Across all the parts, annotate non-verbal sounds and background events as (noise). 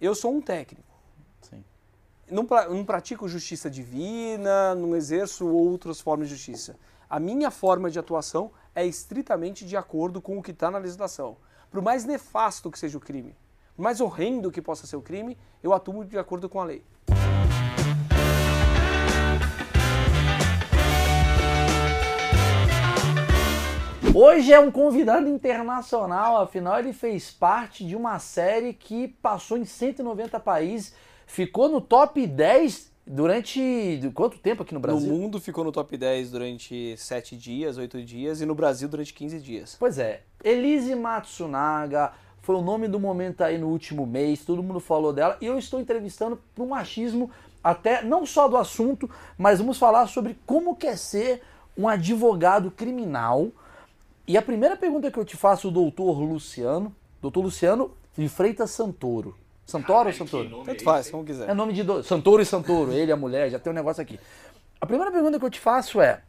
Eu sou um técnico. Sim. Não, pra- não pratico justiça divina, não exerço outras formas de justiça. A minha forma de atuação é estritamente de acordo com o que está na legislação. Por mais nefasto que seja o crime, por mais horrendo que possa ser o crime, eu atuo de acordo com a lei. Hoje é um convidado internacional, afinal ele fez parte de uma série que passou em 190 países, ficou no top 10 durante quanto tempo aqui no Brasil? No mundo ficou no top 10 durante 7 dias, 8 dias, e no Brasil durante 15 dias. Pois é, Elise Matsunaga foi o nome do momento aí no último mês, todo mundo falou dela, e eu estou entrevistando para um machismo até não só do assunto, mas vamos falar sobre como quer ser um advogado criminal. E a primeira pergunta que eu te faço, o doutor Luciano, doutor Luciano de Freitas Santoro. Santoro ou Santoro? Tanto faz, como quiser. É nome de dois. Santoro e Santoro, ele e a mulher, já tem um negócio aqui. A primeira pergunta que eu te faço é,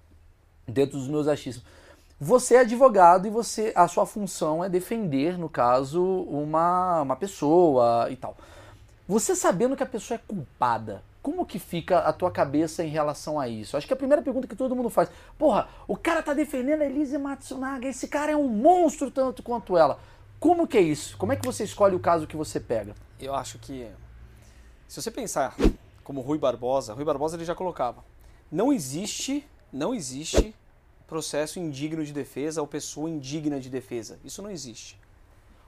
dentro dos meus achismos, você é advogado e você a sua função é defender, no caso, uma, uma pessoa e tal. Você sabendo que a pessoa é culpada, como que fica a tua cabeça em relação a isso? Acho que a primeira pergunta que todo mundo faz, porra, o cara tá defendendo a Elise Matsunaga, esse cara é um monstro tanto quanto ela. Como que é isso? Como é que você escolhe o caso que você pega? Eu acho que se você pensar como Rui Barbosa, Rui Barbosa ele já colocava, não existe, não existe processo indigno de defesa ou pessoa indigna de defesa. Isso não existe.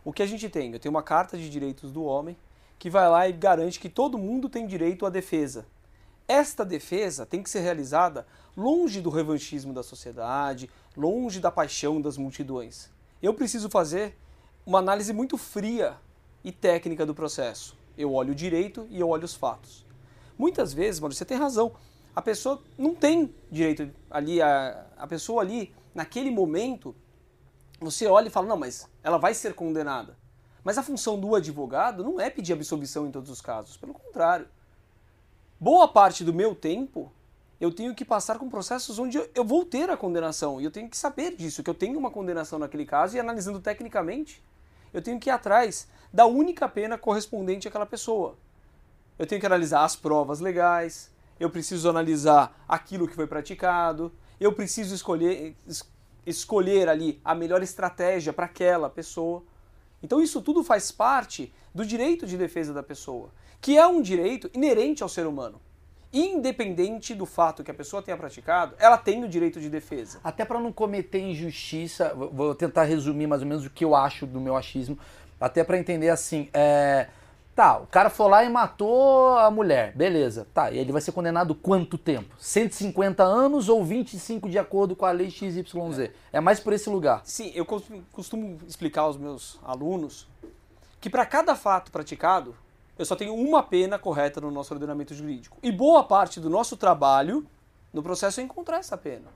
O que a gente tem? Eu tenho uma carta de direitos do homem que vai lá e garante que todo mundo tem direito à defesa. Esta defesa tem que ser realizada longe do revanchismo da sociedade, longe da paixão das multidões. Eu preciso fazer uma análise muito fria e técnica do processo. Eu olho o direito e eu olho os fatos. Muitas vezes, mano, você tem razão. A pessoa não tem direito ali, a, a pessoa ali, naquele momento, você olha e fala, não, mas ela vai ser condenada. Mas a função do advogado não é pedir absolvição em todos os casos, pelo contrário. Boa parte do meu tempo eu tenho que passar com processos onde eu- vou ter a condenação e eu tenho que saber disso, que eu tenho uma condenação naquele caso e analisando tecnicamente, eu tenho que ir atrás da única pena correspondente àquela pessoa. Eu tenho que analisar as provas legais, eu preciso analisar aquilo que foi praticado, eu preciso escolher, es- escolher ali a melhor estratégia para aquela pessoa. Então isso tudo faz parte do direito de defesa da pessoa, que é um direito inerente ao ser humano. Independente do fato que a pessoa tenha praticado, ela tem o direito de defesa. Até para não cometer injustiça, vou- tentar resumir mais ou menos o que eu acho do meu achismo, até para entender assim, é, tá, o cara foi lá e matou a mulher, beleza, tá, e ele vai ser condenado quanto tempo? 150 anos ou 25 de acordo com a lei XYZ? É mais por esse lugar. Sim, eu cos- costumo explicar aos meus alunos que para cada fato praticado, eu só tenho uma pena correta no nosso ordenamento jurídico. E boa parte do nosso trabalho no processo é encontrar essa pena.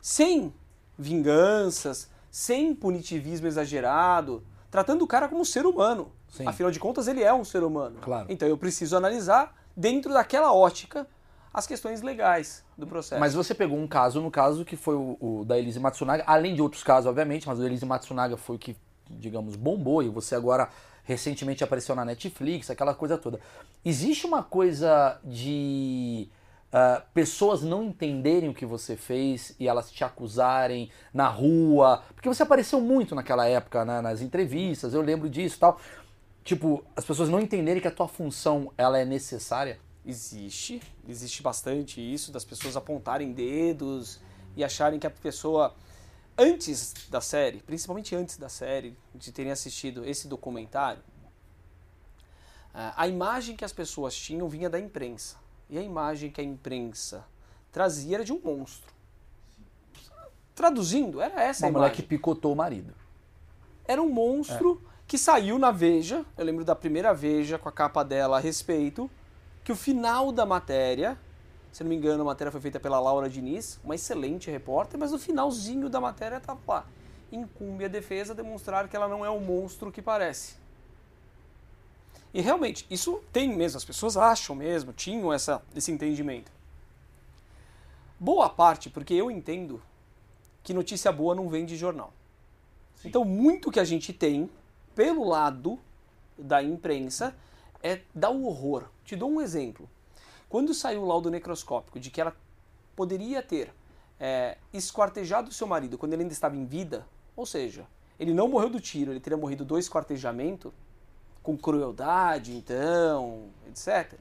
Sem vinganças, sem punitivismo exagerado, tratando o cara como um ser humano. Sim. Afinal de contas, ele é um ser humano. Claro. Então eu preciso analisar, dentro daquela ótica, as questões legais do processo. Mas você pegou um caso, no caso, que foi o, o da Elise Matsunaga, além de outros casos, obviamente, mas o Elise Matsunaga foi o que, digamos, bombou, e você agora recentemente apareceu na Netflix, aquela coisa toda. Existe uma coisa de ah, pessoas não entenderem o que você fez e elas te acusarem na rua, porque você apareceu muito naquela época, né, nas entrevistas, eu lembro disso e tal. Tipo, as pessoas não entenderem que a tua função ela é necessária. Existe, existe bastante isso, das pessoas apontarem dedos e acharem que a pessoa, antes da série, principalmente antes da série, de terem assistido esse documentário, a imagem que as pessoas tinham vinha da imprensa. E a imagem que a imprensa trazia era de um monstro. Traduzindo, era essa Uma a mulher imagem que picotou o marido. era um monstro que saiu na Veja. Eu lembro da primeira Veja com a capa dela a respeito. Que o final da matéria, se não me engano, a matéria foi feita pela Laura Diniz, uma excelente repórter, mas no finalzinho da matéria estava lá. Incumbe a defesa demonstrar que ela não é o monstro que parece. E realmente, isso tem mesmo, as pessoas acham mesmo, tinham essa, esse entendimento. Boa parte, porque eu entendo que notícia boa não vem de jornal. Então, muito que a gente tem pelo lado da imprensa é dar o horror. Te dou um exemplo. Quando saiu o laudo necroscópico de que ela poderia ter é, esquartejado seu marido quando ele ainda estava em vida, ou seja, ele não morreu do tiro, ele teria morrido do esquartejamento, com crueldade, então, etc.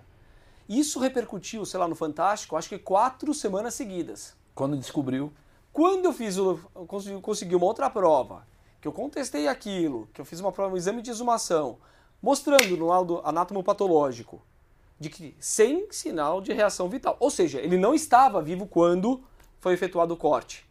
Isso repercutiu, sei lá, no Fantástico, acho que quatro semanas seguidas. Quando descobriu. Quando eu fiz o, consegui, consegui uma outra prova, que eu contestei aquilo, que eu fiz uma prova, um exame de exumação, mostrando no laudo anatomopatológico de que sem sinal de reação vital. Ou seja, ele não estava vivo quando foi efetuado o corte.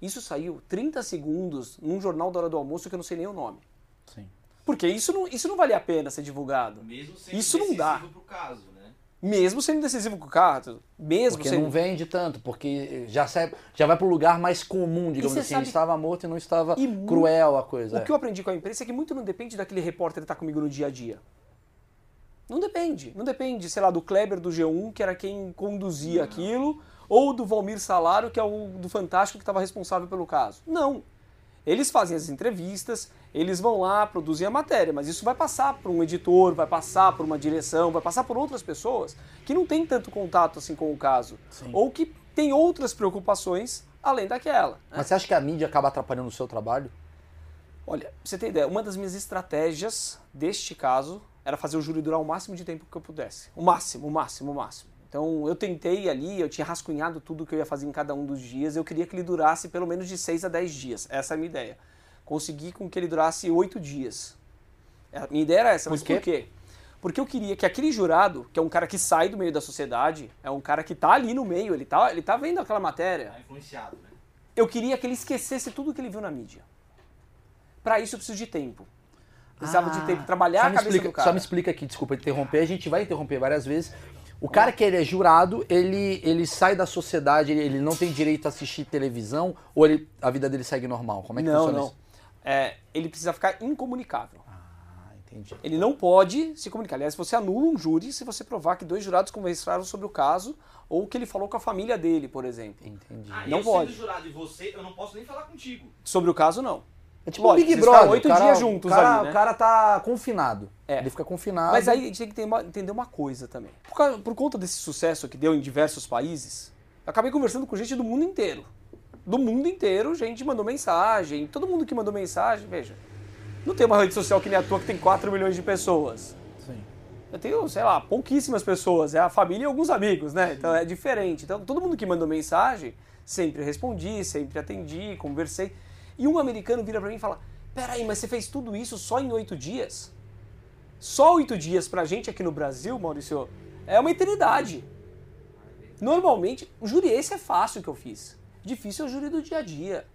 Isso saiu 30 segundos num jornal da hora do almoço que eu não sei nem o nome. Sim. Porque isso não, isso não vale a pena ser divulgado. Mesmo sendo Isso não dá. pro caso, né? Mesmo sendo decisivo com o caso, mesmo Porque sendo... não vende tanto, porque já, sai, já vai pro lugar mais comum, digamos assim. sabe- estava morto e não estava E cruel a coisa. O que eu aprendi com a imprensa é que muito não depende daquele repórter estar comigo no dia a dia. Não depende. Não depende, sei lá, do Kleber do G1, que era quem conduzia aquilo, ou do Valmir Salaro, que é o do Fantástico que estava responsável pelo caso. Não. Eles fazem as entrevistas, eles vão lá, produzem a matéria, mas isso vai passar por um editor, vai passar por uma direção, vai passar por outras pessoas que não têm tanto contato assim com o caso. Sim. Ou que têm outras preocupações além daquela. né? Mas você acha que a mídia acaba atrapalhando o seu trabalho? Olha, pra você ter ideia, uma das minhas estratégias deste caso era fazer o júri durar o máximo de tempo que eu pudesse. O máximo, o máximo, o máximo. Então eu tentei ali, eu tinha rascunhado tudo que eu ia fazer em cada um dos dias, eu queria que ele durasse pelo menos de 6 a 10 dias. Essa é a minha ideia. Consegui com que ele durasse 8 dias. A minha ideia era essa, Por mas quê? por quê? Porque eu queria que aquele jurado, que é um cara que sai do meio da sociedade, é um cara que tá ali no meio, ele tá, ele tá vendo aquela matéria, Tá influenciado, né? eu queria que ele esquecesse tudo que ele viu na mídia. Para isso eu preciso de tempo. Precisava de tempo, trabalhar Ah, a me cabeça explica, do cara. Só me explica aqui, desculpa interromper, a gente vai interromper várias vezes. O cara que ele é jurado, ele, ele sai da sociedade, ele, ele não tem direito a assistir televisão ou ele, a vida dele segue normal? Como é que não, funciona não. isso? É, ele precisa ficar incomunicável. Ah, entendi. Ele não pode se comunicar. Aliás, você anula um júri se você provar que dois jurados conversaram sobre o caso ou que ele falou com a família dele, por exemplo. Entendi. Ah, Não eu pode. sendo jurado e você, eu não posso nem falar contigo. Sobre o caso, não. É tipo Lógico, um Big Brother. oito dias juntos o cara, ali, né? O cara tá confinado. É. Ele fica confinado. Mas aí a gente tem que entender uma coisa também. Por, causa- por conta desse sucesso que deu em diversos países, eu acabei conversando com gente do mundo inteiro. Do mundo inteiro, gente mandou mensagem. Todo mundo que mandou mensagem, veja. Não tem uma rede social que nem a tua que tem 4 milhões de pessoas. Sim. Eu tenho, sei lá, pouquíssimas pessoas. É a família e alguns amigos, né? Então é diferente. Então todo mundo que mandou mensagem, sempre respondi, sempre atendi, conversei. E um americano vira pra mim e fala: Peraí, mas você fez tudo isso só em oito dias? Só oito dias pra gente aqui no Brasil, Maurício, é uma eternidade. Normalmente, o júri esse é fácil que eu fiz. Difícil é o júri do dia a dia.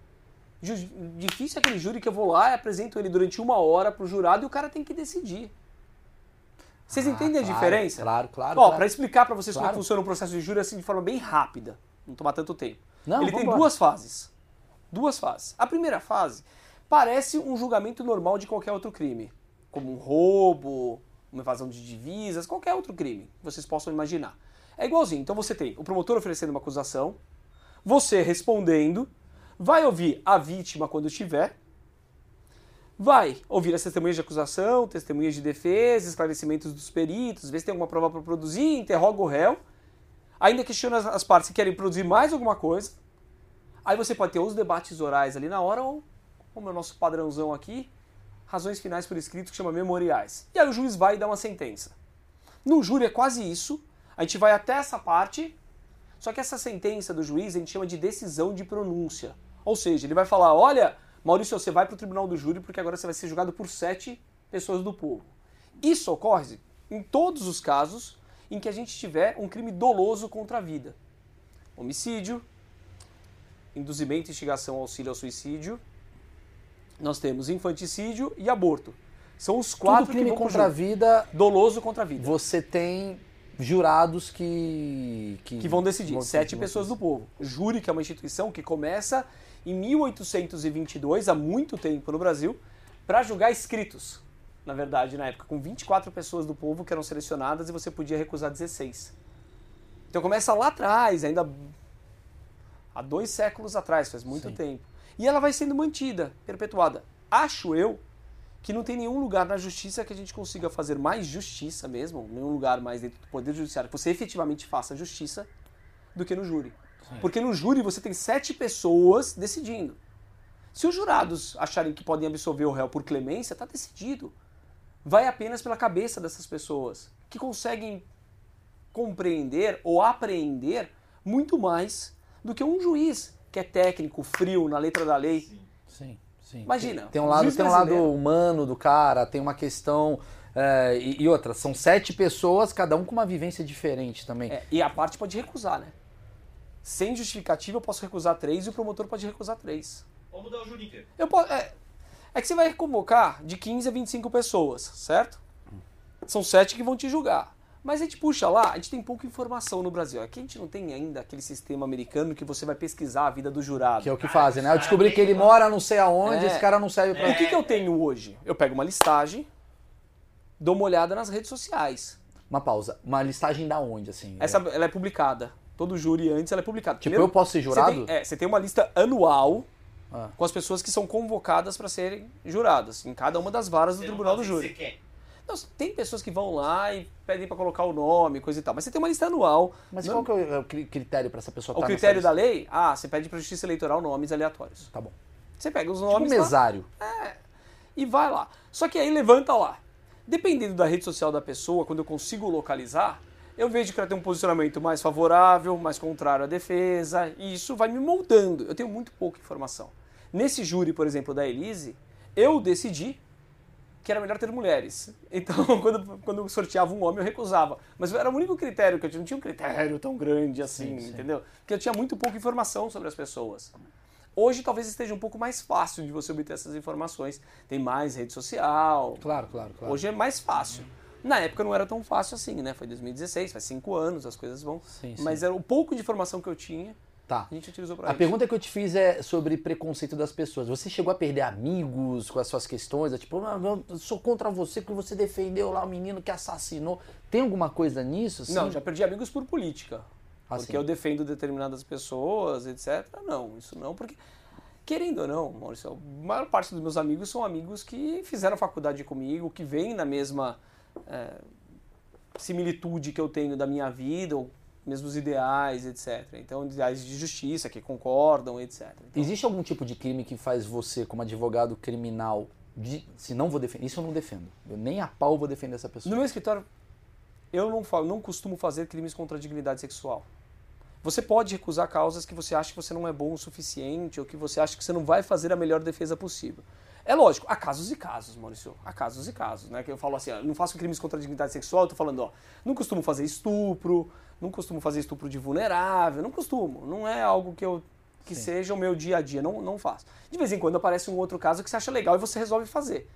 Ju- Difícil é aquele júri que eu vou lá e apresento ele durante uma hora pro jurado e o cara tem que decidir. Vocês Ah, entendem a claro, diferença? Claro, claro. Ó, claro. para explicar para vocês como Claro. que funciona o processo de júri assim de forma bem rápida, não tomar tanto tempo. Não, Ele tem vambora. duas fases. Duas fases. A primeira fase parece um julgamento normal de qualquer outro crime, como um roubo, uma evasão de divisas, qualquer outro crime que vocês possam imaginar. É igualzinho. Então você tem o promotor oferecendo uma acusação, você respondendo, vai ouvir a vítima quando tiver, vai ouvir as testemunhas de acusação, testemunhas de defesa, esclarecimentos dos peritos, ver se tem alguma prova para produzir, interroga o réu, ainda questiona as- partes que querem produzir mais alguma coisa. Aí você pode ter os debates orais ali na hora, ou, como é o nosso padrãozão aqui, razões finais por escrito que chama memoriais. E aí o juiz vai dar uma sentença. No júri é quase isso. A gente vai até essa parte, só que essa sentença do juiz a gente chama de decisão de pronúncia. Ou seja, ele vai falar: olha, Maurício, você vai para o tribunal do júri porque agora você vai ser julgado por sete pessoas do povo. Isso ocorre em todos os casos em que a gente tiver um crime doloso contra a vida: homicídio, induzimento, instigação, auxílio ao suicídio. Nós temos infanticídio e aborto. São os quatro Tudo crime que contra a vida, Doloso contra a vida. você tem jurados que... que vão decidir. vão- Sete pessoas do povo. Júri, que é uma instituição que começa em 1822, há muito tempo no Brasil, para julgar escritos. Na verdade, na época, com 24 pessoas do povo que eram selecionadas e você podia recusar 16. Então começa lá atrás, ainda há dois séculos atrás, faz muito Sim. tempo. E ela vai sendo mantida, perpetuada. Acho eu que não tem nenhum lugar na justiça que a gente consiga fazer mais justiça mesmo, nenhum lugar mais dentro do Poder Judiciário que você efetivamente faça justiça do que no júri. Porque no júri você tem sete pessoas decidindo. Se os jurados acharem que podem absolver o réu por clemência, está decidido. Vai apenas pela cabeça dessas pessoas, que conseguem compreender ou apreender muito mais do que um juiz que é técnico, frio, na letra da lei. Sim, sim. Imagina, Tem, tem um lado, tem um lado humano do cara, tem uma questão. é, e, e outra, são sete pessoas, cada um com uma vivência diferente também. É, e a parte pode recusar, né? Sem justificativa eu posso recusar três e o promotor pode recusar três. Vamos mudar o júri inteiro. Eu posso, é, é que você vai convocar de 15 a 25 pessoas, certo? São sete que vão te julgar. Mas a gente puxa lá, a gente tem pouca informação no Brasil. Aqui a gente não tem ainda aquele sistema americano que você vai pesquisar a vida do jurado. Que é o que fazem, né? Eu descobri que ele mora não sei aonde, É. esse cara não serve pra. O que, que eu tenho hoje? Eu pego uma listagem, dou uma olhada nas redes sociais. Uma pausa. Uma listagem da onde, assim? Essa ela é publicada. Todo júri antes ela é publicada. Tipo, Primeiro, eu posso ser você jurado? tem- é, você tem uma lista anual Ah. com as pessoas que são convocadas para serem juradas em cada uma das varas do Você não Tribunal do Júri. Não, tem pessoas que vão lá e pedem para colocar o nome, coisa e tal. Mas você tem uma lista anual. Mas Não- qual que é o cri- critério pra essa pessoa o tá critério da lei? Ah, você pede para a Justiça Eleitoral nomes aleatórios. Tá bom. Você pega os Tipo um nomes lá mesário. e vai lá. Só que aí levanta lá. Dependendo da rede social da pessoa, quando eu consigo localizar, eu vejo que ela tem um posicionamento mais favorável, mais contrário à defesa, e isso vai me moldando. Eu tenho muito pouca informação. Nesse júri, por exemplo, da Elise, eu decidi que era melhor ter mulheres. (laughs) Então, (laughs) quando, quando eu sorteava um homem, eu recusava. Mas era o único critério que eu tinha. Não tinha um critério tão grande assim, Sim, sim. entendeu? Porque eu tinha muito pouca informação sobre as pessoas. Hoje talvez esteja um pouco mais fácil de você obter essas informações. Tem mais rede social. Claro, claro, claro. Hoje é mais fácil. Na época não era tão fácil assim, né? Foi 2016, faz cinco anos, as coisas vão. Sim, sim. Mas era o pouco de informação que eu tinha, Tá. a gente utilizou pra A isso. pergunta que eu te fiz é sobre preconceito das pessoas. Você chegou a perder amigos com as suas questões? É tipo, "Ah, eu sou contra você porque você defendeu lá o menino que assassinou. Tem alguma coisa nisso? assim? Não, já perdi amigos por política. Ah, porque sim. eu defendo determinadas pessoas, etc. Não, isso não, porque. Querendo ou não, Maurício, a maior parte dos meus amigos são amigos que fizeram faculdade comigo, que vêm na mesma é, similitude que eu tenho da minha vida, ou mesmos ideais, etc. Então, ideais de justiça, que concordam, etc. Então, Existe algum tipo de crime que faz você, como advogado criminal, de, se não vou defender, isso eu não defendo. Eu nem a pau vou defender essa pessoa. No meu escritório, eu não, falo, não costumo fazer crimes contra a dignidade sexual. Você pode recusar causas que você acha que você não é bom o suficiente ou que você acha que você não vai fazer a melhor defesa possível. É lógico, há casos e casos, Maurício. Há casos e casos, né? Que eu falo assim, ó, não faço crimes contra a dignidade sexual, eu tô falando, ó, não costumo fazer estupro, não costumo fazer estupro de vulnerável, não costumo. Não é algo que eu que Sim. seja o meu dia a dia, não, não faço. De vez em quando aparece um outro caso que você acha legal e você resolve fazer.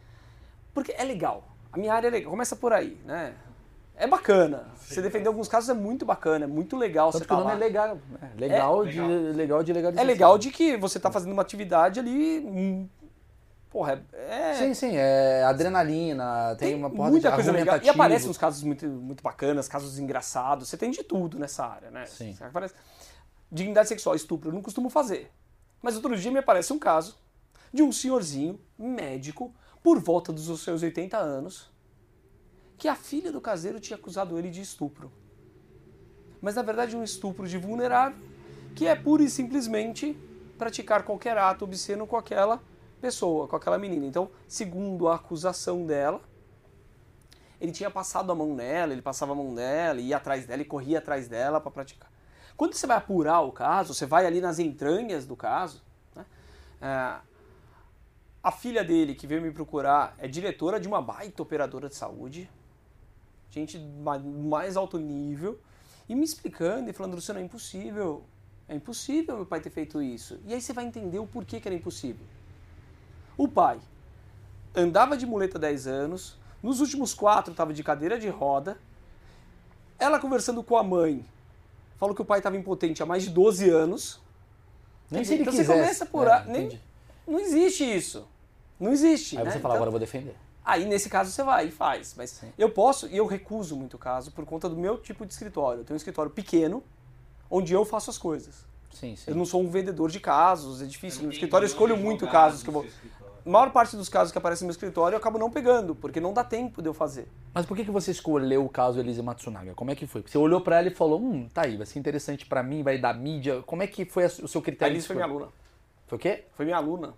Porque é legal. A minha área é legal. Começa por aí, né? É bacana. Você defender alguns casos é muito bacana, é muito legal Tanto você que o tá nome lá. é legal. né? Legal, de, legal. legal de É legalização. legal de que você tá fazendo uma atividade ali. Porra, é. Sim, sim, é adrenalina, tem, uma porrada muita de coisa legal. E aparecem uns casos muito, muito bacanas, casos engraçados. Você tem de tudo nessa área, né? Sim. Você Aparece... Dignidade sexual, estupro, eu não costumo fazer. Mas outro dia me aparece um caso de um senhorzinho, médico, por volta dos seus 80 anos, que a filha do caseiro tinha acusado ele de estupro. Mas na verdade um estupro de vulnerável, que é pura e simplesmente praticar qualquer ato obsceno com aquela pessoa, com aquela menina. Então, segundo a acusação dela, ele tinha passado a mão nela, ele passava a mão nela, ia atrás dela e corria atrás dela para praticar. Quando você vai apurar o caso, você vai ali nas entranhas do caso, né? É, a filha dele que veio me procurar é diretora de uma baita operadora de saúde, gente ma- mais alto nível, e me explicando e falando, Luciano, é impossível, é impossível meu pai ter feito isso. E aí você vai entender o porquê que era impossível. O pai andava de muleta há 10 anos, nos últimos quatro estava de cadeira de roda, ela conversando com a mãe, falou que o pai estava impotente há mais de 12 anos, Nem se ele então quisesse. você começa por... É, a- nem, não existe isso. Não existe. Aí né? você fala, Então- agora eu vou defender. Aí nesse caso você vai e faz. Mas eu posso, e eu recuso muito caso por conta do meu tipo de escritório. Eu tenho um escritório pequeno, onde eu faço as coisas. Sim, sim. Eu não sou um vendedor de casos, é difícil. No escritório eu escolho muito casos que eu vou. Maior parte dos casos que aparecem no meu escritório eu acabo não pegando, porque não dá tempo de eu fazer. Mas por que, que você escolheu o caso Elise Matsunaga? Como é que foi? Você olhou pra ela e falou, hum, tá aí, vai ser interessante pra mim, vai dar mídia. Como é que foi a- o seu A critério? Elise de foi minha aluna. Foi o quê? Foi minha aluna.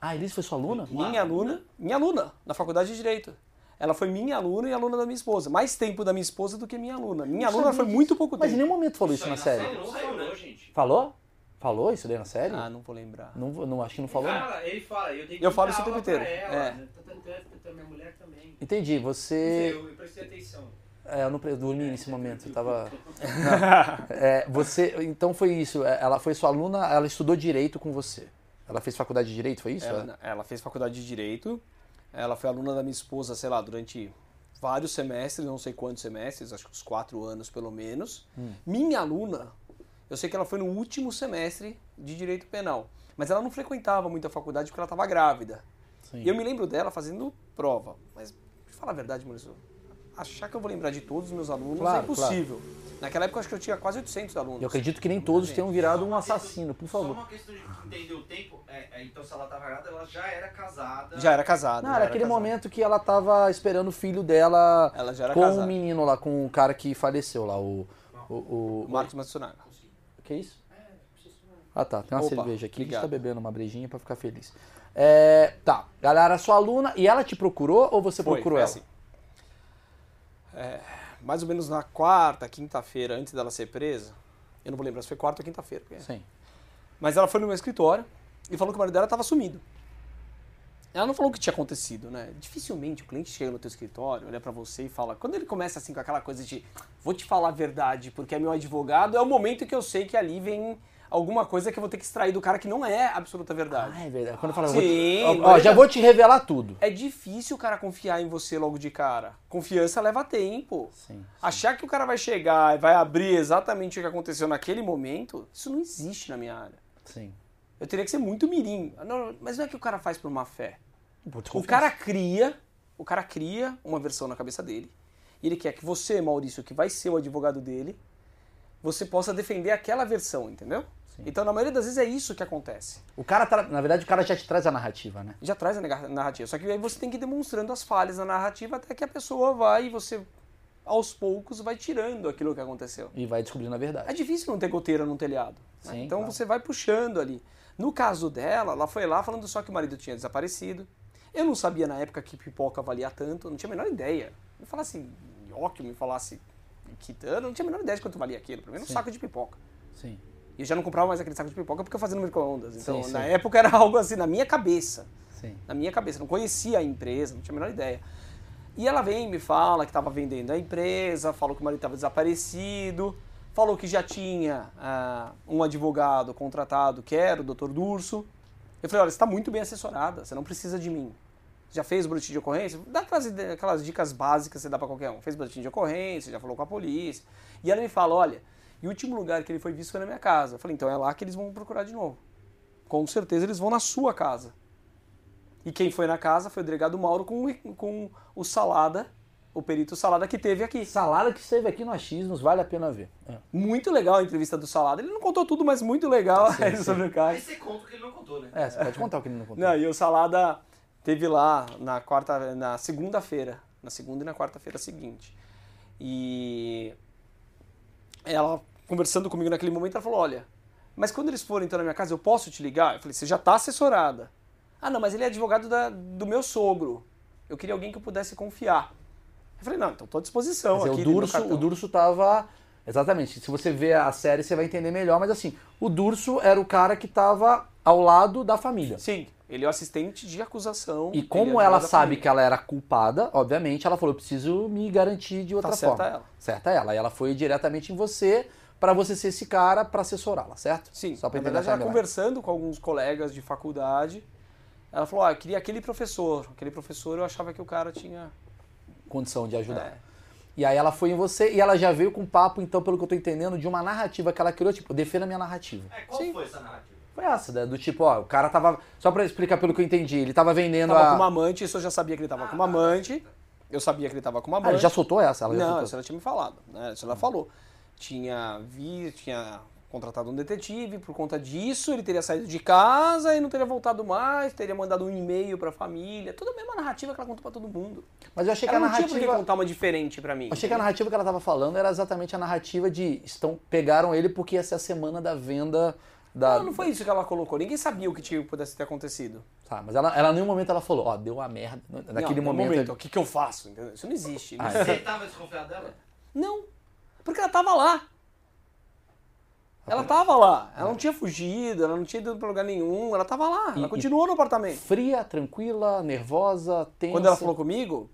Ah, a Elise foi sua aluna? Minha aluna, minha aluna, na faculdade de Direito. Ela foi minha aluna e aluna da minha esposa. Mais tempo da minha esposa do que minha aluna. Minha Não aluna foi disso. muito pouco Mas em tempo. nenhum momento falou isso, aí na na série. série não saiu, não, gente. Falou? Falou isso daí na série? Ah, não vou lembrar. Não, não, acho que não falou. não. Cara, ele fala, eu dei Eu falo isso o tempo inteiro, Ela, é. né? É que minha mulher também. Entendi, Não você. sei, Eu, eu prestei atenção. É, eu não dormi nesse momento, eu tava. Não. (laughs) É, você. Então foi isso. é, Ela foi sua aluna, ela estudou direito com você. Ela fez faculdade de direito, foi isso? Ela, ela fez faculdade de Direito. Ela foi aluna da minha esposa, sei lá, durante vários semestres, não sei quantos semestres, acho que uns quatro anos pelo menos. Minha aluna, eu sei que ela foi no último semestre de Direito Penal. Mas ela não frequentava muito a faculdade porque ela estava grávida. Sim. E eu me lembro dela fazendo prova. Mas, falar a verdade, Maurício, achar que eu vou lembrar de todos os meus alunos Claro, é impossível. Naquela época, eu acho que eu tinha quase 800 alunos. Eu acredito que nem todos tenham virado um assassino, por Só favor. uma questão de entender o tempo. É, é, então, se ela tava grávida, ela já era casada. Já era casada. Não, era era aquele casada. momento que ela tava esperando o filho dela Ela já era com o menino lá, com o cara que faleceu lá, o. O, o, O Marcos Matsunaga. Que isso? Ah tá, tem uma Opa, cerveja aqui, a gente tá obrigado. bebendo uma brejinha pra ficar feliz. É, tá, galera, sua aluna, e ela te procurou ou você Foi, procurou foi ela? assim. É, mais ou menos na quarta, quinta-feira, antes dela ser presa, eu não vou lembrar se foi quarta ou quinta-feira. porque- Sim. Mas ela foi no meu escritório e falou que o marido dela estava sumido. Ela não falou o que tinha acontecido, né? Dificilmente o cliente chega no teu escritório, olha pra você e fala. Quando ele começa assim com aquela coisa de vou te falar a verdade porque é meu advogado, é o momento que eu sei que ali vem alguma coisa que eu vou ter que extrair do cara que não é absoluta verdade. Ah, é verdade. Quando eu falo, Sim, vou te- ó, ó, já vou te revelar tudo. É difícil o cara confiar em você logo de cara. Confiança leva tempo. Sim. Achar que o cara vai chegar e vai abrir exatamente o que aconteceu naquele momento, isso não existe na minha área. Sim. Eu teria que ser muito mirim. Não, mas não é que o cara faz por má fé. O cara cria, o cara cria uma versão na cabeça dele. E ele quer que você, Maurício, que vai ser o advogado dele, você possa defender aquela versão, entendeu? Então, na maioria das vezes é isso que acontece. O cara, tá- na verdade, o cara já te traz a narrativa, né? Já traz a narrativa. Só que aí você tem que ir demonstrando as falhas na narrativa até que a pessoa vai e você, aos poucos, vai tirando aquilo que aconteceu. E vai descobrindo a É verdade. difícil não ter goteira no telhado. né? Sim, então claro. você vai puxando ali. No caso dela, ela foi lá falando só que o marido tinha desaparecido. Eu não sabia na época que pipoca valia tanto, não tinha a menor ideia. Me falasse nhoque, me falasse quitanda, não tinha a menor ideia de quanto valia aquilo. Pra mim era um saco de pipoca. Sim. E eu já não comprava mais aquele saco de pipoca porque eu fazia no micro-ondas. Então, Sim, na sim. época era algo assim, na minha cabeça. Sim. Na minha cabeça. Não conhecia a empresa, não tinha a menor ideia. E ela vem e me fala que estava vendendo a empresa, falou que o marido estava desaparecido, falou que já tinha ah, um advogado contratado, que era o Dr. Durso. Eu falei, olha, você está muito bem assessorada, você não precisa de mim. Já fez boletim de ocorrência? Dá aquelas, aquelas dicas básicas que você dá para qualquer um. Fez boletim de ocorrência, já falou com a polícia. E ela me fala, olha, e o último lugar que ele foi visto foi na minha casa. Eu falei, então é lá que eles vão procurar de novo. Com certeza eles vão na sua casa. E quem foi na casa foi o delegado Mauro com, com o Salada, o perito Salada que teve aqui. Salada que esteve aqui no Achismos, vale a pena ver. É. Muito legal a entrevista do Salada. Ele não contou tudo, mas muito legal Sim, (laughs) sim. sobre o Aí caso. você conta o que ele não contou, né? É, você pode contar o que ele não contou. Não, e o Salada teve lá na quarta, na segunda-feira, na segunda e na quarta-feira seguinte. E ela conversando comigo naquele momento, ela falou: "Olha, mas quando eles forem então na minha casa, eu posso te ligar?" Eu falei: "Você já está assessorada." "Ah, não, mas ele é advogado da- do meu sogro. Eu queria alguém que eu pudesse confiar." Eu falei: "Não, então estou à disposição dizer, aqui." o Durso, cartão." o Durso tava. Exatamente. Se você ver a série, você vai entender melhor, mas assim, o Durso era o cara que tava ao lado da família. Sim, ele é o assistente de acusação. E é como ela sabe que ela era culpada, obviamente, ela falou: eu preciso me garantir de outra Tá certa forma. ela. Certa ela. E ela foi diretamente em você pra você ser esse cara pra assessorá-la, certo? Sim, Só pra na entender verdade, a ela conversando com alguns colegas de faculdade, ela falou, ah, eu queria aquele professor. Aquele professor eu achava que o cara tinha... Condição de ajudar. É. E aí ela foi em você e ela já veio com um papo, então, pelo que eu tô entendendo, de uma narrativa que ela criou, tipo, defenda a minha narrativa. É, qual Sim. foi essa narrativa? Foi essa, né? do tipo, ó, o cara tava. Só pra explicar pelo que eu entendi, ele tava vendendo Tava a. com uma amante, isso eu já sabia que ele tava com uma amante. Eu sabia que ele tava com uma Ah, amante. ele já soltou essa? Ela já Não, soltou. isso ela tinha me falado, né? Isso ela falou. Tinha vi, tinha contratado um detetive, por conta disso ele teria saído de casa e não teria voltado mais, teria mandado um e-mail pra família, toda a mesma narrativa que ela contou pra todo mundo. Mas eu achei Ela que a não tinha narrativa. contar uma diferente pra mim. Eu achei que a narrativa que ela tava falando era exatamente a narrativa de estão pegaram ele porque ia ser a semana da venda da. Não, não foi isso que ela colocou. Ninguém sabia o que tinha, pudesse ter acontecido. Tá, mas ela, ela em nenhum momento ela falou, ó, deu a merda. Naquele não, no momento. o que, que eu faço? entendeu? Isso não existe. Ah, Isso- Você tava desconfiado dela? Não, porque ela tava lá. Ela tava lá. Ela não tinha fugido, ela não tinha ido pra lugar nenhum, ela tava lá. Ela E- continuou no apartamento. Fria, tranquila, nervosa, tensa. Quando ela falou comigo,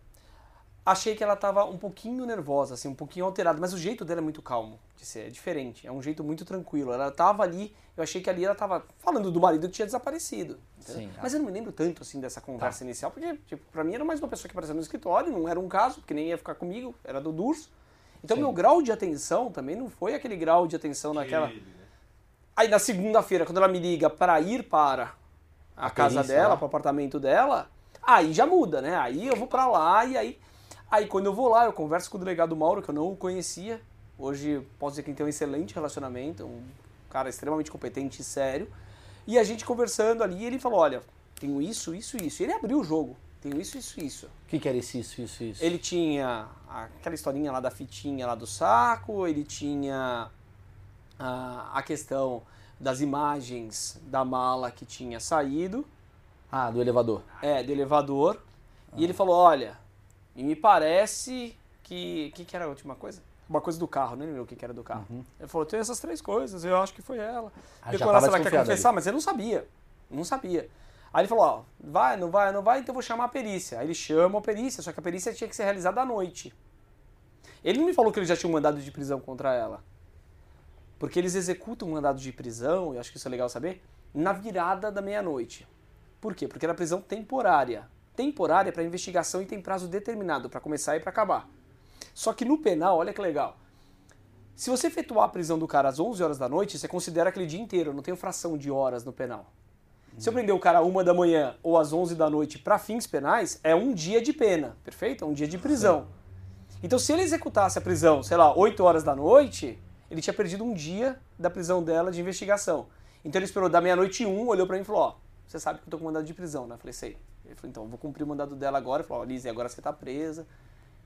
achei que ela tava um pouquinho nervosa, assim, um pouquinho alterada, mas o jeito dela é muito calmo de ser, é diferente, é um jeito muito tranquilo. Ela tava ali, eu achei que ali ela tava falando do marido que tinha desaparecido. Sim. Mas eu não me lembro tanto assim dessa conversa inicial, porque tipo, pra mim era mais uma pessoa que apareceu no escritório, não era um caso, porque nem ia ficar comigo, era do Durso. Então Sim. meu grau de atenção também não foi aquele grau de atenção naquela. Ele, né? Aí na segunda-feira, quando ela me liga para ir para a, A casa perícia dela, lá. para o apartamento dela, aí já muda, né? Aí eu vou para lá e aí aí quando eu vou lá, eu converso com o delegado Mauro, que eu não o conhecia. Hoje posso dizer que ele tem um excelente relacionamento, um cara extremamente competente e sério. E a gente conversando ali, ele falou: "Olha, tenho isso, isso, isso". E ele abriu o jogo. Tenho isso, isso, isso. O que, que era isso, isso, isso, isso? Ele tinha aquela historinha lá da fitinha lá do saco, ele tinha a, a questão das imagens da mala que tinha saído, Ah, do elevador. é, do elevador. E ele falou, olha, e me parece que... O que, que era a última coisa? Uma coisa do carro, nem lembro o que, que era do carro. Ele falou, tem essas três coisas, eu acho que foi ela. Ah, Depois já ela, tava se ela quer confessar, mas ele não sabia. Não sabia. Aí ele falou, ó, vai, não vai, não vai, então eu vou chamar a perícia. Aí ele chama a perícia, só que a perícia tinha que ser realizada à noite. Ele não me falou que ele já tinha um mandado de prisão contra ela. Porque eles executam um mandado de prisão, e acho que isso é legal saber, na virada da meia-noite. Por quê? Porque era prisão temporária. Temporária para investigação e tem prazo determinado para começar e para acabar. Só que no penal, olha que legal. Se você efetuar a prisão do cara às 11 horas da noite, você considera aquele dia inteiro, não tem fração de horas no penal. Se eu prender o cara 1 da manhã ou às 11 da noite para fins penais, é um dia de pena, perfeito? É um dia de prisão. Então, se ele executasse a prisão, sei lá, 8 horas da noite, ele tinha perdido um dia da prisão dela de investigação. Então, ele esperou da meia-noite um, olhou para mim e falou: Ó, você sabe que eu tô com mandado de prisão, né? Eu falei: Sei. Ele falou: Então, vou cumprir o mandado dela agora. Ele falou: Ó, Lizzie, agora você tá presa,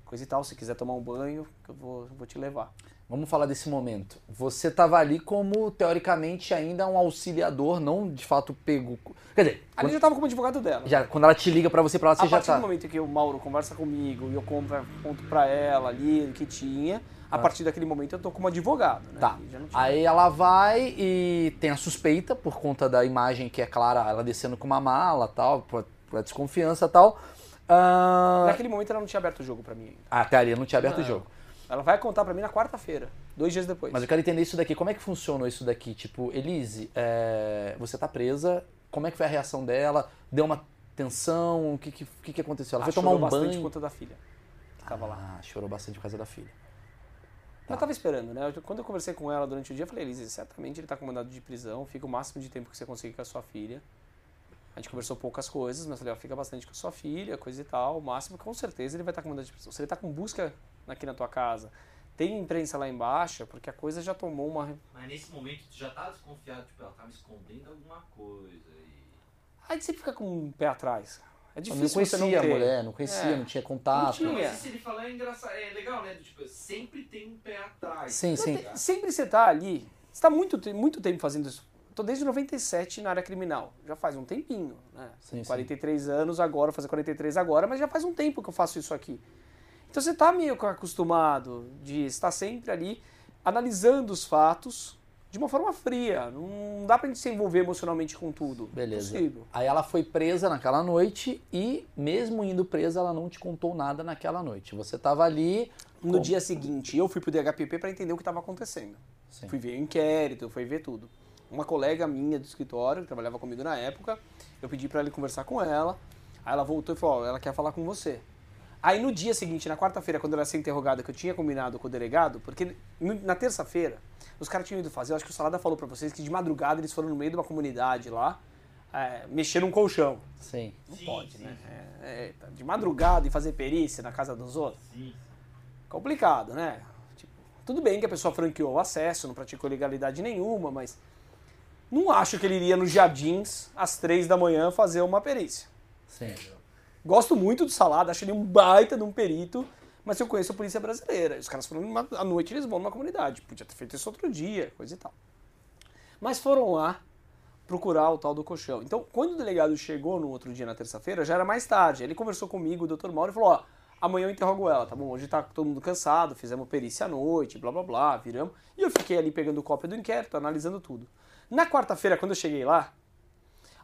coisa e tal. Se quiser tomar um banho, eu vou, vou te levar. Vamos falar desse momento. Você estava ali como, teoricamente, ainda um auxiliador, não de fato pego. Quer dizer, Ali quando, já tava como advogado dela. já, quando ela te liga pra você pra lá, você a já partir tá. do momento que o Mauro conversa comigo e eu conto, pra ela ali o que tinha, a partir daquele momento eu tô como advogado, né? Tá. Aí ela vai e tem a suspeita por conta da imagem que é clara, ela descendo com uma mala tal, por, por desconfiança e tal. Ah, Naquele momento ela não tinha aberto o jogo pra mim ainda. Até ali não tinha aberto o jogo. Ela vai contar pra mim na quarta-feira, dois dias depois. Mas eu quero entender isso daqui. Como é que funcionou isso daqui? Tipo, Elise, é, você tá presa, como é que foi a reação dela? Deu uma tensão? O que, que, que, aconteceu? Ela Ela foi tomar um bastante banho? por conta da filha. Tava lá. Ah, chorou bastante por causa da filha. Eu tava esperando, né? Quando eu conversei com ela durante o dia, eu falei, Elise, certamente ele tá com mandado de prisão, fica o máximo de tempo que você conseguir com a sua filha. A gente conversou poucas coisas, mas falei, ó, fica bastante com a sua filha, coisa e tal. O máximo, com certeza, ele vai estar com mandado de prisão. Se ele tá com busca aqui na tua casa, tem imprensa lá embaixo, porque a coisa já tomou uma. Mas nesse momento tu já tava desconfiado, tipo, ela tava escondendo alguma coisa. E... Aí você fica com um pé atrás. É Eu difícil não você não conhecia ter. a mulher, não conhecia, É. não tinha contato. Não tinha. Não, mas se ele falar é engraçado, é legal, né? Tipo, sempre tem um pé atrás. Sim, tá sim. ligado? Sempre você tá ali, você tá muito, muito tempo fazendo isso. Tô desde 97 na área criminal. Já faz um tempinho, né? Sim, sim. 43 anos agora, vou fazer 43 agora, mas já faz um tempo que eu faço isso aqui. Então você tá meio que acostumado de estar sempre ali analisando os fatos de uma forma fria. Não dá pra gente se envolver emocionalmente com tudo. Beleza. Impossível. Aí ela foi presa naquela noite e, mesmo indo presa, ela não te contou nada naquela noite. Você tava ali. No Como? dia seguinte, eu fui pro DHPP para entender o que estava acontecendo. Sim. Fui ver o inquérito, fui ver tudo. Uma colega minha do escritório, que trabalhava comigo na época, eu pedi para ele conversar com ela. Aí ela voltou e falou: ó, ela quer falar com você. Aí no dia seguinte, na quarta-feira, quando ela ia ser interrogada, que eu tinha combinado com o delegado, porque na terça-feira os caras tinham ido fazer, eu acho que o Salada falou para vocês que de madrugada eles foram no meio de uma comunidade lá, é, mexer num colchão. Sim. Não Sim, pode, sim, né? É, é, tá de madrugada e fazer perícia na casa dos outros. Sim. Complicado, né? Tipo, Tudo bem que a pessoa franqueou o acesso, não praticou legalidade nenhuma, mas não acho que ele iria nos jardins às três da manhã fazer uma perícia. Sim. Gosto muito do Salada, acho ele um baita de um perito, mas eu conheço a polícia brasileira. Os caras foram à noite eles vão numa comunidade. Podia ter feito isso outro dia, coisa e tal. Mas foram lá procurar o tal do colchão. Então, quando o delegado chegou no outro dia, na terça-feira, já era mais tarde. Ele conversou comigo, o Dr. Mauro, e falou: Ó, amanhã eu interrogo ela, tá bom? Hoje tá todo mundo cansado, fizemos perícia à noite, blá blá blá, viramos. E eu fiquei ali pegando cópia do inquérito, analisando tudo. Na quarta-feira, quando eu cheguei lá,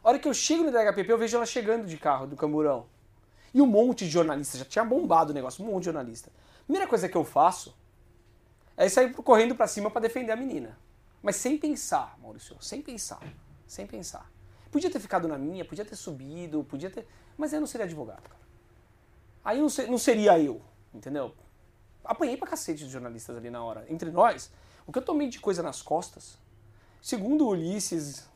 a hora que eu chego no DHPP, eu vejo ela chegando de carro do Camburão. E um monte de jornalista, já tinha bombado o negócio, um monte de jornalista. Primeira coisa que eu faço é sair correndo pra cima pra defender a menina. Mas sem pensar, Maurício, sem pensar. Sem pensar. Podia ter ficado na minha, podia ter subido, podia ter. Mas eu não seria advogado, cara. Aí não, ser- não seria eu, entendeu? Apanhei pra cacete de jornalistas ali na hora. Entre nós, o que eu tomei de coisa nas costas, segundo Ulisses,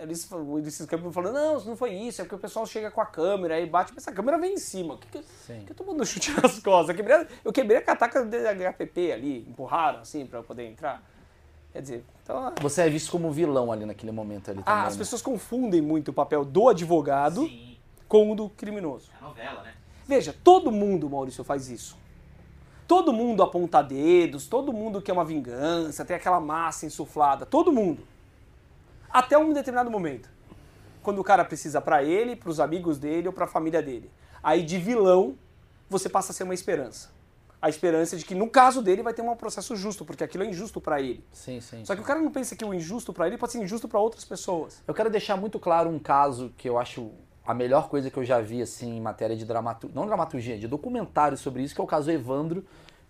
Ulisses, o Ulisses Campos falou, não, não foi isso, é porque o pessoal chega com a câmera aí bate, mas a câmera vem em cima. O que, que, que eu tô dando chute nas costas? Eu quebrei, eu quebrei a cataca do HPP ali, empurraram assim pra eu poder entrar. Quer dizer, então. Você é visto como vilão ali naquele momento ali também. Ah, as né? pessoas confundem muito o papel do advogado Sim, com o do criminoso. é novela, né? Veja, todo mundo, Maurício, faz isso. Todo mundo aponta dedos, todo mundo quer uma vingança, tem aquela massa insuflada, todo mundo. Até um determinado momento. Quando o cara precisa pra ele, pros amigos dele ou pra família dele. Aí de vilão, você passa a ser uma esperança. A esperança de que no caso dele vai ter um processo justo, porque aquilo é injusto pra ele. Sim, sim. Só que o cara não pensa que o injusto pra ele pode ser injusto pra outras pessoas. Eu quero deixar muito claro um caso que eu acho a melhor coisa que eu já vi assim em matéria de dramaturgia, não dramaturgia, de documentário sobre isso, que é o caso Evandro,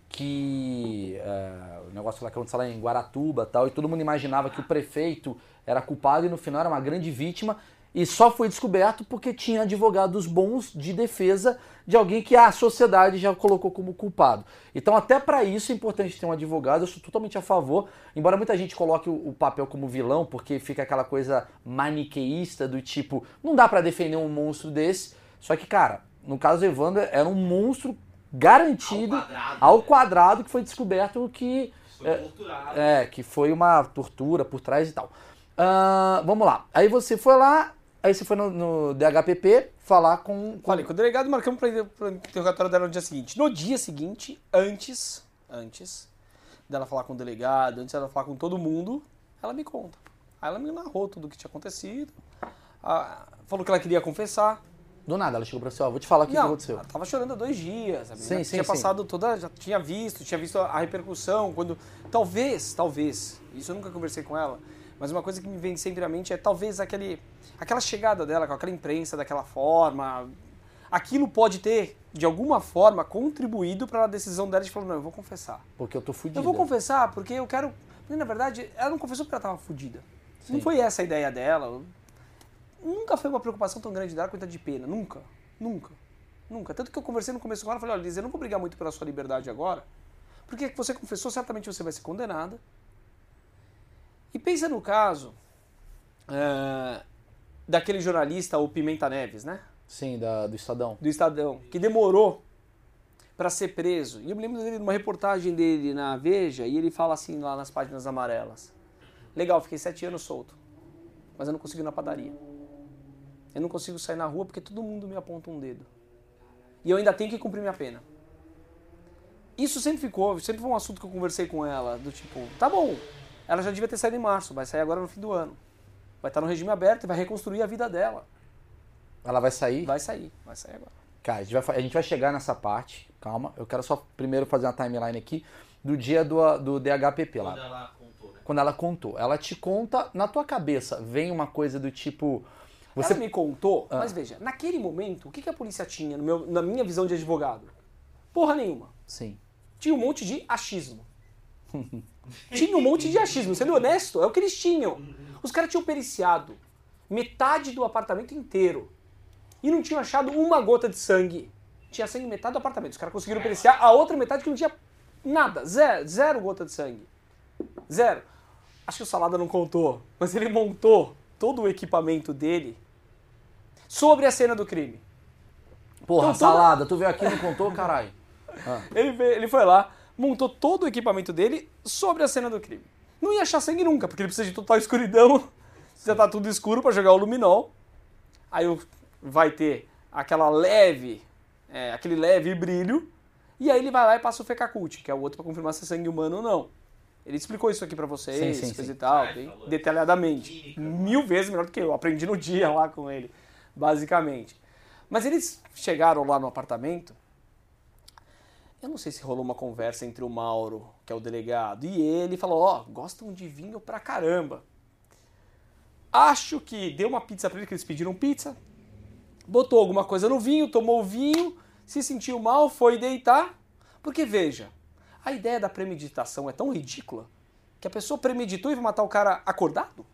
que é, o negócio lá que aconteceu lá em Guaratuba tal, e todo mundo imaginava que o prefeito era culpado e no final era uma grande vítima e só foi descoberto porque tinha advogados bons de defesa de alguém que a sociedade já colocou como culpado. Então, até para isso é importante ter um advogado. Eu sou totalmente a favor, embora muita gente coloque o, o papel como vilão, porque fica aquela coisa maniqueísta do tipo, não dá para defender um monstro desse. Só que, cara, no caso do Evandro, era um monstro garantido Ao quadrado, ao né? quadrado que foi descoberto que Foi torturado. é, que foi uma tortura por trás e tal. Ah, vamos lá. Aí você foi lá, aí você foi no, no DHPP falar com. com... Falei com o delegado, marcamos para o interrogatório dela no dia seguinte. No dia seguinte, antes, antes dela falar com o delegado, antes dela falar com todo mundo, ela me conta. Aí ela me narrou tudo o que tinha acontecido, ah, falou que ela queria confessar. Do nada, ela chegou pra você, ó, vou te falar o que, que Não, aconteceu. ela tava chorando há dois dias, a Sim, sim, tinha sim. passado toda, já tinha visto, tinha visto a repercussão, quando, talvez, talvez, isso eu nunca conversei com ela, mas uma coisa que me vem sempre à mente é talvez aquele, aquela chegada dela com aquela imprensa daquela forma, aquilo pode ter, de alguma forma, contribuído para a decisão dela de falar, não, eu vou confessar. Porque eu tô fudido. Eu vou confessar porque eu quero, porque, na verdade, ela não confessou porque ela tava fudida. Não Sim. foi essa a ideia dela. Nunca foi uma preocupação tão grande quanto a de pena. Nunca. Nunca. Nunca. Tanto que eu conversei no começo com ela e falei, olha, Liz, eu não vou brigar muito pela sua liberdade agora, porque você confessou, certamente você vai ser condenada. E pensa no caso eh, daquele jornalista, o Pimenta Neves, né? Sim, da, do Estadão. do Estadão, que demorou para ser preso. E eu me lembro dele numa reportagem dele na Veja, e ele fala assim lá nas páginas amarelas: Legal, fiquei sete anos solto, mas eu não consigo ir na padaria. Eu não consigo sair na rua porque todo mundo me aponta um dedo. E eu ainda tenho que cumprir minha pena. Isso sempre ficou, sempre foi um assunto que eu conversei com ela, do tipo, tá bom, ela já devia ter saído em março, vai sair agora no fim do ano. Vai estar no regime aberto e vai reconstruir a vida dela. Ela vai sair? Vai sair, vai sair agora. Cara, a gente, vai, a gente vai chegar nessa parte, calma. Eu quero só primeiro fazer uma timeline aqui do dia do, do DHPP lá. Quando ela contou, né? Quando ela contou. Ela te conta, na tua cabeça, vem uma coisa do tipo. Você. Ela me contou, Ah. mas veja, naquele momento, o que, que a polícia tinha meu- na minha visão de advogado? Porra nenhuma. Sim. Tinha um monte de achismo. (laughs) tinha um monte de achismo, sendo honesto, é o que eles tinham. Os caras tinham periciado metade do apartamento inteiro e não tinham achado uma gota de sangue. Tinha sangue metade do apartamento. Os caras conseguiram periciar a outra metade que não tinha nada, zero, zero gota de sangue. Zero. Acho que o Salada não contou, mas ele montou todo o equipamento dele sobre a cena do crime. Porra, Então, toda- salada, tu veio aqui e não contou, caralho. Ah, (laughs) Ele, ele foi lá, montou todo o equipamento dele sobre a cena do crime. Não ia achar sangue nunca, porque ele precisa de total escuridão, (laughs) já tá tudo escuro para jogar o luminol. Aí vai ter aquela leve, é, aquele leve brilho, e aí ele vai lá e passa o Fecacult, que é o outro para confirmar se é sangue humano ou não. Ele explicou isso aqui para vocês, Sim, sim, coisa sim. e tal, Ah, detalhadamente. Mil vezes melhor do que eu. Aprendi no dia lá com ele, basicamente. Mas eles chegaram lá no apartamento. Eu não sei se rolou uma conversa entre o Mauro, que é o delegado, e ele falou: Ó, gostam de vinho pra caramba. Acho que deu uma pizza pra ele, que eles pediram pizza. Botou alguma coisa no vinho, tomou o vinho, se sentiu mal, foi deitar. Porque veja, a ideia da premeditação é tão ridícula que a pessoa premeditou e vai matar o cara acordado?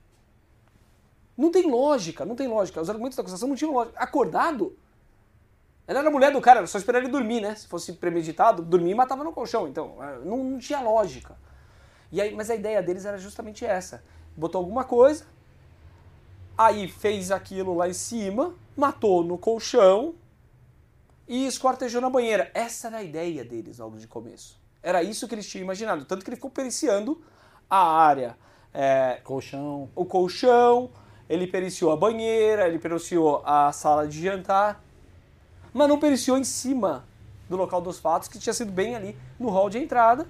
Não tem lógica, não tem lógica. Os argumentos da acusação não tinham lógica. Acordado? Ela era mulher do cara, era só esperar ele dormir, né? Se fosse premeditado, dormir e matava no colchão. Então, é, não, não tinha lógica. E aí, mas a ideia deles era justamente essa. Botou alguma coisa, aí fez aquilo lá em cima, matou no colchão e esquartejou na banheira. Essa era a ideia deles logo de começo. Era isso que eles tinham imaginado. Tanto que ele ficou periciando a área, é, Colchão. o colchão, ele periciou a banheira, ele periciou a sala de jantar, mas não periciou em cima do local dos fatos, que tinha sido bem ali no hall de entrada.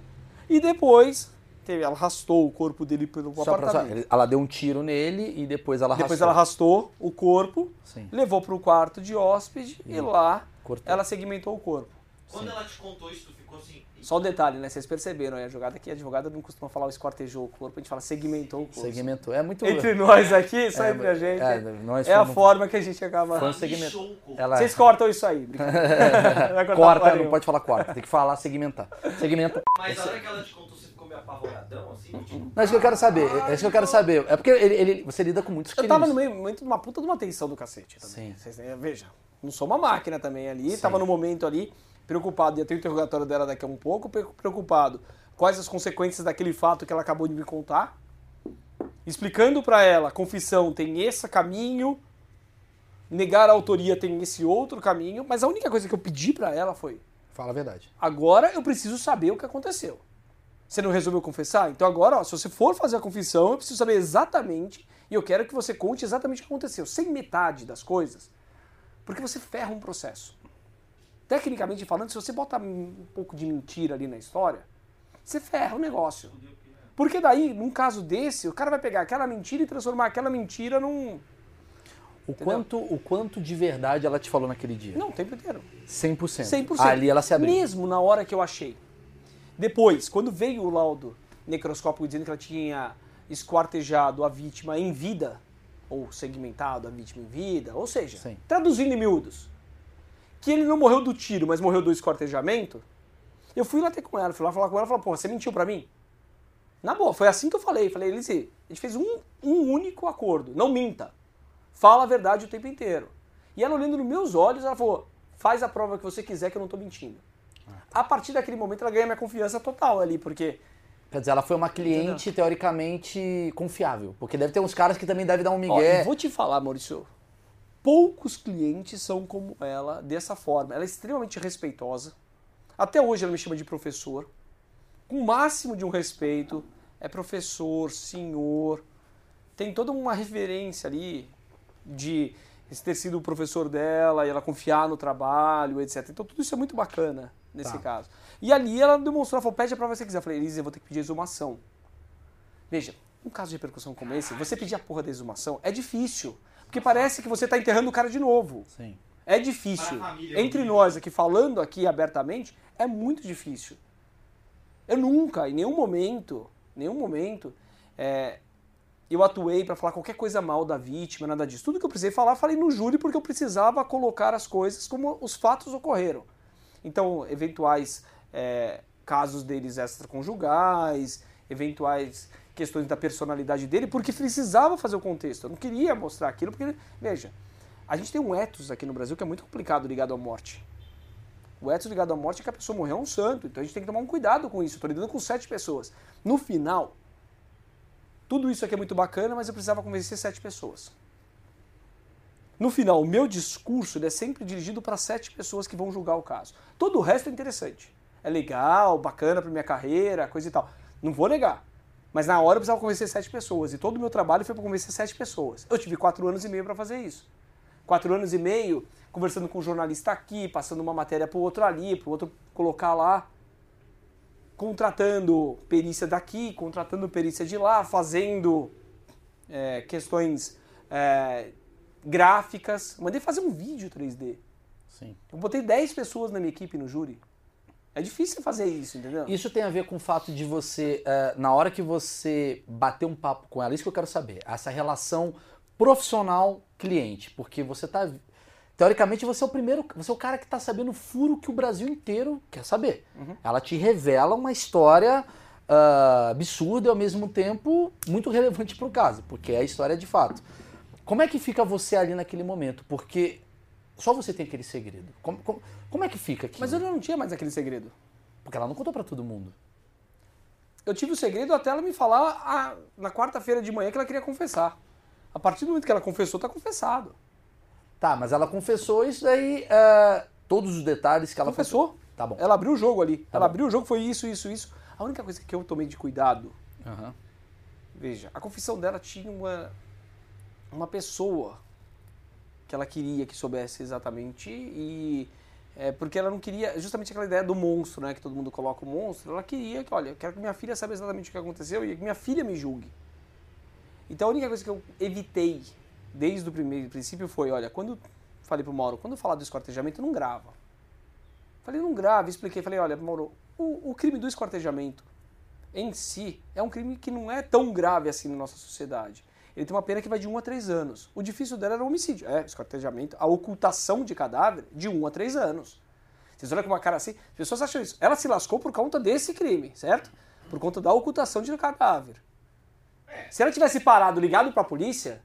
E depois, teve, ela arrastou o corpo dele pelo Só pra, só, apartamento. ele- ela deu um tiro nele e depois ela Depois arrastou. ela arrastou o corpo, Sim. levou para o quarto de hóspede e lá Cortou. ela segmentou o corpo. Quando ela te contou isso, tu ficou assim. Só um detalhe, né? Vocês perceberam, aí a jogada aqui, a advogada não costuma falar o esquartejou o corpo, a gente fala segmentou o corpo. Segmentou. É muito. Entre (laughs) nós aqui, só É, entre a gente, é, é, a forma que a gente acaba... Foi um segmento. lixou o corpo. Ela Vocês cortam isso aí. (laughs) corta, não pode falar corta, tem que falar segmentar. Segmenta. Mas a hora que ela te contou, você ficou meio apavoradão, assim? Tipo, Não, é isso que eu quero saber. É isso que eu quero saber. É porque ele, ele- você lida com muitos Eu crimes. tava no meio muito de uma puta de uma tensão do cacete também. Sim. Vocês, né, veja, não sou uma máquina também ali, tava no momento ali, preocupado, ia ter o interrogatório dela daqui a um pouco, pre- preocupado quais as consequências daquele fato que ela acabou de me contar, explicando pra ela, confissão tem esse caminho, negar a autoria tem esse outro caminho, mas a única coisa que eu pedi pra ela foi, Fala a verdade. Agora eu preciso saber o que aconteceu. Você não resolveu confessar? Então agora, ó, se você for fazer a confissão, eu preciso saber exatamente e eu quero que você conte exatamente o que aconteceu, sem metade das coisas, porque você ferra um processo. Tecnicamente falando, se você bota um pouco de mentira ali na história, você ferra o negócio. Porque daí, num caso desse, o cara vai pegar aquela mentira e transformar aquela mentira num. O quanto, o quanto de verdade ela te falou naquele dia? Não, o tempo inteiro. 100%. 100%. Ali ela se abriu. Mesmo na hora que eu achei. Depois, quando veio o laudo necroscópico dizendo que ela tinha esquartejado a vítima em vida, ou segmentado a vítima em vida, ou seja, Sim. traduzindo em miúdos, que ele não morreu do tiro, mas morreu do esquartejamento, eu fui lá ter com ela, fui lá falar com ela e falei, pô, você mentiu pra mim? Na boa, foi assim que eu falei. Falei, Elise, a gente fez um, um único acordo, não minta. Fala a verdade o tempo inteiro. E ela olhando nos meus olhos, ela falou, faz a prova que você quiser que eu não tô mentindo. A partir daquele momento ela ganha minha confiança total ali, porque Quer dizer, ela foi uma cliente teoricamente confiável. Porque deve ter uns caras que também devem dar um Ó, migué. e vou te falar, Maurício. Poucos clientes são como ela, dessa forma. Ela é extremamente respeitosa. Até hoje ela me chama de professor. Com o máximo de um respeito. É professor, senhor. Tem toda uma referência ali de ter sido o professor dela e ela confiar no trabalho, etc. Então tudo isso é muito bacana nesse Tá. caso. E ali ela demonstrou, ela falou, pede a prova que você quiser. Eu falei, Elisa, eu vou ter que pedir exumação. Veja, um caso de repercussão como esse, você pedir a porra da exumação é difícil. Porque parece que você está enterrando o cara de novo. Sim. É difícil. Família, Entre nós aqui, falando aqui abertamente, é muito difícil. Eu nunca, em nenhum momento, nenhum momento, é, eu atuei para falar qualquer coisa mal da vítima, nada disso. Tudo que eu precisei falar, falei no júri porque eu precisava colocar as coisas como os fatos ocorreram. Então, eventuais é, casos deles extraconjugais, eventuais questões da personalidade dele, porque precisava fazer o contexto. Eu não queria mostrar aquilo, porque, veja, a gente tem um ethos aqui no Brasil que é muito complicado ligado à morte. O ethos ligado à morte é que a pessoa morreu é um santo, então a gente tem que tomar um cuidado com isso. Estou lidando com sete pessoas. No final, tudo isso aqui é muito bacana, mas eu precisava convencer sete pessoas. No final, o meu discurso é sempre dirigido para sete pessoas que vão julgar o caso. Todo o resto é interessante. é legal, bacana pra minha carreira, coisa e tal. Não vou negar. Mas na hora eu precisava convencer sete pessoas. E todo o meu trabalho foi para convencer sete pessoas. Eu tive quatro anos e meio para fazer isso. Quatro anos e meio conversando com um jornalista aqui, passando uma matéria para o outro ali, para o outro colocar lá. Contratando perícia daqui, contratando perícia de lá, fazendo é, questões é, gráficas. Mandei fazer um vídeo 3D. Sim. Eu botei 10 pessoas na minha equipe no júri. É difícil fazer isso, entendeu? Isso tem a ver com o fato de você, eh, na hora que você bater um papo com ela, isso que eu quero saber, essa relação profissional-cliente, porque você tá. Teoricamente, você é o primeiro, você é o cara que está sabendo o furo que o Brasil inteiro quer saber. Ela te revela uma história ah, absurda e ao mesmo tempo muito relevante para o caso, porque é a história de fato. Como é que fica você ali naquele momento? Porque só você tem aquele segredo. Como, como, como é que fica aqui? Mas eu não tinha mais aquele segredo. Porque ela não contou para todo mundo. Eu tive o segredo até ela me falar ah, na quarta-feira de manhã que ela queria confessar. A partir do momento que ela confessou, tá confessado. Tá, mas ela confessou isso daí, ah, todos os detalhes que ela Confessou. Tá bom. Ela abriu o jogo ali. ela bom. abriu o jogo, foi isso, isso, isso. A única coisa que eu tomei de cuidado, Aham. veja, a confissão dela tinha uma, uma pessoa que ela queria que soubesse exatamente e é, porque ela não queria justamente aquela ideia do monstro, né, que todo mundo coloca o monstro. Ela queria que, olha, eu quero que minha filha saiba exatamente o que aconteceu e que minha filha me julgue. Então a única coisa que eu evitei desde o primeiro princípio foi, olha, quando falei pro Mauro, quando eu falar do esquartejamento, não grava. Falei, não grava, expliquei, falei, olha, Mauro, o, o crime do esquartejamento em si é um crime que não é tão grave assim na nossa sociedade. Ele tem uma pena que vai de 1 a 3 anos. O difícil dela era o homicídio. É, esquartejamento, a ocultação de cadáver de 1 a 3 anos. Vocês olham com uma cara assim, as pessoas acham isso. Ela se lascou por conta desse crime, certo? Por conta da ocultação de cadáver. Se ela tivesse parado, ligado pra polícia,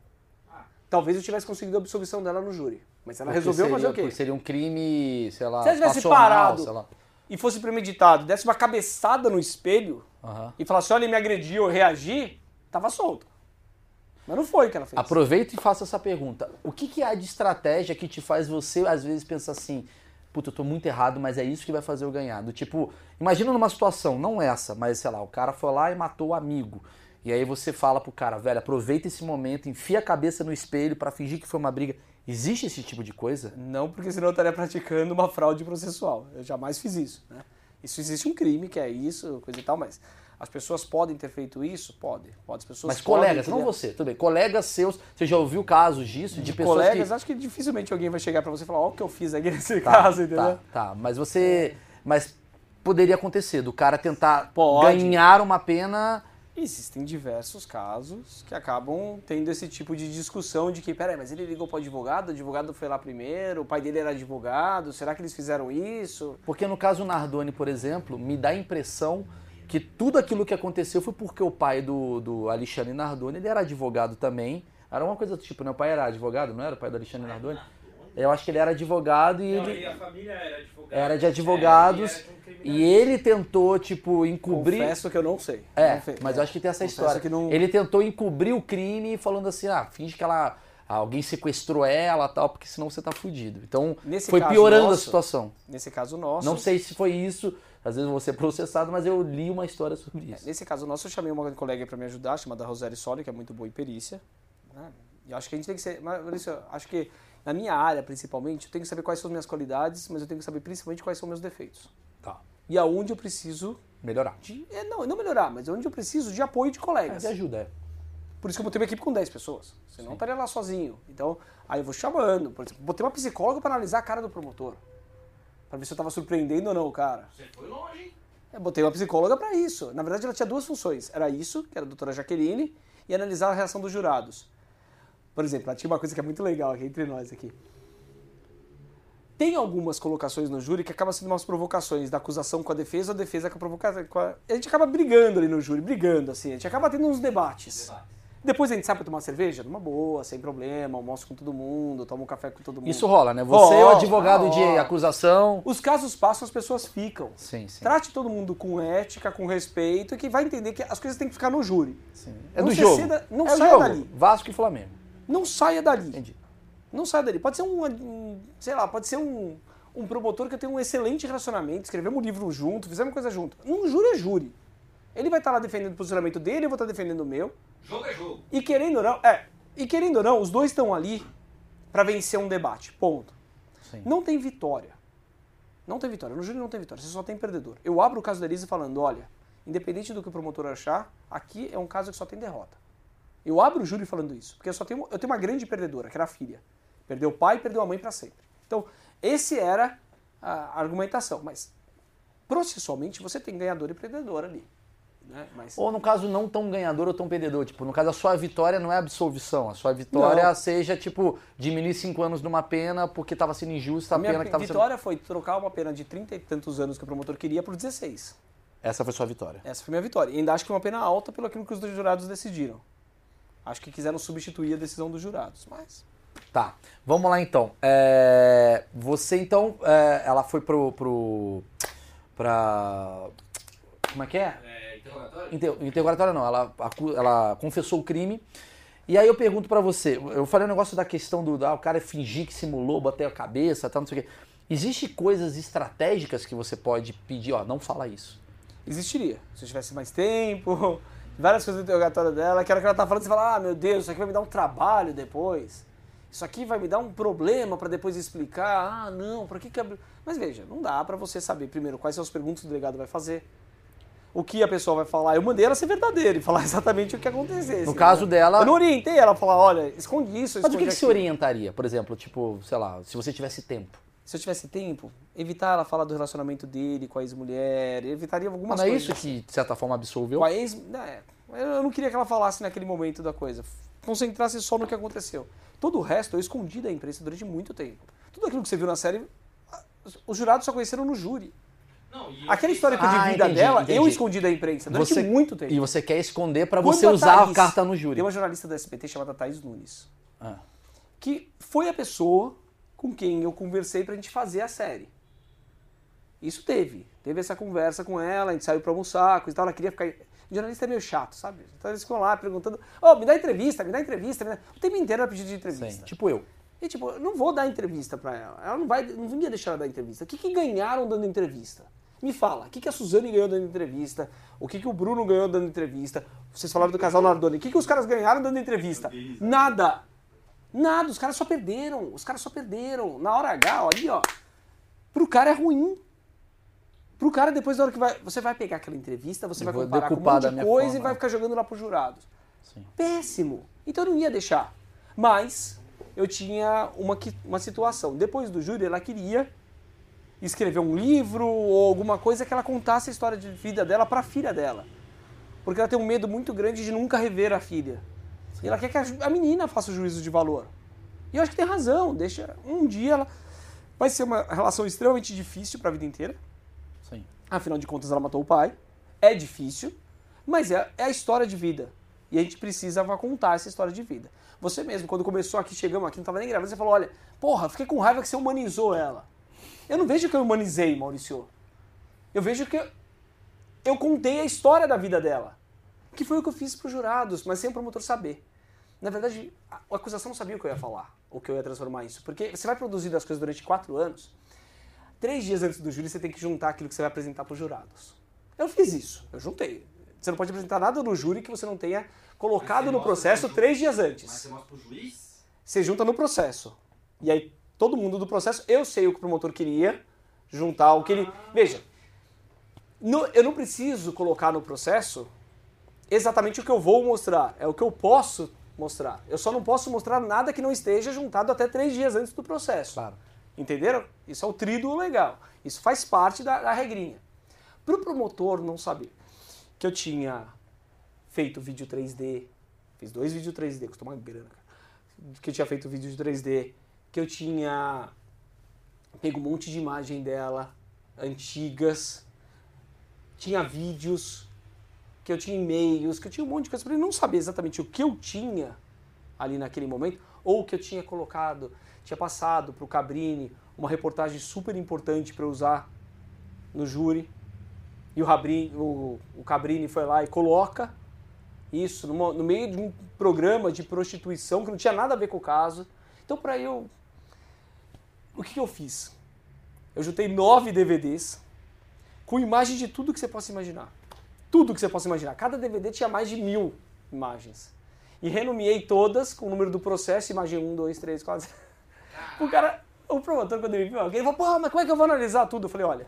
talvez eu tivesse conseguido a absolvição dela no júri. Mas ela Porque resolveu seria, fazer o quê? Seria um crime, sei lá, Se ela tivesse passional, parado sei lá. e fosse premeditado, desse uma cabeçada no espelho Aham. e falasse, olha, ele me agrediu, eu reagi, tava solto. Mas não foi o que ela fez. Aproveita e faça essa pergunta. O que, que há de estratégia que te faz você, às vezes, pensar assim, puta, eu tô muito errado, mas é isso que vai fazer eu ganhar? Do tipo, imagina numa situação, não essa, mas sei lá, o cara foi lá e matou o amigo. E aí você fala pro cara, velho, aproveita esse momento, enfia a cabeça no espelho pra fingir que foi uma briga. Existe esse tipo de coisa? Não, porque senão eu estaria praticando uma fraude processual. Eu jamais fiz isso. Né? Isso existe um crime, que é isso, coisa e tal, mas as pessoas podem ter feito isso? Podem. Pode, as pessoas Mas colegas, não você, tudo bem. Colegas seus, você já ouviu casos disso? De, De pessoas colegas, que... acho que dificilmente alguém vai chegar pra você e falar, ó, o que eu fiz aqui (laughs) nesse Tá, caso, entendeu? tá, tá. Mas você... Mas poderia acontecer, do cara tentar Pode. ganhar uma pena... Existem diversos casos que acabam tendo esse tipo de discussão de que, peraí, mas ele ligou pro advogado, o advogado foi lá primeiro, o pai dele era advogado, será que eles fizeram isso? Porque no caso Nardoni, por exemplo, me dá a impressão que tudo aquilo que aconteceu foi porque o pai do, do Alexandre Nardoni, ele era advogado também. Era uma coisa do tipo, né? O pai era advogado, não era o pai do Alexandre Nardoni? Eu acho que ele era advogado e Não, ele e a família era advogada. era de advogados É, e era de um e criminalista. ele tentou, tipo, encobrir... Confesso que eu não sei. É, Não sei. mas eu acho que tem essa Confesso história. que não- Ele tentou encobrir o crime falando assim, ah, finge que ela alguém sequestrou ela tal, porque senão você tá fudido. Então, Nesse foi caso piorando a nosso, situação. Nesse caso nosso... Não sei se foi isso, às vezes vou ser processado, mas eu li uma história sobre isso. Nesse caso nosso, eu chamei uma colega para me ajudar, chamada Roseli Soli, que é muito boa em perícia. né? E acho que a gente tem que ser. Mas, Maurício, acho que na minha área, principalmente, eu tenho que saber quais são as minhas qualidades, mas eu tenho que saber principalmente quais são os meus defeitos. Tá. E aonde eu preciso Melhorar. de. É, não, não melhorar, mas onde eu preciso de apoio de colegas. Mas ajuda, é. Por isso que eu botei uma equipe com 10 pessoas. Senão eu estaria lá sozinho. Então, aí eu vou chamando. Por exemplo, botei uma psicóloga para analisar a cara do promotor. Para ver se eu estava surpreendendo ou não cara. Você foi longe, hein? Eu botei uma psicóloga para isso. Na verdade, ela tinha duas funções. Era isso, que era a doutora Jaqueline, e analisar a reação dos jurados. Por exemplo, ela tinha uma coisa que é muito legal aqui entre nós aqui. Tem algumas colocações no júri que acabam sendo umas provocações da acusação com a defesa, ou a defesa com a provocação. A... A gente acaba brigando ali no júri, brigando, assim. A gente acaba tendo uns debates. Depois a gente sai pra tomar cerveja? Numa boa, sem problema, almoço com todo mundo, tomo um café com todo mundo. Isso rola, né? Você é o Rola, advogado de acusação. Os casos passam, as pessoas ficam. Sim, sim. Trate todo mundo com ética, com respeito, e que vai entender que as coisas têm que ficar no júri. sim. É Não do jogo. ceda- não é saia jogo. dali. Vasco e Flamengo. Não saia dali. Entendi. Não saia dali. Pode ser um, um- sei lá, pode ser um, um promotor que eu tenho um excelente relacionamento, escrevemos um livro junto, fizemos coisa junto. Um júri é júri. Ele vai estar lá defendendo o posicionamento dele, eu vou estar defendendo o meu. Jogo é jogo. E querendo ou não, é, e querendo ou não, os dois estão ali para vencer um debate. Ponto. Sim. Não tem vitória. Não tem vitória. No júri não tem vitória, você só tem perdedor. Eu abro o caso da Elise falando, olha, independente do que o promotor achar, aqui é um caso que só tem derrota. Eu abro o júri falando isso, porque eu só tenho, eu tenho uma grande perdedora, que era a filha. Perdeu o pai e perdeu a mãe para sempre. Então, esse era a argumentação, mas processualmente você tem ganhador e perdedor ali. Né? Mas, Ou no caso, não tão ganhador ou tão perdedor. Tipo, no caso, a sua vitória não é absolvição. A sua vitória Não. seja, tipo, diminuir cinco anos numa pena porque tava sendo injusta a, a minha pena que tava vitória foi trocar uma pena de 30 e tantos anos que o promotor queria por 16. sendo. Essa foi sua vitória. Essa foi minha vitória. E ainda acho que uma pena alta pelo aquilo que os dois jurados decidiram. Acho que quiseram substituir a decisão dos jurados, mas... Tá, vamos lá então. É, você então, é, ela foi pro, pro. pra. Como é que é? É, interrogatório? Inter- Interrogatório não, ela, ela confessou o crime. E aí eu pergunto pra você, eu falei o negócio da questão do ah, o cara fingir que simulou, bater a cabeça, tal, não sei o quê. Existe coisas estratégicas que você pode pedir, ó, não fala isso. Existiria. Se eu tivesse mais tempo, (laughs) várias coisas do interrogatório dela, que era que ela tá falando, você fala, ah, meu Deus, isso aqui vai me dar um trabalho depois. Isso aqui vai me dar um problema para depois explicar. Ah, não, para que que abriu? Mas veja, não dá para você saber primeiro quais são as perguntas que o delegado vai fazer. O que a pessoa vai falar. Eu mandei ela ser verdadeira e falar (laughs) exatamente o que acontecesse. No caso dela- Eu não orientei ela a falar, olha, esconde isso, Mas o esconde que, que você aquilo. orientaria? Por exemplo, tipo, sei lá, se você tivesse tempo. Se eu tivesse tempo, evitar ela falar do relacionamento dele com a ex-mulher, evitaria algumas Mas não é coisas. isso que, de certa forma, absolveu? Com a ex. É, eu não queria que ela falasse naquele momento da coisa. Concentrasse só no que aconteceu. Todo o resto eu escondi da imprensa durante muito tempo. Tudo aquilo que você viu na série, os jurados só conheceram no júri. Não, Aquela história que eu Ah, de vida entendi, dela, entendi. eu escondi da imprensa durante Você- muito tempo. E você quer esconder pra Quando você a usar a Thaís- carta no júri. Tem uma jornalista da SBT chamada Thaís Nunes, Ah. que foi a pessoa com quem eu conversei pra gente fazer a série. Isso teve. Teve essa conversa com ela, a gente saiu pra almoçar, coisa e tal, ela queria ficar... O jornalista é meio chato, sabe? Então eles ficam lá perguntando, ô, me dá entrevista, me dá entrevista, me dá... O tempo inteiro ela pediu de entrevista. Sim, tipo eu. E tipo, eu não vou dar entrevista pra ela. Ela não vai, não ia deixar ela dar entrevista. O que, que ganharam dando entrevista? Me fala, o que, que a Suzane ganhou dando entrevista? O que, que o Bruno ganhou dando entrevista? Vocês falaram do casal Nardoni. O que, que os caras ganharam dando entrevista? Nada. Nada, os caras só perderam. Os caras só perderam. Na hora H, ó, ali, ó. Pro cara é ruim. Pro cara, depois da hora que vai. Você vai pegar aquela entrevista, você Eu vai comparar com um monte de coisa e forma. vai ficar jogando lá pros jurados Sim. péssimo. Então eu não ia deixar. Mas eu tinha uma, uma situação. Depois do júri, ela queria escrever um livro ou alguma coisa que ela contasse a história de vida dela para a filha dela. Porque ela tem um medo muito grande de nunca rever a filha. E ela quer que a menina faça o juízo de valor. E eu acho que tem razão. Deixa um dia ela vai ser uma relação extremamente difícil para a vida inteira. Sim. Afinal de contas, ela matou o pai. É difícil, mas é, é a história de vida. E a gente precisava contar essa história de vida. Você mesmo, quando começou aqui, chegamos aqui, não estava nem gravando, você falou: olha, porra, fiquei com raiva que você humanizou ela. Eu não vejo que eu humanizei, Maurício. Eu vejo que eu, eu contei a história da vida dela. Que foi o que eu fiz para os jurados, mas sem o promotor saber. Na verdade, a, a acusação não sabia o que eu ia falar, o que eu ia transformar isso. Porque você vai produzindo as coisas durante quatro anos, três dias antes do júri você tem que juntar aquilo que você vai apresentar para os jurados. Eu fiz isso, eu juntei. Você não pode apresentar nada no júri que você não tenha colocado no processo três dias Mas antes. você mostra pro juiz? Você junta no processo. E aí, todo mundo do processo, eu sei o que o promotor queria, juntar o que ele. Veja, no- eu não preciso colocar no processo exatamente o que eu vou mostrar, é o que eu posso mostrar. Eu só não posso mostrar nada que não esteja juntado até três dias antes do processo. Claro. Entenderam? Isso é o tríduo legal. Isso faz parte da, da regrinha. Para o promotor não saber que eu tinha feito vídeo 3D, fiz dois vídeos 3D, custou uma grana, cara. Que eu tinha feito vídeo de 3D, que eu tinha pego um monte de imagem dela, antigas, tinha vídeos, que eu tinha e-mails, que eu tinha um monte de coisa para ele não saber exatamente o que eu tinha ali naquele momento, ou que eu tinha colocado, tinha passado para o Cabrini uma reportagem super importante para usar no júri, e o, Rabrini, o, o Cabrini foi lá e coloca isso numa- no meio de um programa de prostituição que não tinha nada a ver com o caso. Então, para eu. O que, eu fiz? Eu juntei nove DVDs com imagens de tudo que você possa imaginar. Tudo que você possa imaginar. Cada DVD tinha mais de mil imagens. E renomeei todas com o número do processo, imagem 1, 2, 3, 4. O cara, o promotor, quando ele viu, ele falou, pô, mas como é que eu vou analisar tudo? Eu falei, olha,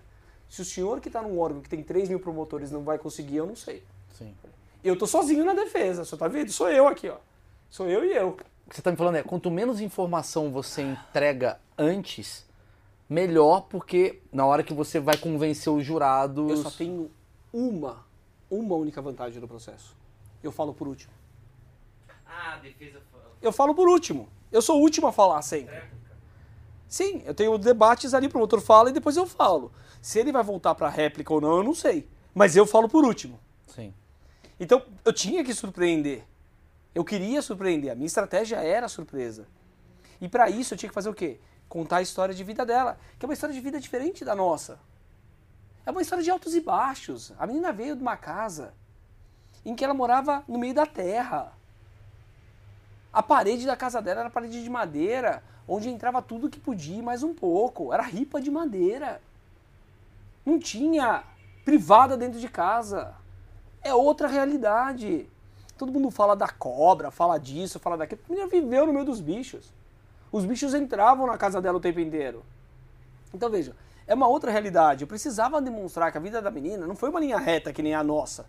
se o senhor que está num órgão que tem 3 mil promotores não vai conseguir, eu não sei. Sim. Eu tô sozinho na defesa, só tá vendo? Sou eu aqui, ó. Sou eu e eu. O que você está me falando é, quanto menos informação você entrega antes, melhor, porque na hora que você vai convencer os jurados... Eu só tenho uma, uma única vantagem no processo. Eu falo por último. Ah, a defesa. Eu falo por último. Eu sou o último a falar sempre. Sim, eu tenho debates ali, o promotor fala e depois eu falo. Se ele vai voltar para réplica ou não, eu não sei. Mas eu falo por último. Sim. Então, eu tinha que surpreender. Eu queria surpreender. A minha estratégia era surpresa. E para isso eu tinha que fazer o quê? Contar a história de vida dela, que é uma história de vida diferente da nossa. É uma história de altos e baixos. A menina veio de uma casa em que ela morava no meio da terra. A parede da casa dela era parede de madeira, onde entrava tudo que podia mais um pouco. Era ripa de madeira. Não tinha privada dentro de casa. É outra realidade. Todo mundo fala da cobra, fala disso, fala daquilo. A menina viveu no meio dos bichos. Os bichos entravam na casa dela o tempo inteiro. Então veja, é uma outra realidade. Eu precisava demonstrar que a vida da menina não foi uma linha reta que nem a nossa.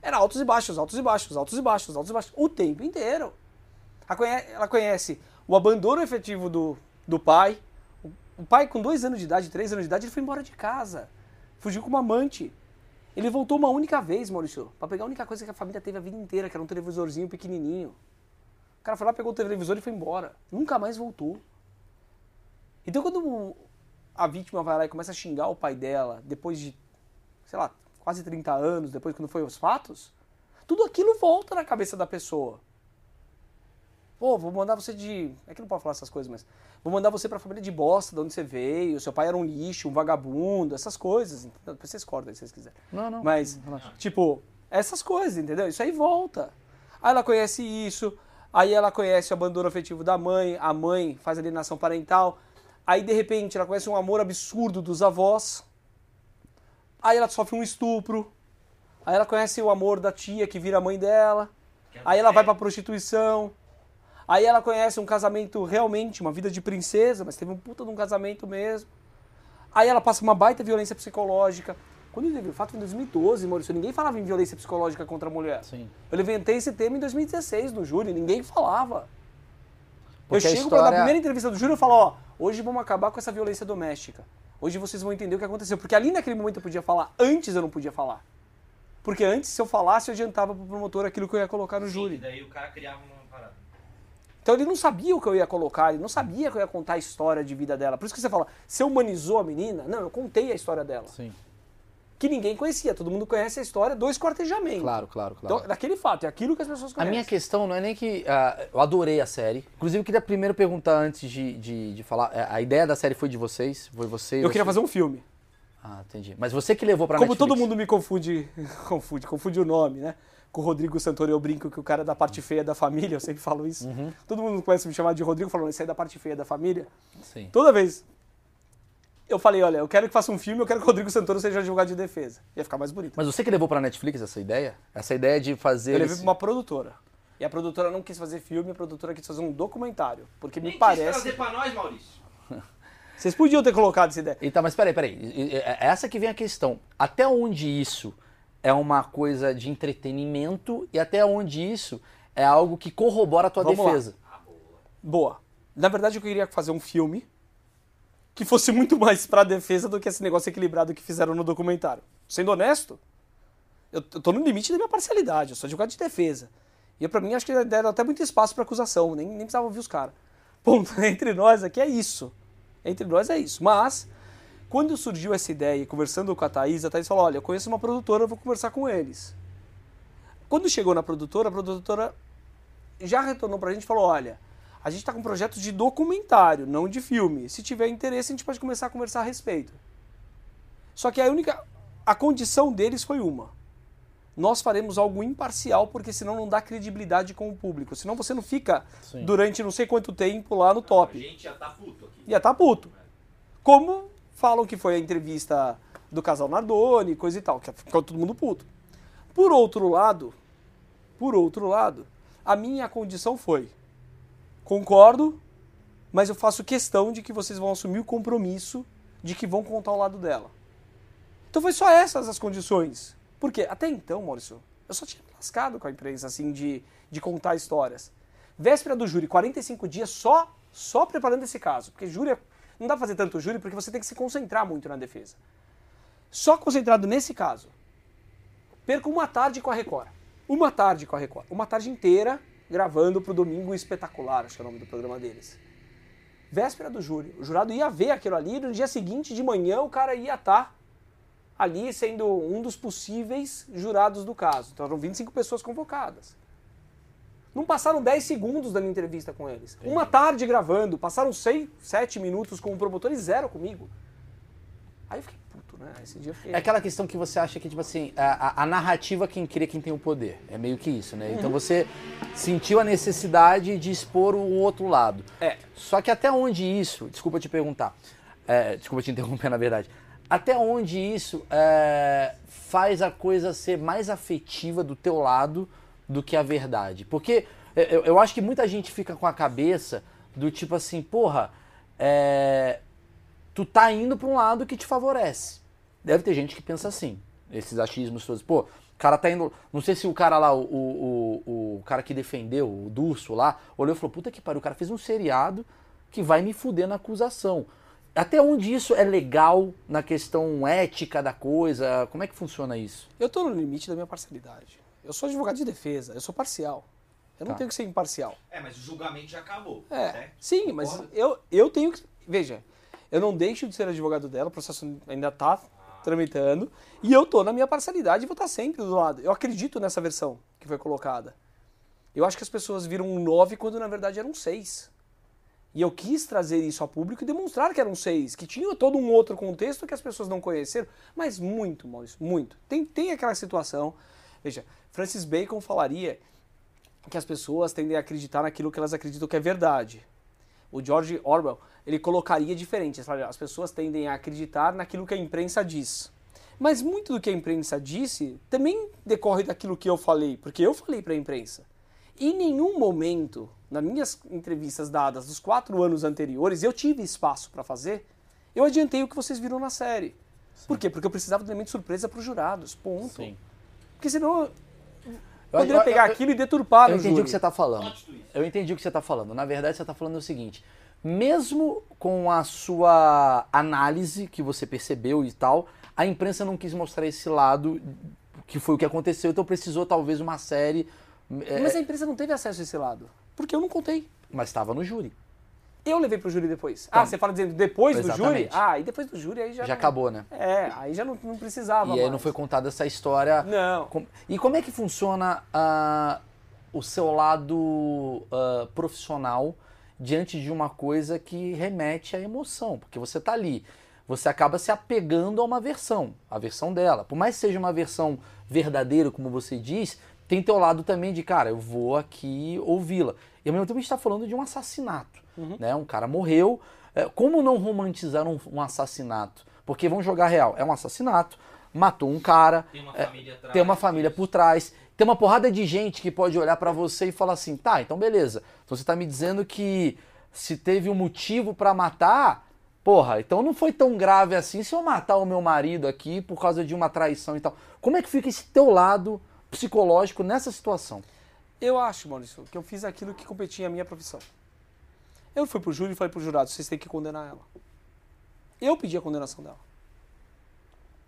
Era altos e baixos, altos e baixos, altos e baixos, altos e baixos, o tempo inteiro. Ela conhece o abandono efetivo do, do pai. O pai, com dois anos de idade, três anos de idade, ele foi embora de casa. Fugiu com uma amante. Ele voltou uma única vez, Maurício, para pegar a única coisa que a família teve a vida inteira, que era um televisorzinho pequenininho. O cara foi lá, pegou o televisor e foi embora. Nunca mais voltou. Então, quando a vítima vai lá e começa a xingar o pai dela, depois de, sei lá, quase 30 anos, depois quando foi os fatos, tudo aquilo volta na cabeça da pessoa. Pô, vou mandar você de. É que não pode falar essas coisas, mas. Vou mandar você pra família de bosta, de onde você veio, seu pai era um lixo, um vagabundo, essas coisas. Depois vocês cortam aí se vocês quiserem. Não, não. Mas, tipo, essas coisas, entendeu? Isso aí volta. Aí ela conhece isso, aí ela conhece o abandono afetivo da mãe, a mãe faz alienação parental, aí de repente ela conhece um amor absurdo dos avós, aí ela sofre um estupro, aí ela conhece o amor da tia que vira mãe dela, aí ela vai pra prostituição. Aí ela conhece um casamento realmente, uma vida de princesa, mas teve um puta de um casamento mesmo. Aí ela passa uma baita violência psicológica. Quando eu teve o fato em 2012, Maurício, ninguém falava em violência psicológica contra a mulher. Sim. Eu levantei esse tema em 2016 no júri, ninguém falava. Porque eu chego pra dar a história- primeira entrevista do júri e falo, ó, hoje vamos acabar com essa violência doméstica. Hoje vocês vão entender o que aconteceu. Porque ali naquele momento eu podia falar, antes eu não podia falar. Porque antes, se eu falasse, eu adiantava pro promotor aquilo que eu ia colocar no júri. E daí o cara criava uma. Então ele não sabia o que eu ia colocar, ele não sabia que eu ia contar a história de vida dela. Por isso que você fala, você humanizou a menina? Não, eu contei a história dela. Sim. Que ninguém conhecia, todo mundo conhece a história do esquartejamento. Claro, claro, claro. Então, daquele fato, é aquilo que as pessoas A conhecem. minha questão não é nem que. ah, eu adorei a série. Inclusive, eu queria primeiro perguntar antes de, de, de falar. eh, A ideia da série foi de vocês? Foi você? Eu queria você? fazer um filme. Ah, entendi. Mas você que levou pra Como Netflix. todo mundo me confunde, (laughs) confunde, confunde o nome, né? Com o Rodrigo Santoro eu brinco que o cara é da parte feia da família, eu sempre falo isso. Uhum. Todo mundo começa a me chamar de Rodrigo falando, esse aí é da parte feia da família. Sim. Toda vez eu falei, olha, eu quero que faça um filme, eu quero que o Rodrigo Santoro seja advogado de defesa. Ia ficar mais bonito. Mas você que levou pra Netflix essa ideia? Essa ideia de fazer. Eu levei esse- pra uma produtora. E a produtora não quis fazer filme, a produtora quis fazer um documentário. Porque me Nem quis parece. trazer pra nós, Maurício. Vocês podiam ter colocado essa ideia. Eita, mas peraí, peraí. É essa que vem a questão. Até onde isso é uma coisa de entretenimento e até onde isso é algo que corrobora a tua Vamos lá. defesa? Boa. Na verdade, eu queria fazer um filme que fosse muito mais pra defesa do que esse negócio equilibrado que fizeram no documentário. Sendo honesto, eu tô no limite da minha parcialidade, eu sou advogado de defesa. E pra mim acho que deram até muito espaço pra acusação, nem, nem precisava ouvir os caras. Ponto, (laughs) entre nós aqui é isso. Entre nós é isso. Mas, quando surgiu essa ideia, conversando com a Thaís, a Thaís falou, olha, eu conheço uma produtora, eu vou conversar com eles. Quando chegou na produtora, a produtora já retornou pra gente e falou: olha, a gente tá com um projeto de documentário, não de filme. Se tiver interesse, a gente pode começar a conversar a respeito. Só que a única. A condição deles foi uma. Nós faremos algo imparcial, porque senão não dá credibilidade com o público. Senão você não fica Sim. durante não sei quanto tempo lá no A top. gente já tá puto aqui. Ia tá puto. Como falam que foi a entrevista do casal Nardoni, coisa e tal, que ficou todo mundo puto. Por outro lado, por outro lado, a minha condição foi: concordo, mas eu faço questão de que vocês vão assumir o compromisso de que vão contar o lado dela. Então foi só essas as condições. Porque até então, Maurício, eu só tinha lascado com a imprensa, assim, de, de contar histórias. Véspera do júri, 45 dias só, só preparando esse caso. Porque júri, é- não dá pra fazer tanto júri porque você tem que se concentrar muito na defesa. Só concentrado nesse caso. Perco uma tarde com a Record. Uma tarde com a Record. Uma tarde inteira gravando pro Domingo Espetacular, acho que é o nome do programa deles. Véspera do júri. O jurado ia ver aquilo ali, no dia seguinte de manhã o cara ia estar ali sendo um dos possíveis jurados do caso. Então eram 25 pessoas convocadas. Não passaram 10 segundos da minha entrevista com eles. Uma tarde gravando, passaram 6, 7 minutos com o promotor e zero comigo. Aí eu fiquei puto, né? Esse dia eu fiquei. É aquela questão que você acha que, tipo assim, a, a- narrativa quem cria quem tem o poder. É meio que isso, né? Então você sentiu a necessidade de expor o outro lado. É. Só que até onde isso, desculpa te perguntar, é, desculpa te interromper (laughs) na verdade, até onde isso é, faz a coisa ser mais afetiva do teu lado do que a verdade? Porque eu, eu acho que muita gente fica com a cabeça do tipo assim, porra, é, tu tá indo pra um lado que te favorece. Deve ter gente que pensa assim, esses achismos todos. Pô, o cara tá indo. Não sei se o cara lá, o, o, o, o cara que defendeu, o Durso lá, olhou e falou: puta que pariu, o cara fez um seriado que vai me fuder na acusação. Até onde isso é legal na questão ética da coisa? Como é que funciona isso? Eu tô no limite da minha parcialidade. Eu sou advogado de defesa, eu sou parcial. Eu não Tá. tenho que ser imparcial. É, mas o julgamento já acabou. É, certo? sim, mas eu, eu tenho que. Veja, eu não deixo de ser advogado dela, o processo ainda tá tramitando, e eu tô na minha parcialidade e vou estar sempre do lado. Eu acredito nessa versão que foi colocada. Eu acho que as pessoas viram um 9 quando na verdade era um 6. E eu quis trazer isso ao público e demonstrar que era um 6, que tinha todo um outro contexto que as pessoas não conheceram, mas muito, Maurício, muito. Tem, tem aquela situação. Veja, Francis Bacon falaria que as pessoas tendem a acreditar naquilo que elas acreditam que é verdade. O George Orwell, ele colocaria diferente. As pessoas tendem a acreditar naquilo que a imprensa diz. Mas muito do que a imprensa disse também decorre daquilo que eu falei, porque eu falei para a imprensa. Em nenhum momento, nas minhas entrevistas dadas dos quatro anos anteriores, eu tive espaço para fazer, eu adiantei o que vocês viram na série. Por quê? Porque eu precisava de elemento surpresa para os jurados, ponto. Porque senão eu poderia eu- pegar eu- aquilo e deturpar Eu entendi júri. o que você está falando. Eu entendi o que você está falando. Na verdade, você está falando o seguinte: mesmo com a sua análise que você percebeu e tal, a imprensa não quis mostrar esse lado que foi o que aconteceu, então precisou talvez uma série, é, Mas a imprensa não teve acesso a esse lado. Porque eu não contei. mas estava no júri. Eu levei pro júri depois. Ah, você fala dizendo depois do júri? Exatamente. Ah, e depois do júri aí já. Já não- acabou, né? É, aí já não, não precisava. E aí mais. não foi contada essa história. Não. Com- E como é que funciona ah, o seu lado ah, profissional diante de uma coisa que remete à emoção? Porque você tá ali, você acaba se apegando a uma versão, a versão dela. Por mais que seja uma versão verdadeira, como você diz, tem teu lado também de, cara, eu vou aqui ouvi-la. E ao mesmo tempo a gente está falando de um assassinato. Né? Um cara morreu. É, como não romantizar um, um assassinato? Porque vamos jogar real. É um assassinato, matou um cara, Tem uma é, família atrás. tem uma família por trás, tem uma porrada de gente que pode olhar pra você e falar assim, tá, então beleza. Então você tá me dizendo que se teve um motivo pra matar, porra, então não foi tão grave assim se eu matar o meu marido aqui por causa de uma traição e tal. Como é que fica esse teu lado psicológico nessa situação? Eu acho, Maurício, que eu fiz aquilo que competia à minha profissão. Eu fui pro júri e falei pro jurado, vocês têm que condenar ela. Eu pedi a condenação dela.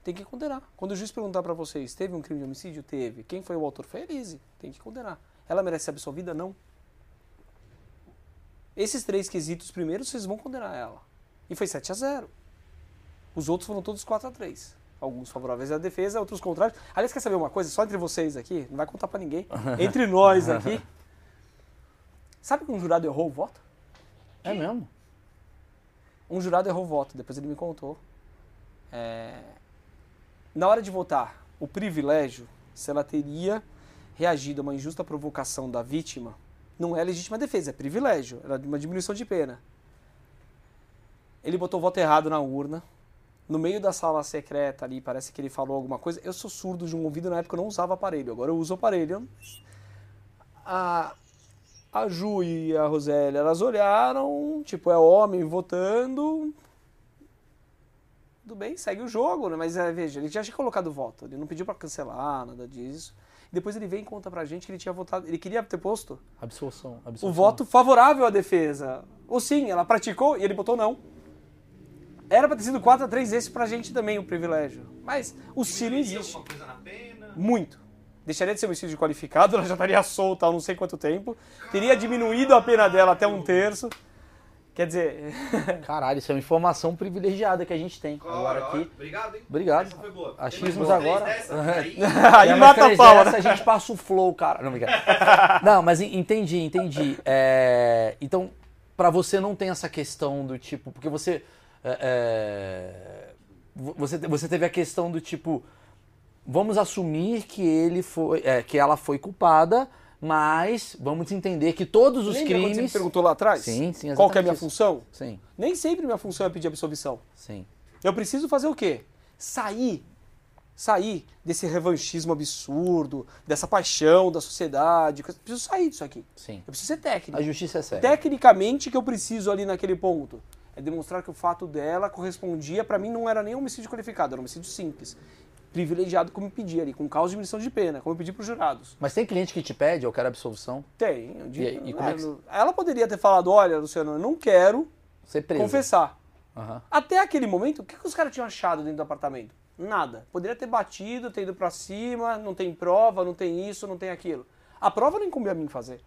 Tem que condenar. Quando o juiz perguntar pra vocês, teve um crime de homicídio? Teve. Quem foi o autor? Foi a Elise. Tem que condenar. Ela merece ser absolvida? Não. Esses três quesitos primeiros, vocês vão condenar ela. E foi 7 a 0 Os outros foram todos 4 a 3 Alguns favoráveis à defesa, outros contrários. Aliás, quer saber uma coisa? Só entre vocês aqui, não vai contar pra ninguém. (laughs) Entre nós aqui. Sabe que um jurado errou o voto? É mesmo? Um jurado errou o voto, depois ele me contou. É, Na hora de votar, o privilégio, se ela teria reagido a uma injusta provocação da vítima, não é legítima defesa, é privilégio, era uma diminuição de pena. Ele botou o voto errado na urna, no meio da sala secreta ali, parece que ele falou alguma coisa. Eu sou surdo de um ouvido, na época eu não usava aparelho, agora eu uso aparelho. A, a Ju e a Rosélia, elas olharam, tipo, é homem votando. Tudo bem, segue o jogo, né? Mas é, veja, ele já tinha colocado voto, ele não pediu pra cancelar, nada disso. Depois ele vem e conta pra gente que ele tinha votado, ele queria ter posto Absolução. absolução. o voto favorável à defesa. Ou sim, ela praticou e ele botou não. Era pra ter sido 4 a 3 esse pra gente também, o privilégio. Mas o Diminuiria existe. alguma coisa na pena? Muito. Deixaria de ser homicídio qualificado, (laughs) ela já estaria solta há não sei quanto tempo. Teria diminuído a pena dela até um terço. Quer dizer, (laughs) Caralho, isso é uma informação privilegiada que a gente tem. Agora Ora, aqui. Obrigado, hein? Obrigado. Essa foi boa. Achismos agora. dessa? (laughs) Aí, mata a pau, dessa, né? a gente passa o flow, cara. Não, brincadeira. não mas en- entendi, entendi. É, então, pra você não tem essa questão do tipo. Porque você. é, é, vo- você, você teve a questão do tipo. Vamos assumir que ele foi. é, que ela foi culpada, mas vamos entender que todos os Lembra quando você me crimes. perguntou lá atrás? Sim, sim, Qual é a minha isso. função? Sim, Nem sempre minha função é pedir absolvição. sim. Eu preciso fazer o quê? Sair. Sair desse revanchismo absurdo, dessa paixão da sociedade. Eu preciso sair disso aqui. Sim. Eu preciso ser técnico. A justiça é séria. Tecnicamente, que eu preciso ali naquele ponto é demonstrar que o fato dela correspondia, pra mim não era nem um homicídio qualificado, era um homicídio simples. Privilegiado, como eu pedi ali, com causa de diminuição de pena, como eu pedi pros jurados. Mas tem cliente que te pede, eu quero absolvição, Tem. Eu digo, E- e como é que- no- Ela poderia ter falado: olha, Luciano, eu não quero confessar. Aham. Até aquele momento, o que, que os caras tinham achado dentro do apartamento? Nada. Poderia ter batido, ter ido pra cima, não tem prova, não tem isso, não tem aquilo. A prova não incumbe a mim fazer.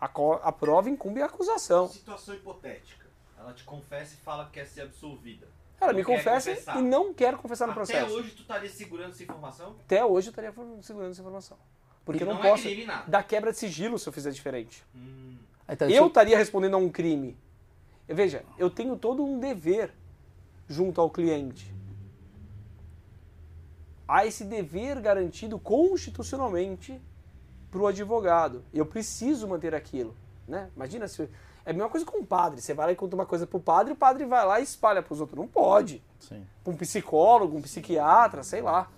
A, a prova incumbe a acusação. Situação hipotética. Ela te confessa e fala que quer ser absolvida. Ela Não me confessa confessar. e não quer confessar no Até processo. hoje tu estaria segurando essa informação? Até hoje eu estaria segurando essa informação. Porque eu não não é posso dar quebra de sigilo se eu fizer diferente. Hum, Então, Eu estaria respondendo a um crime. Veja, eu tenho todo um dever junto ao cliente. Há esse dever garantido constitucionalmente para o advogado. Eu preciso manter aquilo. Né? Imagina se. É a mesma coisa com o padre. Você vai lá e conta uma coisa pro padre, o padre vai lá e espalha para os outros. Não pode. Sim. Para um psicólogo, um psiquiatra, sei lá.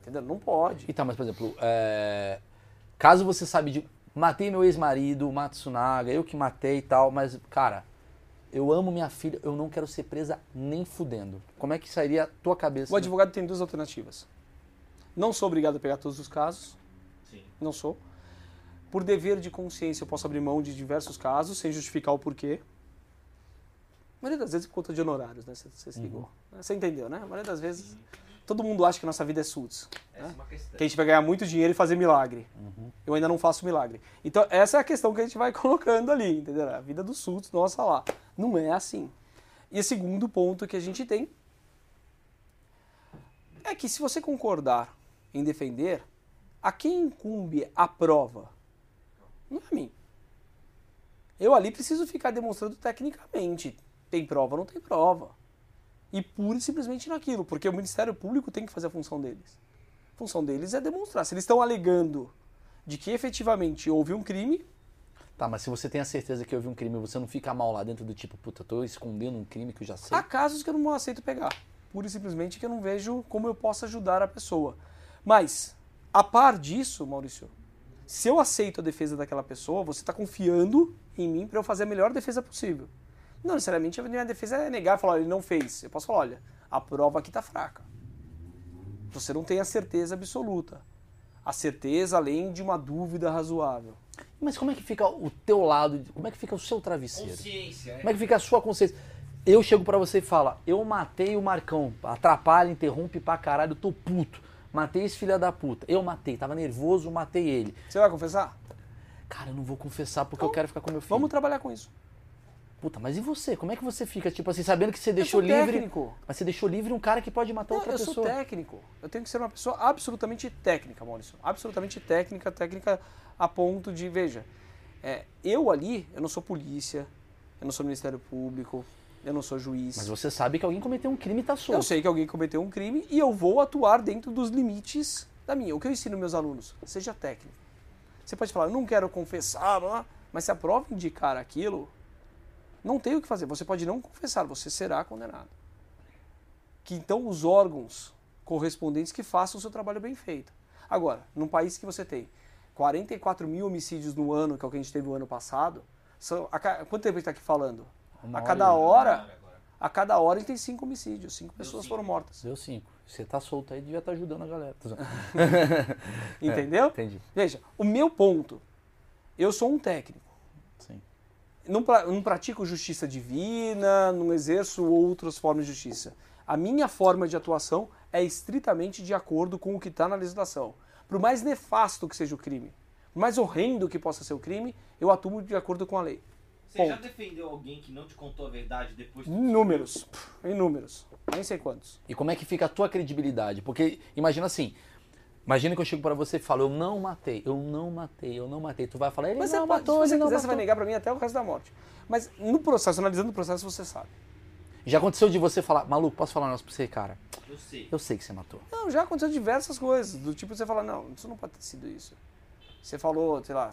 Entendeu? Não pode. E tá, mas por exemplo, é, caso você sabe de. Matei meu ex-marido, o Matsunaga, eu que matei e tal, mas, cara, eu amo minha filha, eu não quero ser presa nem fudendo. Como é que sairia a tua cabeça? O advogado tem duas alternativas. Não sou obrigado a pegar todos os casos. sim. Não sou. Por dever de consciência, eu posso abrir mão de diversos casos sem justificar o porquê. A maioria das vezes por conta de honorários, né? Você, você se ligou. Você entendeu, né? A maioria das vezes, todo mundo acha que nossa vida é suits. Essa é uma questão. Que a gente vai ganhar muito dinheiro e fazer milagre. Eu ainda não faço milagre. Então, essa é a questão que a gente vai (laughs) colocando ali, entendeu? A vida dos suits, nossa lá. Não é assim. E o segundo ponto que a gente tem é que se você concordar em defender, a quem incumbe a prova? Não é a mim. Eu ali preciso ficar demonstrando tecnicamente. Tem prova ou não tem prova. E pura e simplesmente naquilo, porque o Ministério Público tem que fazer a função deles. A função deles é demonstrar. Se eles estão alegando de que efetivamente houve um crime, Tá, mas se você tem a certeza que houve um crime, você não fica mal lá dentro do tipo, puta, tô escondendo um crime que eu já sei. há casos que eu não aceito pegar. Pura e simplesmente que eu não vejo como eu posso ajudar a pessoa. Mas, a par disso, Maurício, se eu aceito a defesa daquela pessoa, você está confiando em mim para eu fazer a melhor defesa possível. Não necessariamente a minha defesa é negar e falar, ele não fez. Eu posso falar, olha, a prova aqui está fraca. Você não tem a certeza absoluta. A certeza além de uma dúvida razoável. Mas como é que fica o teu lado, como é que fica o seu travesseiro? Consciência, é. Como é que fica a sua consciência? Eu chego pra você e falo, eu matei o Marcão, atrapalha, interrompe pra caralho, eu tô puto. Matei esse filho da puta. Eu matei, tava nervoso, matei ele. Você vai confessar? Cara, eu não vou confessar porque eu quero ficar com meu filho. Vamos trabalhar com isso. Puta, mas e você? Como é que você fica, tipo assim, sabendo que você Eu deixou livre. técnico. Mas você deixou livre um cara que pode matar Não, outra eu pessoa. sou técnico. Eu tenho que ser uma pessoa absolutamente técnica, Maurício. Absolutamente técnica, técnica a ponto de, veja, é, eu ali, eu não sou polícia, eu não sou Ministério Público, eu não sou juiz. Mas você sabe que alguém cometeu um crime e tá solto. Eu sei que alguém cometeu um crime e eu vou atuar dentro dos limites da minha. O que eu ensino meus alunos? Seja técnico. Você pode falar, eu não quero confessar, mas se a prova indicar aquilo, não tem o que fazer. Você pode não confessar, você será condenado. que então os órgãos correspondentes que façam o seu trabalho bem feito. Agora, num país que você tem 44 mil homicídios no ano, que é o que a gente teve no ano passado, são, a, quanto tempo a gente está aqui falando? Uma a cada hora, a cada hora gente tem cinco homicídios, cinco pessoas cinco. foram mortas. Deu cinco. Você tá solto aí, devia estar ajudando a galera. (laughs) Entendeu? Entendi. Veja, o meu ponto, eu sou um técnico. Sim. Não, pra- não pratico justiça divina, não exerço outras formas de justiça. A minha forma de atuação é estritamente de acordo com o que está na legislação. Por mais nefasto que seja o crime, por mais horrendo que possa ser o crime, eu atuo de acordo com a lei. Você já Ponto. defendeu alguém que não te contou a verdade depois que Inúmeros. Pff, Inúmeros. Nem sei quantos. E como é que fica a tua credibilidade? Porque imagina assim, imagina que eu chego pra você e falo, eu não matei, eu não matei, eu não matei. Tu vai falar, ele Mas não você pode, matou, se você ele não quiser, você vai matou. negar pra mim até o resto da morte. Mas no processo, analisando o processo, você sabe. Já aconteceu de você falar, maluco, posso falar um negócio pra você, cara? Eu sei. Eu sei que você matou. Não, já aconteceu diversas coisas. Do tipo, você fala, não, isso não pode ter sido isso. Você falou, sei lá,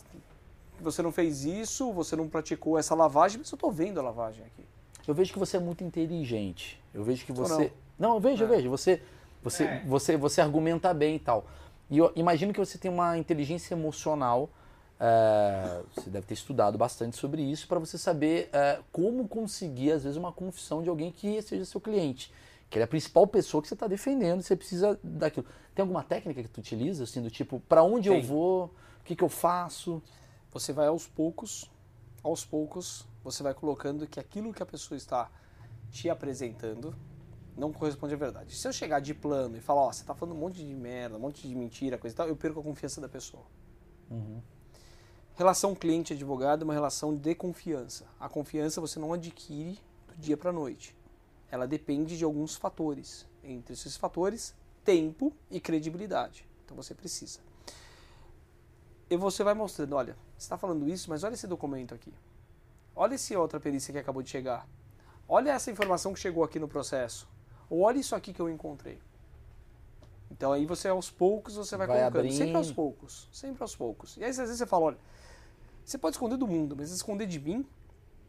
você não fez isso, você não praticou essa lavagem, mas eu tô vendo a lavagem aqui. Eu vejo que você é muito inteligente. Eu vejo que você. Não, eu vejo, eu É. vejo. Você, você, É. você, você argumenta bem e tal. E eu imagino que você tem uma inteligência emocional. é, você deve ter estudado bastante sobre isso para você saber é, como conseguir, às vezes, uma confissão de alguém que seja seu cliente. Que ele é a principal pessoa que você está defendendo, você precisa daquilo. Tem alguma técnica que tu utiliza, assim, do tipo, para onde eu vou, o que, que eu faço? Você vai aos poucos, aos poucos, você vai colocando que aquilo que a pessoa está te apresentando não corresponde à verdade. Se eu chegar de plano e falar, ó, você tá falando um monte de merda, um monte de mentira, coisa e tal, eu perco a confiança da pessoa. Relação cliente-advogado é uma relação de confiança. A confiança você não adquire do dia para noite. Ela depende de alguns fatores. Entre esses fatores, tempo e credibilidade. Então você precisa. E você vai mostrando, olha, você está falando isso, mas olha esse documento aqui. Olha essa outra perícia que acabou de chegar. Olha essa informação que chegou aqui no processo. Ou olha isso aqui que eu encontrei. Então aí você aos poucos você vai, Vai colocando. abrindo. Sempre aos poucos. Sempre aos poucos. E aí às vezes você fala, olha, você pode esconder do mundo, mas esconder de mim,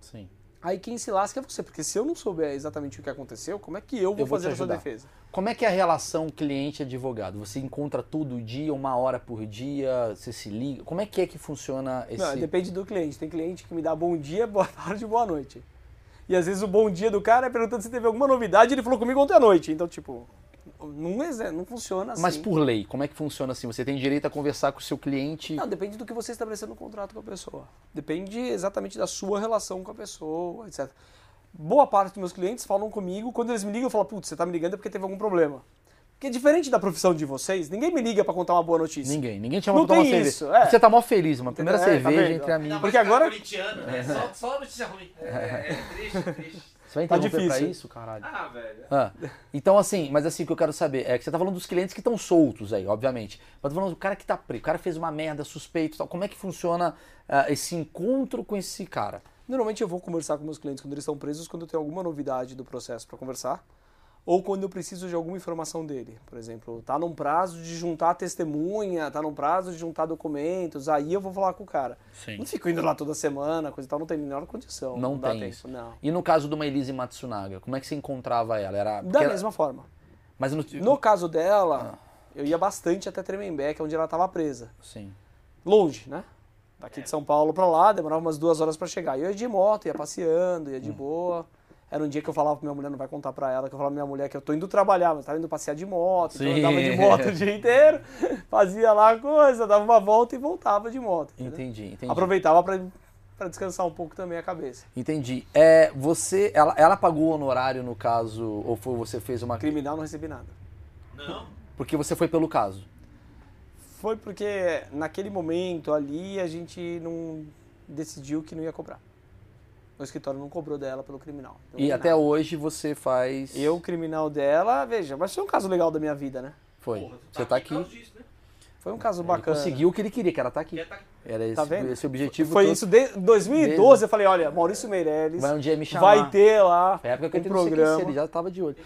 Sim. Aí quem se lasca é você. Porque se eu não souber exatamente o que aconteceu, como é que eu vou, Eu vou fazer defesa? Como é que é a relação cliente-advogado? Você encontra todo dia, uma hora por dia, você se liga? Como é que é que funciona esse... Não, depende do cliente. Tem cliente que me dá bom dia, (laughs) boa tarde, boa noite. E às vezes o bom dia do cara é perguntando se teve alguma novidade ele falou comigo ontem à noite. Então, tipo, não, é, não funciona assim. Mas por lei, como é que funciona assim? Você tem direito a conversar com o seu cliente? Não, depende do que você estabeleceu no contrato com a pessoa. Depende exatamente da sua relação com a pessoa, etc. Boa parte dos meus clientes falam comigo, quando eles me ligam, eu falo, putz, você tá me ligando é porque teve algum problema. Porque diferente da profissão de vocês, ninguém me liga pra contar uma boa notícia. Ninguém. Ninguém te chama Não pra tomar tem cerveja. isso, é. Você tá mó feliz, uma primeira É, tá cerveja vendo? entre amigos. Não, Porque cara agora- né? Só, só notícia ruim. É, é triste, triste. Você vai Tá interromper pra difícil. isso, caralho? Ah, velho. Ah, então, assim, mas assim, o que eu quero saber é que você tá falando dos clientes que estão soltos aí, obviamente. Mas tô falando do cara que tá preso, o cara fez uma merda, suspeito e tal. Como é que funciona ah, esse encontro com esse cara? Normalmente eu vou conversar com meus clientes quando eles estão presos, quando eu tenho alguma novidade do processo para conversar, ou quando eu preciso de alguma informação dele. Por exemplo, tá num prazo de juntar testemunha, tá num prazo de juntar documentos, aí eu vou falar com o cara. Sim. Não fico indo lá toda semana, coisa e tal, não tem a menor condição. Não dá tem tempo, isso. Não. E no caso de uma Elise Matsunaga, como é que você encontrava ela? Era Da porque ela- mesma forma. Mas no, No caso dela, Ah. eu ia bastante até Tremembé, que é onde ela estava presa. Sim. Longe, né? Daqui de São Paulo pra lá, demorava umas duas horas pra chegar. E eu ia de moto, ia passeando, ia de boa. Era um dia que eu falava pra minha mulher, não vai contar pra ela, que eu falava pra minha mulher que eu tô indo trabalhar, mas tava indo passear de moto. Então eu Sim. andava de moto o dia inteiro, (laughs) fazia lá a coisa, dava uma volta e voltava de moto. entendeu? Entendi, entendi. Aproveitava pra, pra descansar um pouco também a cabeça. Entendi. É, você, ela, ela pagou o honorário no caso, ou foi você fez uma... Criminal não recebi nada. Não. Porque você foi pelo caso. Foi porque naquele momento ali a gente não decidiu que não ia cobrar. O escritório não cobrou dela pelo criminal. Então, E até nada. hoje você faz... Eu, criminal dela, veja, mas foi um caso legal da minha vida, né? Foi. Porra, você tá aqui. disso, né? Foi um caso Ele bacana. conseguiu o que ele queria, que era estar aqui. Quer tá- Era esse, Tá vendo? esse objetivo Foi todo. isso desde 2012, eu falei, olha, Maurício Meirelles Vai um dia me chamar. vai ter lá Foi a época que um sei programa. quem, ele já tava de olho.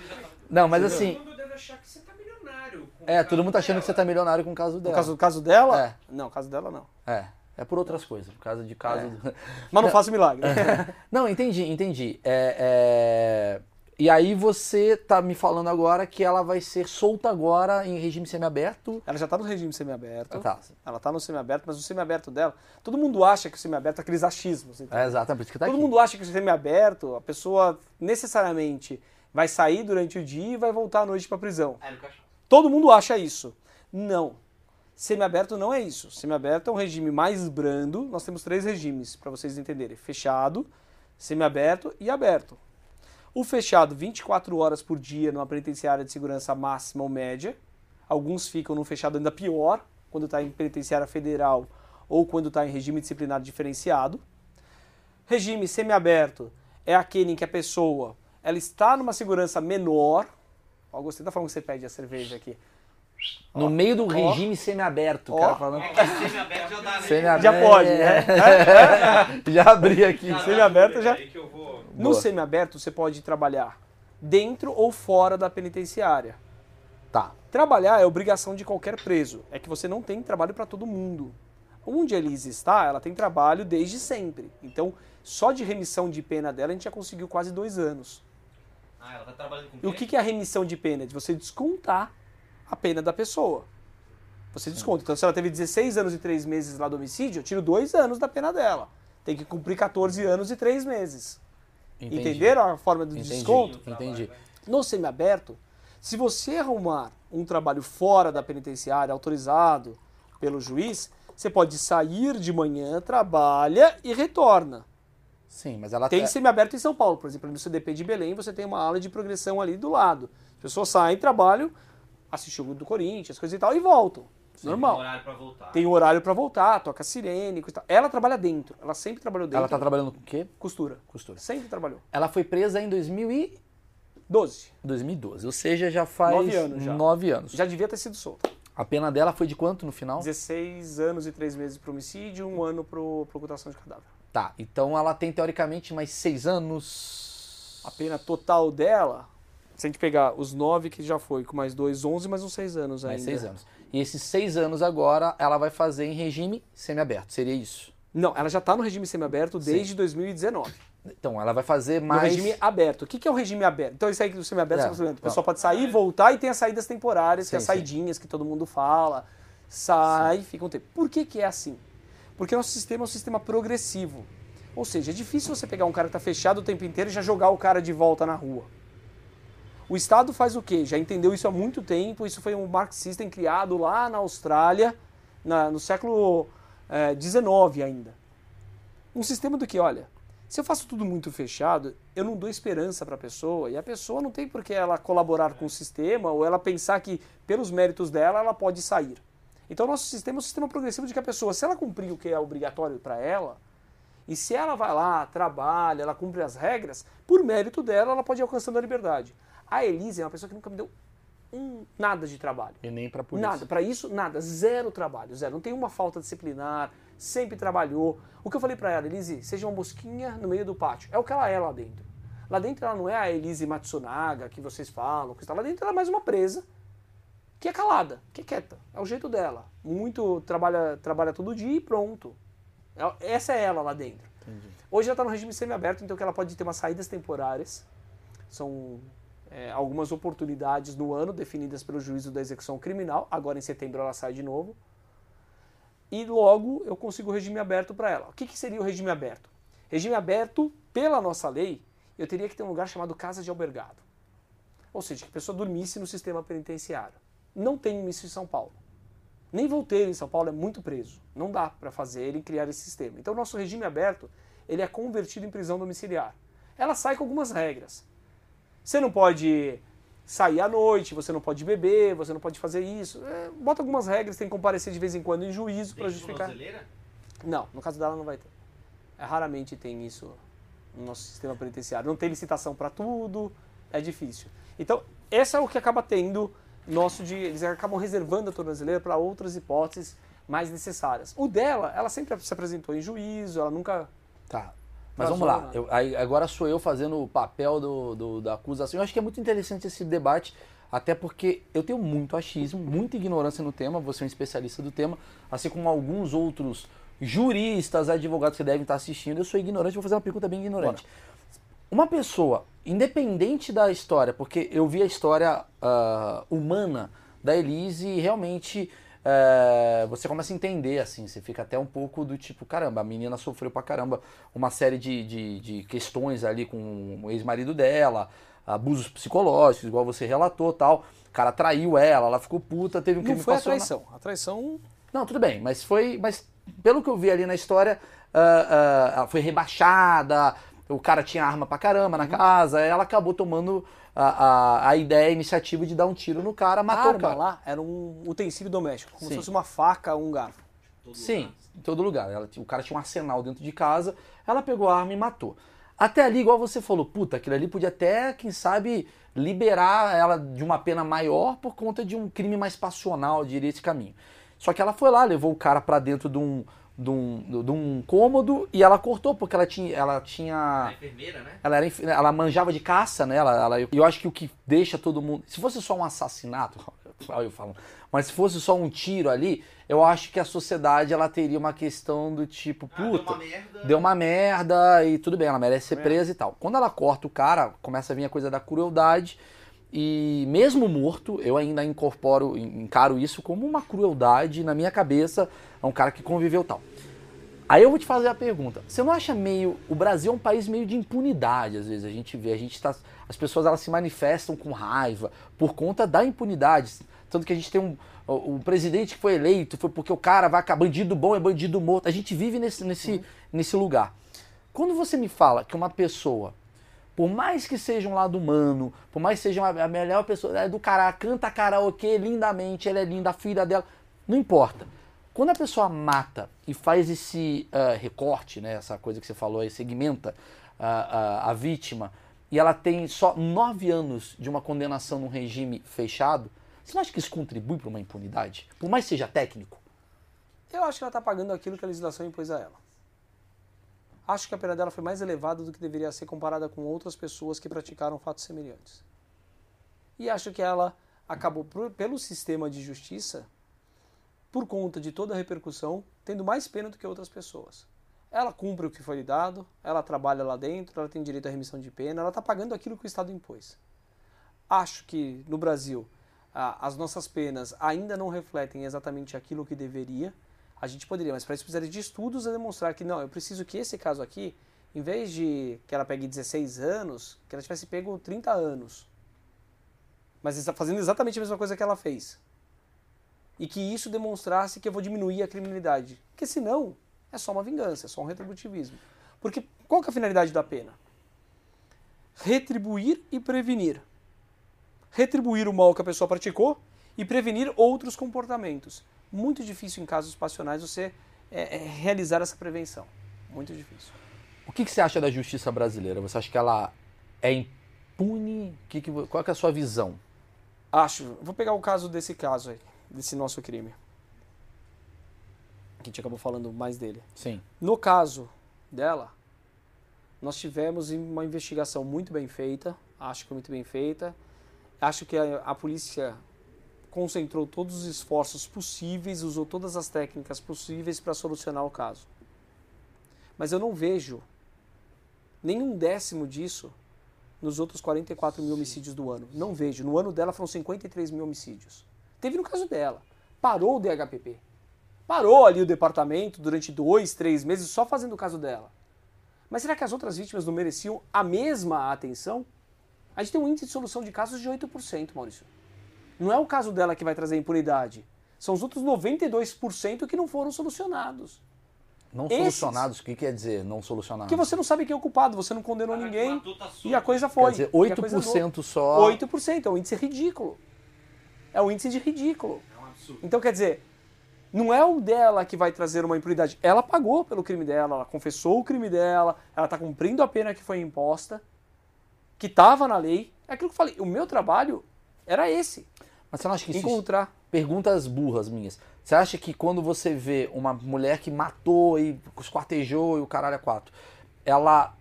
Não, mas assim... Todo mundo deve achar que você tá milionário. com o É, caso todo mundo tá achando que você dela. tá milionário com o caso No dela. caso, caso dela? É. Não, caso dela não. É, é por outras coisas, por causa de caso... (laughs) Mas não faço milagre. (laughs) Não, entendi, entendi. É, é, E aí você tá me falando agora que ela vai ser solta agora em regime semiaberto. Ela já está no regime semiaberto. Ah, tá. Ela está no semiaberto, mas o semiaberto dela. Todo mundo acha que o semiaberto é aqueles achismos. entendeu? É, exato, é por isso que tá Todo aqui. mundo acha que o semiaberto, a pessoa necessariamente vai sair durante o dia e vai voltar à noite para prisão. Caixão. Todo mundo acha isso. Não. Semiaberto não é isso. Semiaberto é um regime mais brando. Nós temos três regimes, para vocês entenderem: fechado, semiaberto e aberto. O fechado, 24 horas por dia numa penitenciária de segurança máxima ou média. Alguns ficam no fechado ainda pior, quando está em penitenciária federal ou quando está em regime disciplinar diferenciado. Regime semiaberto é aquele em que a pessoa ela está numa segurança menor. Ó, gostei da forma que você pede a cerveja aqui. No meio do regime semiaberto, o Ó. cara falando. É que semi-aberto já dá, né? Semiaberto. Já pode, né? (laughs) Já abri aqui. Semi-aberto já- Aí que eu vou... No Boa. semiaberto você pode trabalhar dentro ou fora da penitenciária. Tá. Trabalhar é obrigação de qualquer preso. É que você não tem trabalho para todo mundo. Onde a Elise está, ela tem trabalho desde sempre. Então, só de remissão de pena dela, a gente já conseguiu quase dois anos. Ah, ela tá trabalhando com E o que que é a remissão de pena? De você descontar a pena da pessoa. Você desconta. Então, se ela teve 16 anos e 3 meses lá do homicídio, eu tiro dois anos da pena dela. Tem que cumprir 14 anos e 3 meses. Entendi. Entenderam a forma do Entendi. desconto? Entendi. No semiaberto, se você arrumar um trabalho fora da penitenciária, autorizado pelo juiz, você pode sair de manhã, trabalha e retorna. Sim, mas ela Tem tá- semiaberto em São Paulo, por exemplo, no CDP de Belém, você tem uma aula de progressão ali do lado. As pessoas saem, trabalham, assistem o jogo do Corinthians, coisa e tal, e voltam. Tem Normal. horário pra voltar. Tem horário pra voltar, toca sirene, coisa e tal. Ela trabalha dentro, ela sempre trabalhou dentro. Ela tá trabalhando com o quê? Costura. Costura. Sempre trabalhou. Ela foi presa em 2000 e... 12. 2012, ou seja, já faz Nove anos já. nove anos. Já devia ter sido solta. A pena dela foi de quanto no final? 16 anos e 3 meses para homicídio, um ano para ocultação de cadáver. Tá, então ela tem teoricamente mais seis anos. A pena total dela, se a gente pegar os 9 que já foi, com mais 2, 11, mais uns 6 anos Mais ainda. seis anos. E esses seis anos agora ela vai fazer em regime semiaberto, seria isso? Não, ela já está no regime semiaberto desde 2019. Então, ela vai fazer No mais... regime aberto. O que que é o regime aberto? Então, isso aí do semiaberto, É, tá o pessoal pode sair, voltar e tem as saídas temporárias, que é as Sim, sim. saidinhas que todo mundo fala. Sai, fica um tempo. Por que que é assim? Porque nosso sistema é um sistema progressivo. Ou seja, é difícil você pegar um cara que está fechado o tempo inteiro e já jogar o cara de volta na rua. O Estado faz o quê? Já entendeu isso há muito tempo. Isso foi um Mark System criado lá na Austrália, na- no século XIX ainda. Um sistema do que, olha, se eu faço tudo muito fechado, eu não dou esperança para a pessoa e a pessoa não tem por que ela colaborar com o sistema ou ela pensar que pelos méritos dela ela pode sair. Então nosso sistema é um sistema progressivo de que a pessoa, se ela cumprir o que é obrigatório para ela, e se ela vai lá, trabalha, ela cumpre as regras, por mérito dela ela pode ir alcançando a liberdade. A Elise é uma pessoa que nunca me deu um, nada de trabalho. E nem pra polícia. Nada, para isso, nada, zero trabalho, zero. Não tem uma falta disciplinar, sempre trabalhou. O que eu falei para ela, Elise, seja uma mosquinha no meio do pátio. É o que ela é lá dentro. Lá dentro ela não é a Elise Matsunaga que vocês falam, que está lá dentro, ela é mais uma presa que é calada, que é quieta. É o jeito dela. Muito trabalha, trabalha todo dia e pronto. É- Essa é ela lá dentro. Hoje ela está no regime semiaberto, então que ela pode ter umas saídas temporárias. São é, algumas oportunidades no ano definidas pelo juízo da execução criminal. Agora em setembro ela sai de novo. E logo eu consigo o regime aberto para ela. O que, que seria o regime aberto? Regime aberto, pela nossa lei, eu teria que ter um lugar chamado casa de albergado. Ou seja, que a pessoa dormisse no sistema penitenciário. Não tem isso em São Paulo. Nem vou ter em São Paulo, é muito preso. Não dá para fazer e criar esse sistema. Então, nosso regime aberto ele é convertido em prisão domiciliar. Ela sai com algumas regras. Você não pode sair à noite, você não pode beber, você não pode fazer isso. É, bota algumas regras, tem que comparecer de vez em quando em juízo para justificar. tornozeleira? Não, no caso dela não vai ter. É, raramente tem isso no nosso sistema penitenciário. Não tem licitação para tudo, é difícil. Então, esse é o que acaba tendo nosso de. Eles acabam reservando a tornozeleira para outras hipóteses mais necessárias. O dela, ela sempre se apresentou em juízo, ela nunca. Tá. Mas vamos lá. né? Eu- aí agora sou eu fazendo o papel do, do- da acusação. Eu acho que é muito interessante esse debate, até porque eu tenho muito achismo, muita ignorância no tema, você é um especialista do tema, assim como alguns outros juristas, advogados que devem estar assistindo. Eu sou ignorante, vou fazer uma pergunta bem ignorante. Uma pessoa independente da história, porque eu vi a história uh, humana da Elise e realmente uh, você começa a entender, assim, você fica até um pouco do tipo, caramba, a menina sofreu pra caramba uma série de, de, de questões ali com o ex-marido dela, abusos psicológicos, igual você relatou tal. O cara traiu ela, ela ficou puta, teve um crime Não foi a traição. A traição. Não, tudo bem, mas foi. Mas pelo que eu vi ali na história, ah, ah, ela foi rebaixada, o cara tinha arma pra caramba Uhum. na casa, ela acabou tomando a, a, a ideia, a iniciativa de dar um tiro no cara, A matou o arma cara. lá era um utensílio doméstico, como Sim. se fosse uma faca ou um garfo. Todo Sim, lugar. em todo lugar. Ela, o cara tinha um arsenal dentro de casa, ela pegou a arma e matou. Até ali, igual você falou, puta, aquilo ali podia até, quem sabe, liberar ela de uma pena maior por conta de um crime mais passional, diria esse caminho. Só que ela foi lá, levou o cara pra dentro de um, de um, de um cômodo e ela cortou, porque ela tinha. Ela tinha. enfermeira, né? Ela, era, ela manjava de caça, né? Ela, ela, eu acho que o que deixa todo mundo. Se fosse só um assassinato, (laughs) olha eu falo, mas se fosse só um tiro ali, eu acho que a sociedade ela teria uma questão do tipo, Ah, deu puta, uma merda. deu uma merda e tudo bem, ela merece ser É. presa e tal. Quando ela corta o cara, começa a vir a coisa da crueldade. E mesmo morto, eu ainda incorporo, encaro isso como uma crueldade na minha cabeça. É um cara que conviveu tal. Aí eu vou te fazer a pergunta. Você não acha meio. O Brasil é um país meio de impunidade, às vezes. A gente vê, a gente tá. As pessoas elas se manifestam com raiva por conta da impunidade. Tanto que a gente tem um. O, o presidente que foi eleito foi porque o cara vai acabar. Bandido bom é bandido morto. A gente vive nesse, nesse, nesse lugar. Quando você me fala que uma pessoa, por mais que seja um lado humano, por mais que seja a melhor pessoa, é do cara, canta karaokê lindamente, ela é linda, a filha dela, não importa. Quando a pessoa mata e faz esse ah, recorte, né, essa coisa que você falou aí, segmenta ah, ah, a vítima, e ela tem só nove anos de uma condenação num regime fechado, você não acha que isso contribui para uma impunidade? Por mais que seja técnico? Eu acho que ela está pagando aquilo que a legislação impôs a ela. Acho que a pena dela foi mais elevada do que deveria ser comparada com outras pessoas que praticaram fatos semelhantes. E acho que ela acabou, pelo sistema de justiça, por conta de toda a repercussão, tendo mais pena do que outras pessoas. Ela cumpre o que foi lhe dado, ela trabalha lá dentro, ela tem direito à remissão de pena, ela está pagando aquilo que o Estado impôs. Acho que no Brasil as nossas penas ainda não refletem exatamente aquilo que deveria. A gente poderia, mas para isso precisaria de estudos a demonstrar que não, eu preciso que esse caso aqui, em vez de que ela pegue 16 anos, que ela tivesse pego 30 anos. Mas está fazendo exatamente a mesma coisa que ela fez. E que isso demonstrasse que eu vou diminuir a criminalidade. Porque senão é só uma vingança, é só um retributivismo. Porque qual que é a finalidade da pena? Retribuir e prevenir retribuir o mal que a pessoa praticou e prevenir outros comportamentos. Muito difícil em casos passionais você é, é, realizar essa prevenção. Muito difícil. O que, que você acha da justiça brasileira? Você acha que ela é impune? Que que, qual que é a sua visão? Acho. Vou pegar o caso desse caso aí, desse nosso crime. Que a gente acabou falando mais dele. Sim. No caso dela, nós tivemos uma investigação muito bem feita. Acho que muito bem feita. Acho que a, a polícia concentrou todos os esforços possíveis, usou todas as técnicas possíveis para solucionar o caso. Mas eu não vejo nenhum décimo disso nos outros 44 mil homicídios do ano. Não vejo. No ano dela foram 53 mil homicídios. Teve no caso dela. Parou o DHPP. Parou ali o departamento durante dois, três meses só fazendo o caso dela. Mas será que as outras vítimas não mereciam a mesma atenção? A gente tem um índice de solução de casos de 8%, Maurício. Não é o caso dela que vai trazer impunidade. São os outros 92% que não foram solucionados. Não Esses- solucionados, o que quer dizer não solucionados? Porque você não sabe quem é o culpado, você não condenou Cara, que ninguém tá e a coisa Quer foi. dizer, E a coisa andou. 8% só. 8% é um índice ridículo. É um índice de ridículo. É um absurdo. Então, quer dizer, não é o dela que vai trazer uma impunidade. Ela pagou pelo crime dela, ela confessou o crime dela, ela está cumprindo a pena que foi imposta, que estava na lei. É aquilo que eu falei, o meu trabalho era esse, Mas você não acha que isso encontrar. perguntas burras minhas. Você acha que quando você vê uma mulher que matou e esquartejou e o caralho é quatro, ela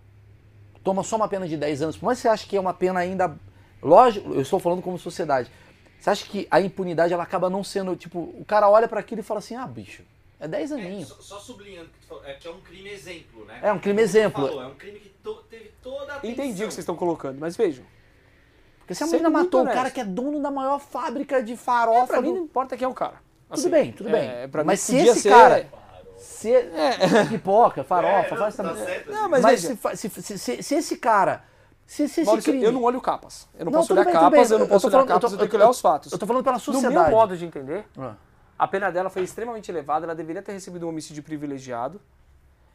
toma só uma pena de 10 anos, por mais que você acha que é uma pena ainda. Lógico, eu estou falando como sociedade. Você acha que a impunidade ela acaba não sendo, tipo, o cara olha para aquilo e fala assim: ah, bicho, É 10 É, aninhos. só, só sublinhando que tu falou, é que é um crime exemplo, né? É um crime exemplo. falou, é um crime que to- teve toda a atenção. Entendi o que vocês estão colocando, mas vejam. Porque se a menina matou o honesto. cara que é dono da maior fábrica de É, farofa. pra mim do- não importa quem é o cara. Tudo bem, tudo bem. é, pra mim Mas se esse ser- cara. Se... (laughs) Pipoca, É, farofa, não, faz tá também. certo, Não, assim. mas Mas se, se, se, se- se esse cara. Se, se esse Maurício, crime. eu não olho capas. Eu não, Não, posso olhar bem, capas, bem. eu não posso olhar falando- eu capas, tô- eu tenho que olhar os fatos. Eu tô falando pela No sociedade. meu modo de entender, Ah. a pena dela foi extremamente elevada, ela deveria ter recebido um homicídio privilegiado,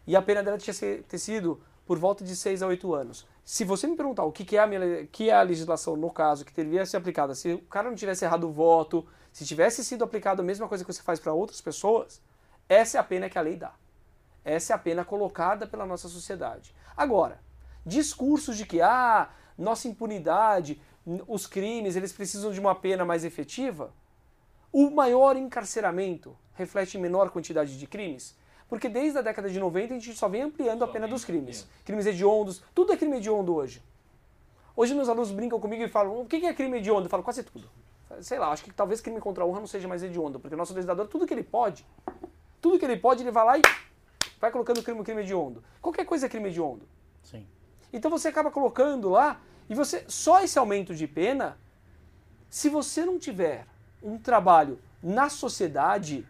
e a pena dela tinha ter sido por volta de 6 a 8 anos. Se você me perguntar o que, é a minha, que é a legislação no caso, que deveria ser aplicada, se o cara não tivesse errado o voto, se tivesse sido aplicado a mesma coisa que você faz para outras pessoas, essa é a pena que a lei dá. Essa é a pena colocada pela nossa sociedade. Agora, discursos de que ah, nossa impunidade, os crimes, eles precisam de uma pena mais efetiva, o maior encarceramento reflete menor quantidade de crimes? Porque desde a década de 90 a gente só vem ampliando a pena dos crimes. Crimes hediondos, tudo é crime hediondo hoje. Hoje meus alunos brincam comigo e falam, o que é crime hediondo? Eu falo, quase tudo. Sei lá, acho que talvez crime contra a honra não seja mais hediondo, porque o nosso legislador, tudo que ele pode, tudo que ele pode, ele vai lá e vai colocando crime, crime hediondo. Qualquer coisa é crime hediondo. Sim. Então você acaba colocando lá e você só esse aumento de pena, se você não tiver um trabalho na sociedade,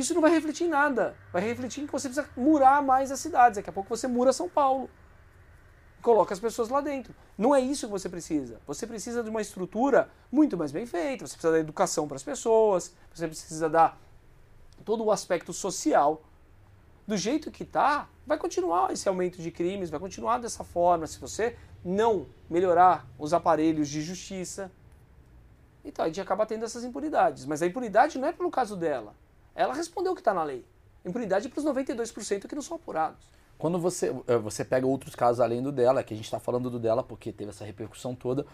isso não vai refletir em nada. Vai refletir em que você precisa murar mais as cidades. Daqui a pouco você mura São Paulo. Coloca as pessoas lá dentro. Não é isso que você precisa. Você precisa de uma estrutura muito mais bem feita. Você precisa dar educação para as pessoas. Você precisa dar todo o aspecto social do jeito que tá, vai continuar esse aumento de crimes, vai continuar dessa forma se você não melhorar os aparelhos de justiça. Então a gente acaba tendo essas impunidades. Mas a impunidade não é pelo caso dela. Ela respondeu o que está na lei. Impunidade para os 92% que não são apurados. Quando você, eh, você pega outros casos além do dela, que a gente está falando do dela porque teve essa repercussão toda,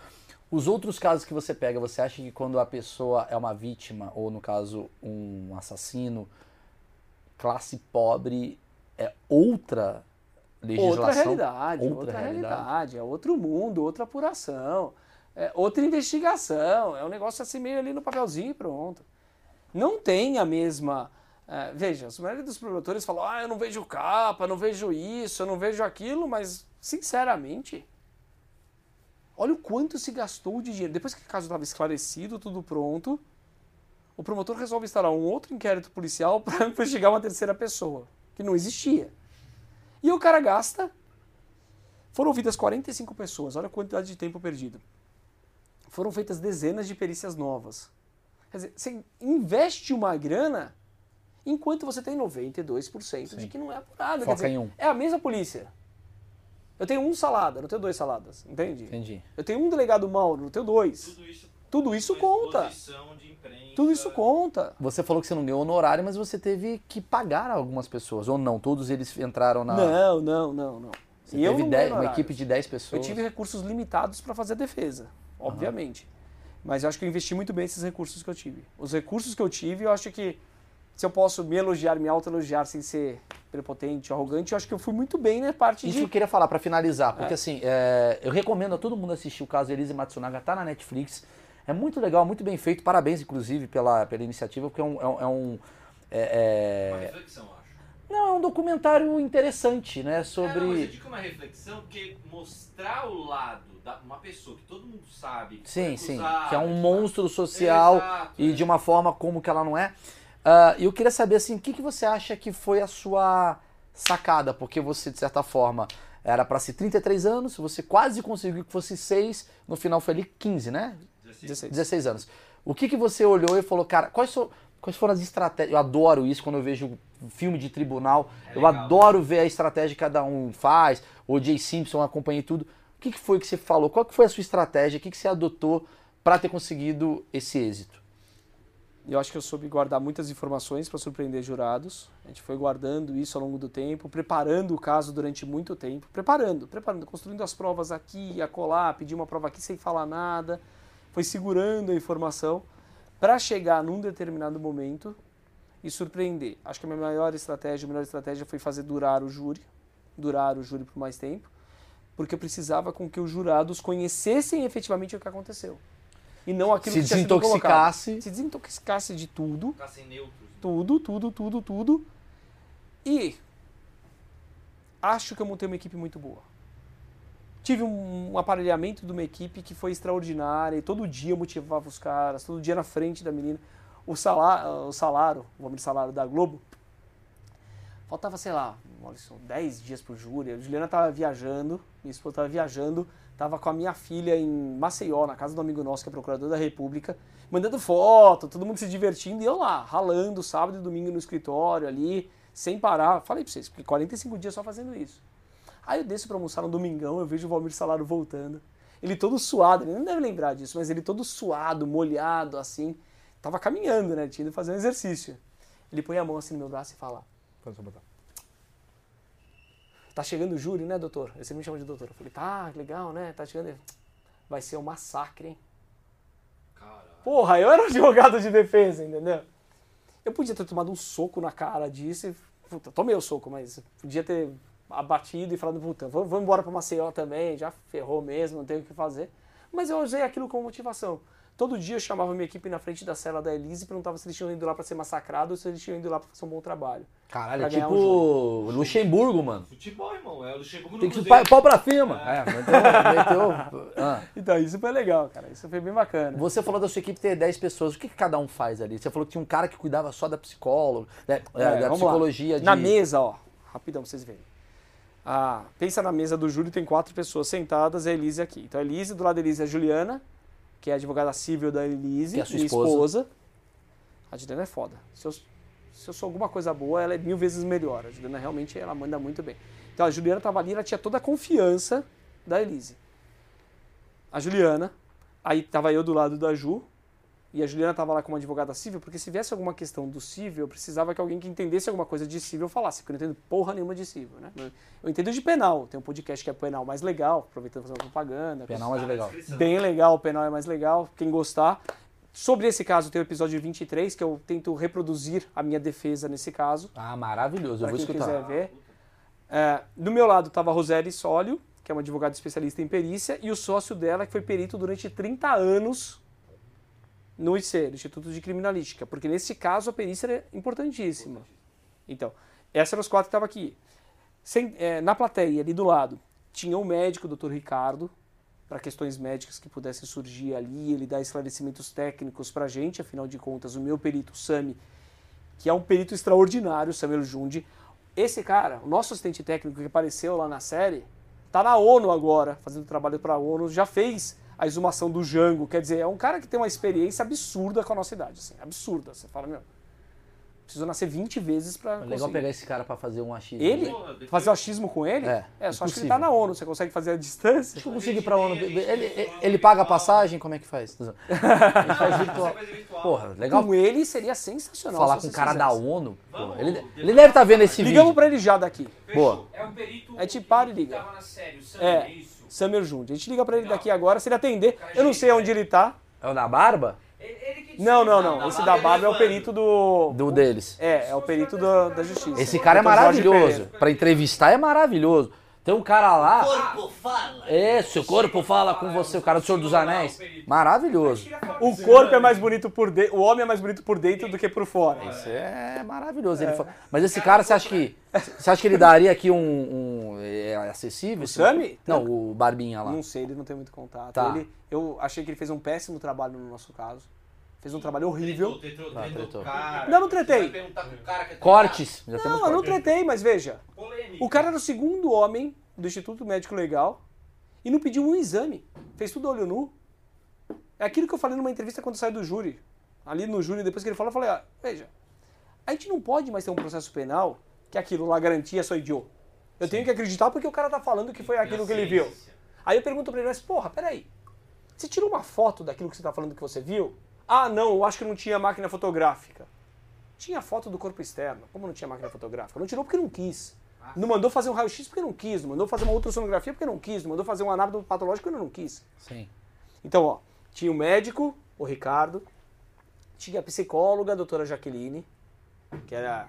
os outros casos que você pega, você acha que quando a pessoa é uma vítima, ou no caso um assassino, classe pobre, é outra legislação? Outra realidade, Outra outra, realidade. realidade. É outro mundo, outra apuração, é outra investigação. É um negócio assim meio ali no papelzinho e pronto. Não tem a mesma. é, veja, a maioria dos promotores falam: ah, eu não vejo capa, não vejo isso, eu não vejo aquilo, mas, sinceramente, olha o quanto se gastou de dinheiro. Depois que o caso estava esclarecido, tudo pronto, o promotor resolve instalar um outro inquérito policial (laughs) para investigar uma terceira pessoa, que não existia. E o cara gasta. Foram ouvidas 45 pessoas, olha a quantidade de tempo perdido. Foram feitas dezenas de perícias novas. Quer dizer, você investe uma grana enquanto você tem 92% de Sim. que não é apurado. Quer Foca dizer, em um. É a mesma polícia. Eu tenho um salada, não tenho dois saladas, entende? Entendi. Eu tenho um delegado Mauro, não tenho dois. Tudo isso, Tudo isso conta. de imprensa. Tudo isso conta. Você falou que você não ganhou honorário, mas você teve que pagar algumas pessoas, ou não? Todos eles entraram na. Não, não, não, não. Você E eu teve não dez- uma equipe de 10 Eu pessoas. tive recursos limitados para fazer a defesa, obviamente. Mas eu acho que eu investi muito bem esses recursos que eu tive. Os recursos que eu tive, eu acho que se eu posso me elogiar, me auto-elogiar sem ser prepotente, arrogante, eu acho que eu fui muito bem na parte Isso de... eu queria falar pra finalizar, porque assim, é, eu recomendo a todo mundo assistir o caso Elise Matsunaga, tá na Netflix. É muito legal, muito bem feito. Parabéns, inclusive, pela, pela iniciativa, porque é um. É um- é um- é- Uma é- reflexão. Não, é um documentário interessante, né? É, não, eu Sobre. digo que é uma reflexão porque mostrar o lado de uma pessoa que todo mundo sabe que Sim, sim. acusada, Que é um que- monstro social Exato, e é. de uma forma como que ela não é. E eu queria saber assim, o que, que você acha que foi a sua sacada? Porque você, de certa forma, era pra ser 33 anos, você quase conseguiu que fosse 6, no final foi ali 15, né? 16. 16 anos. O que, que você olhou e falou, cara, quais, so- quais foram as estratégias? Eu adoro isso quando eu vejo filme de tribunal. É eu legal. adoro ver a estratégia que cada um faz. O Jay Simpson, acompanhei tudo. O que, que foi que você falou? Qual que foi a sua estratégia? O que, que você adotou para ter conseguido esse êxito? Eu acho que eu soube guardar muitas informações para surpreender jurados. A gente foi guardando isso ao longo do tempo, preparando o caso durante muito tempo. Preparando, preparando, construindo as provas aqui, acolá, pedir uma prova aqui sem falar nada. Foi segurando a informação para chegar num determinado momento e surpreender. Acho que a minha maior estratégia, a melhor estratégia foi fazer durar o júri, durar o júri por mais tempo, porque eu precisava com que os jurados conhecessem efetivamente o que aconteceu. E não aquilo Se que tinha sido colocado desintoxicasse. se desintoxicasse de tudo, Ficassem neutros, Tudo, tudo, tudo, tudo. E acho que eu montei uma equipe muito boa. Tive um, aparelhamento de uma equipe que foi extraordinária e todo dia motivava os caras, todo dia na frente da menina. O salário, o salário, o nome de salário da Globo, faltava, sei lá, Maurício, 10 dias pro júri. A Juliana tava viajando, minha esposa tava viajando, tava com a minha filha em Maceió, na casa do amigo nosso, que é procurador da República, mandando foto, todo mundo se divertindo, e eu lá, ralando sábado e domingo no escritório ali, sem parar. Falei pra vocês, porque 45 dias só fazendo isso. Aí eu desço pra almoçar no domingão, eu vejo o Valmir Salário voltando. Ele todo suado, ele não deve lembrar disso, mas ele todo suado, molhado, assim. Tava caminhando, né? Tinha ido fazer um exercício. Ele põe a mão assim no meu braço e fala: Pode só botar. Tá chegando o júri, né, doutor? Você me chama de doutor. Eu falei: Tá, legal, né? Tá chegando. Ele, Vai ser um massacre, hein? Caralho. Porra, eu era um (laughs) advogado de defesa, entendeu? Eu podia ter tomado um soco na cara disso e. Puta, tomei o soco, mas podia ter abatido e falado, puta, vamos, vamos embora pra Maceió também, já ferrou mesmo, não tem o que fazer. Mas eu usei aquilo como motivação. Todo dia eu chamava minha equipe na frente da cela da Elise e perguntava se eles tinham ido lá pra ser massacrado ou se eles tinham ido lá pra fazer um bom trabalho. Caralho, é tipo um Luxemburgo, mano. Futebol, irmão. É o Luxemburgo Tem no que Cruzeiro. pau, pra cima. É, meteu, meteu- (laughs) ah. Então, isso foi legal, cara. Isso foi bem bacana. Você falou da sua equipe ter 10 pessoas. O que, que cada um faz ali? Você falou que tinha um cara que cuidava só da psicóloga, né, É, da psicologia de. Na mesa, ó, rapidão pra vocês verem. Ah, pensa na mesa do júri, tem quatro pessoas sentadas, a Elise aqui. Então a Elise, do lado da Elise é a Juliana, que é a advogada civil da Elise, Que é a sua minha esposa. esposa. A Juliana é foda. Se eu, se eu sou alguma coisa boa, ela é mil vezes melhor. A Juliana realmente ela manda muito bem. Então a Juliana tava ali, ela tinha toda a confiança da Elise. A Juliana, aí tava eu do lado da Ju, e a Juliana estava lá como advogada civil, porque se viesse alguma questão do civil, eu precisava que alguém que entendesse alguma coisa de civil falasse, porque eu não entendo porra nenhuma de civil, né? Eu entendo de penal, tem um podcast que é penal mais legal, aproveitando fazer uma propaganda. Penal mais legal. Bem legal, o penal é mais legal, quem gostar. Sobre esse caso, tem o episódio 23, que eu tento reproduzir a minha defesa nesse caso, Ah, maravilhoso. Eu vou quem escutar. quiser ver. É, do meu lado estava a Roseli Sólio, que é uma advogada especialista em perícia, e o sócio dela, que foi perito durante 30 anos no IC, no Instituto de Criminalística, porque nesse caso a perícia é importantíssima. Então, esses eram os quatro que estavam aqui. Sem- é, na plateia, ali do lado, tinha o médico, o Dr. Ricardo, para questões médicas que pudessem surgir ali, ele dá esclarecimentos técnicos para a gente, afinal de contas, o meu perito, o Sami, que é um perito extraordinário, o Samuel Jundi. Esse cara, o nosso assistente técnico que apareceu lá na série, tá na ONU agora, fazendo trabalho para a ONU, já fez a exumação do Jango, quer dizer, é um cara que tem uma experiência absurda com a nossa idade, assim, absurda. Você fala, meu, precisou nascer 20 vezes para É legal pegar esse cara pra fazer um achismo. Ele? Defesa- Fazer o achismo com ele? É, só acho que ele tá na ONU, você consegue fazer a distância? Deixa eu conseguir ir pra ONU. Ele, ele, ele paga a passagem? Como é que faz? (laughs) Ele faz virtual. Coisa virtual. Porra, legal Com ele seria sensacional. falar se com o cara da. ONU. Vamos, Porra, ele, ele deve estar vendo esse Ligamos vídeo. pra ele já daqui. Boa. É um perito. A gente para e liga. Tava na série, o Sam, É. é isso? Samuel Jundi. A gente liga pra ele daqui agora, se ele atender. Eu não sei onde ele tá. É o da barba? Não, não, não. Esse da Bárbara é o perito do. Do deles. É, é o perito do- da justiça. Esse cara é maravilhoso. Pra entrevistar é maravilhoso. Tem um cara lá. Corpo fala. É, seu corpo fala com você, o cara do Senhor dos Anéis. Maravilhoso. O corpo é mais bonito por dentro, o homem é mais bonito por dentro do que por fora. Isso é maravilhoso. Ele fala- Mas esse cara, você acha que. Você acha que ele daria aqui um. um- é acessível? O Sami? Não, o Barbinha lá. Não sei, ele não tem muito contato. Tá. Ele, eu achei que ele fez um péssimo trabalho no nosso caso. Fez um trabalho horrível. Tretou, Ah, tretou, tretou. cara. Não, não tretei. É Cortes. Já Não, eu não tretei, mas veja. Polêmica. O cara era o segundo homem do Instituto Médico Legal e não pediu um exame. Fez tudo olho nu. É aquilo que eu falei numa entrevista quando saiu do júri. Ali no júri, depois que ele falou, eu falei, ah, veja, a gente não pode mais ter um processo penal que aquilo lá garantia só idiota. Eu tenho que acreditar porque o cara tá falando que foi aquilo que ele viu. Aí eu pergunto pra ele, mas porra, peraí. Você tirou uma foto daquilo que você tá falando que você viu? Ah, não, eu acho que não tinha máquina fotográfica. Tinha foto do corpo externo. Como não tinha máquina fotográfica? Não tirou porque não quis. Não mandou fazer um raio-x porque não quis. Não mandou fazer uma ultrassonografia porque não quis. Não mandou fazer um anátomo patológico porque não quis. Sim. Então, ó, tinha o médico, o Ricardo, tinha a psicóloga, a doutora Jaqueline, que era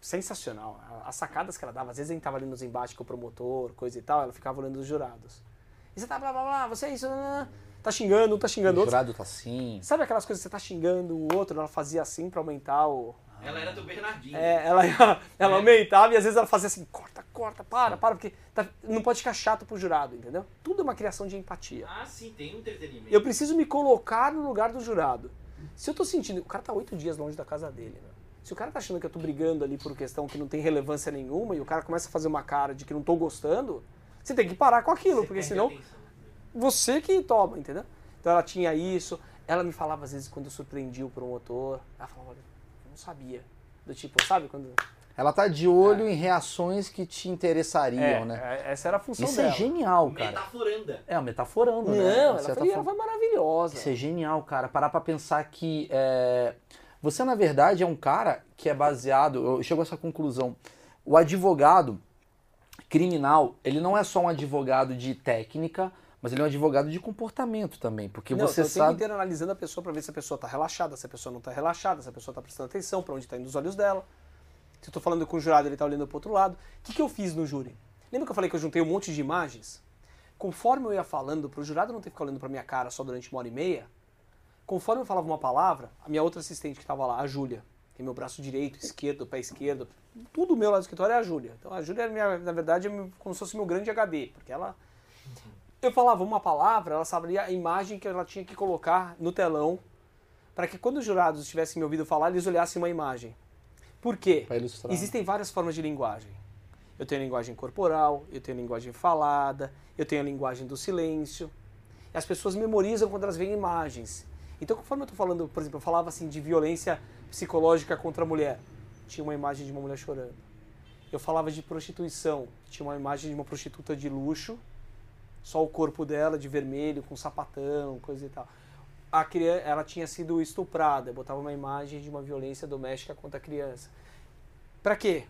sensacional. As sacadas que ela dava, às vezes a gente tava ali nos embates com o promotor, coisa e tal, ela ficava olhando os jurados. E você tá blá blá blá, você é isso, blá, blá. Tá xingando, um tá xingando O outro. jurado tá assim. Sabe aquelas coisas que você tá xingando o outro, ela fazia assim pra aumentar o. Ela era do Bernardinho. É, ela, ela É. aumentava e às vezes ela fazia assim, corta, corta, para, para, porque tá- não pode ficar chato pro jurado, entendeu? Tudo é uma criação de empatia. Ah, sim, tem um entretenimento. Eu preciso me colocar no lugar do jurado. Se eu tô sentindo. O cara tá oito dias longe da casa dele, né? Se o cara tá achando que eu tô brigando ali por questão que não tem relevância nenhuma e o cara começa a fazer uma cara de que não tô gostando, você tem que parar com aquilo, Você porque senão atenção. Você que toma, entendeu? Então ela tinha isso, ela me falava às vezes quando eu surpreendi o promotor, ela falava, olha, eu não sabia. Do tipo, sabe quando. Ela tá de olho em reações que te interessariam, É, né? é, essa era a função Isso dela. é genial, cara. Metaforanda. É, metaforando, Não, né? ela De certa foi, ela forma. foi maravilhosa. Isso é genial, cara. Parar pra pensar que é, você, na verdade, é um cara que é baseado. Eu chego a essa conclusão. O advogado criminal, ele não é só um advogado de técnica, mas ele é um advogado de comportamento também. Porque não, você então, o tempo sabe. inteiro analisando a pessoa pra ver se a pessoa tá relaxada, se a pessoa não tá relaxada, se a pessoa tá prestando atenção, pra onde tá indo os olhos dela. Se eu tô falando com o jurado, ele tá olhando pro outro lado. O que, que eu fiz no júri? Lembra que eu falei que eu juntei um monte de imagens? Conforme eu ia falando, pro jurado não ter que ficar olhando pra minha cara só durante uma hora e meia, conforme eu falava uma palavra, a minha outra assistente que tava lá, a Júlia, tem meu braço direito, esquerdo, pé esquerdo, tudo meu lá do escritório é a Júlia. Então a Júlia, é na verdade, é como se fosse meu grande HD, porque ela eu falava uma palavra, ela sabia a imagem que ela tinha que colocar no telão para que quando os jurados tivessem me ouvido falar, eles olhassem uma imagem. Por quê? Existem várias formas de linguagem. Eu tenho a linguagem corporal, eu tenho a linguagem falada, eu tenho a linguagem do silêncio. E as pessoas memorizam quando elas veem imagens. Então, conforme eu estou falando, por exemplo, eu falava assim de violência psicológica contra a mulher, tinha uma imagem de uma mulher chorando. Eu falava de prostituição, tinha uma imagem de uma prostituta de luxo, só o corpo dela de vermelho, com sapatão, coisa e tal. A criança, ela tinha sido estuprada, botava uma imagem de uma violência doméstica contra a criança. Para quê?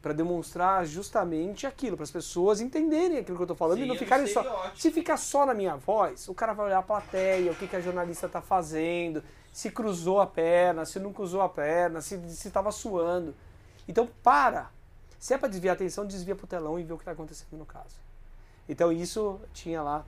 Para demonstrar justamente aquilo, para as pessoas entenderem aquilo que eu estou falando e Sim, não é ficarem só. Se ficar só na minha voz, o cara vai olhar a plateia, o que, que a jornalista está fazendo, se cruzou a perna, se não cruzou a perna, se estava suando. Então, para. Se é para desviar a atenção, desvia para o telão e vê o que está acontecendo no caso. Então, isso tinha lá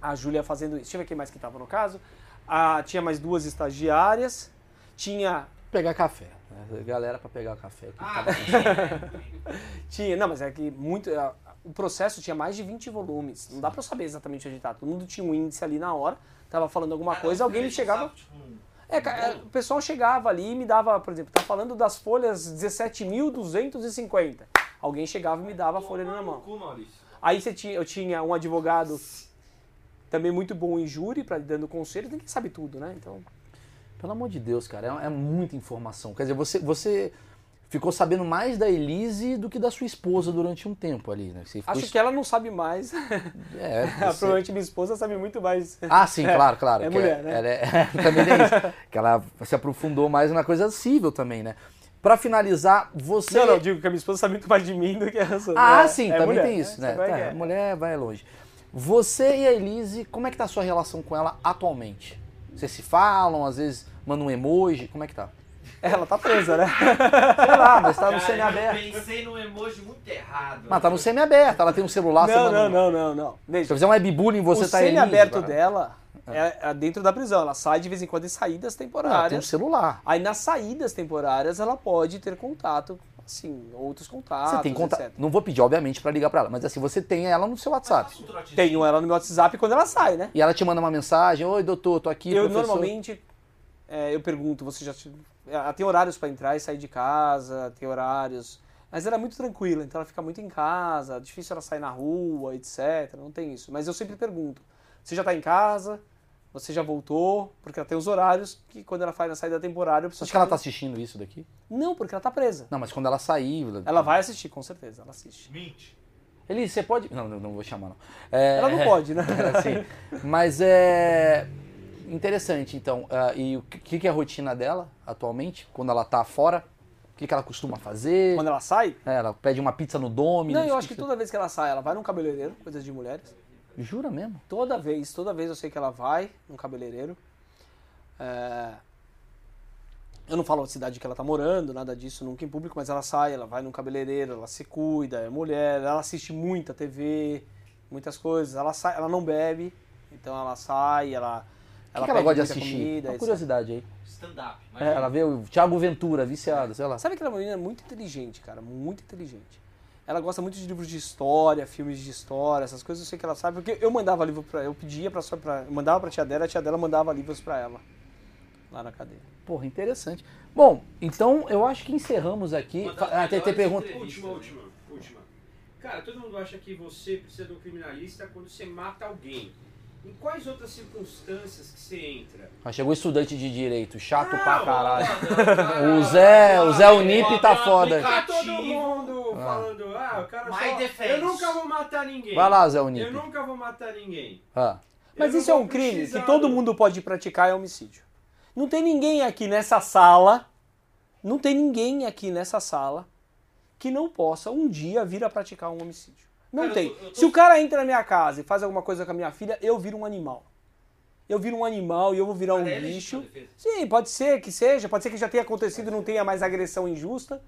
a Júlia fazendo isso. Deixa eu ver quem mais que estava no caso. Ah, tinha mais duas estagiárias. Tinha Pegar café. né? Galera pra pegar café. aqui. Ah, Tava- (laughs) Tinha, não, mas é que muito. a- O processo tinha mais de 20 volumes. Não dá pra eu saber exatamente onde tá. Todo mundo tinha um índice ali na hora, tava falando alguma Cada coisa, alguém me chegava. tipo, É, é, o pessoal chegava ali e me dava, por exemplo, tá falando das folhas 17.250. Alguém chegava e me dava a folha na mão. Cu, Maurício. Aí você tinha, eu tinha um advogado também muito bom em júri, para dando conselhos, ninguém sabe tudo, né? Então, Pelo amor de Deus, cara, é, é muita informação. Quer dizer, você, você ficou sabendo mais da Elise do que da sua esposa durante um tempo ali, né? Acho es- que ela não sabe mais. (laughs) É, (laughs) você- Provavelmente minha esposa sabe muito mais. Ah, sim, claro, claro. é que mulher, né? Ela é, (laughs) também tem isso. Que ela se aprofundou mais na coisa cível também, né? Pra finalizar, você. Não, não, digo que a minha esposa sabe muito mais de mim do que essa. Ah, É- sim, é também mulher, tem isso, né? Sabe como é Tá, é? Mulher vai longe. Você e a Elise, como é que tá a sua relação com ela atualmente? Vocês se falam, às vezes mandam um emoji, como é que tá? Ela tá presa, né? (laughs) Sei lá, mas tá no semi-aberto. Eu pensei num emoji muito errado. Mas tá no semi-aberto, ela tem um celular, você Não, manda não, um- não, não, não. Se eu fizer um webbullying, você o tá Elise. semi-aberto cara. dela é, é dentro da prisão. Ela sai de vez em quando em saídas Ela tem um temporárias. celular. Aí nas saídas temporárias ela pode ter contato, assim, outros contatos, Você tem contato. Não vou pedir, obviamente, pra ligar pra ela, mas assim, você tem ela no seu WhatsApp. Um. Tenho ela no meu WhatsApp quando ela sai, né? E ela te manda uma mensagem: Oi, doutor, tô aqui. eu professor." normalmente é, eu pergunto, você já ela tem horários para entrar e sair de casa, tem horários, mas ela é muito tranquila, então ela fica muito em casa, difícil ela sair na rua, etc. Não tem isso. Mas eu sempre pergunto: você já tá em casa? Você já voltou? Porque ela tem os horários que quando ela faz na saída temporária eu preciso. Acho que ela tá assistindo isso daqui. Não, porque ela tá presa. Não, mas quando ela sair. Ela vai assistir, com certeza, ela assiste. Mente. Elise, você pode. Não, não, não vou chamar, não. É, Ela não pode, né? (laughs) Sim. Mas é interessante, então. Ah, e o que, que é a rotina dela atualmente, quando ela tá fora? O que, que ela costuma fazer? Quando ela sai? É, ela pede uma pizza no Domino's. Não, eu acho que toda vez que ela sai, ela vai num cabeleireiro, coisas de mulheres. Jura mesmo? Toda vez, toda vez eu sei que ela vai num cabeleireiro. É, Eu não falo a cidade que ela tá morando, nada disso, nunca em público, mas ela sai, ela vai num cabeleireiro, ela se cuida, é mulher, ela assiste muita TV, muitas coisas. Ela sai, ela não bebe, então ela sai, ela, que, que ela gosta de assistir? comida, Uma curiosidade aí. Stand-up. É, ela vê o Thiago Ventura, viciado, sei lá. Sabe que ela é uma menina muito inteligente, cara, muito inteligente. Ela gosta muito de livros de história, filmes de história, essas coisas eu sei que ela sabe, porque eu mandava livro pra eu pedia pra sua pra, eu mandava pra tia dela, a tia dela mandava livros pra ela lá na cadeia. Porra, interessante. Bom, então eu acho que encerramos aqui. Das Ah, melhores pergunta. Última, última, última. Cara, todo mundo acha que você precisa de um criminalista quando você mata alguém. Em quais outras circunstâncias que você entra? Ah, chegou estudante de direito, chato Não, pra caralho. cara, (laughs) O Zé, o Zé Unip tá foda. Tá todo mundo falando, ah, o cara My só... defense. Eu nunca vou matar ninguém. Vai lá, Zé Eu Unip. nunca vou matar ninguém. Ah. Mas Eu isso é não um crime precisar que todo do- mundo pode praticar, é homicídio. Não tem ninguém aqui nessa sala, não tem ninguém aqui nessa sala que não possa um dia vir a praticar um homicídio. Não Cara, eu tem. tô- eu tô- Se o cara entra na minha casa e faz alguma coisa com a minha filha, eu viro um animal. Eu viro um animal e eu vou virar um é defesa. Sim, pode ser que seja, pode ser que já tenha acontecido e não tenha mais agressão injusta.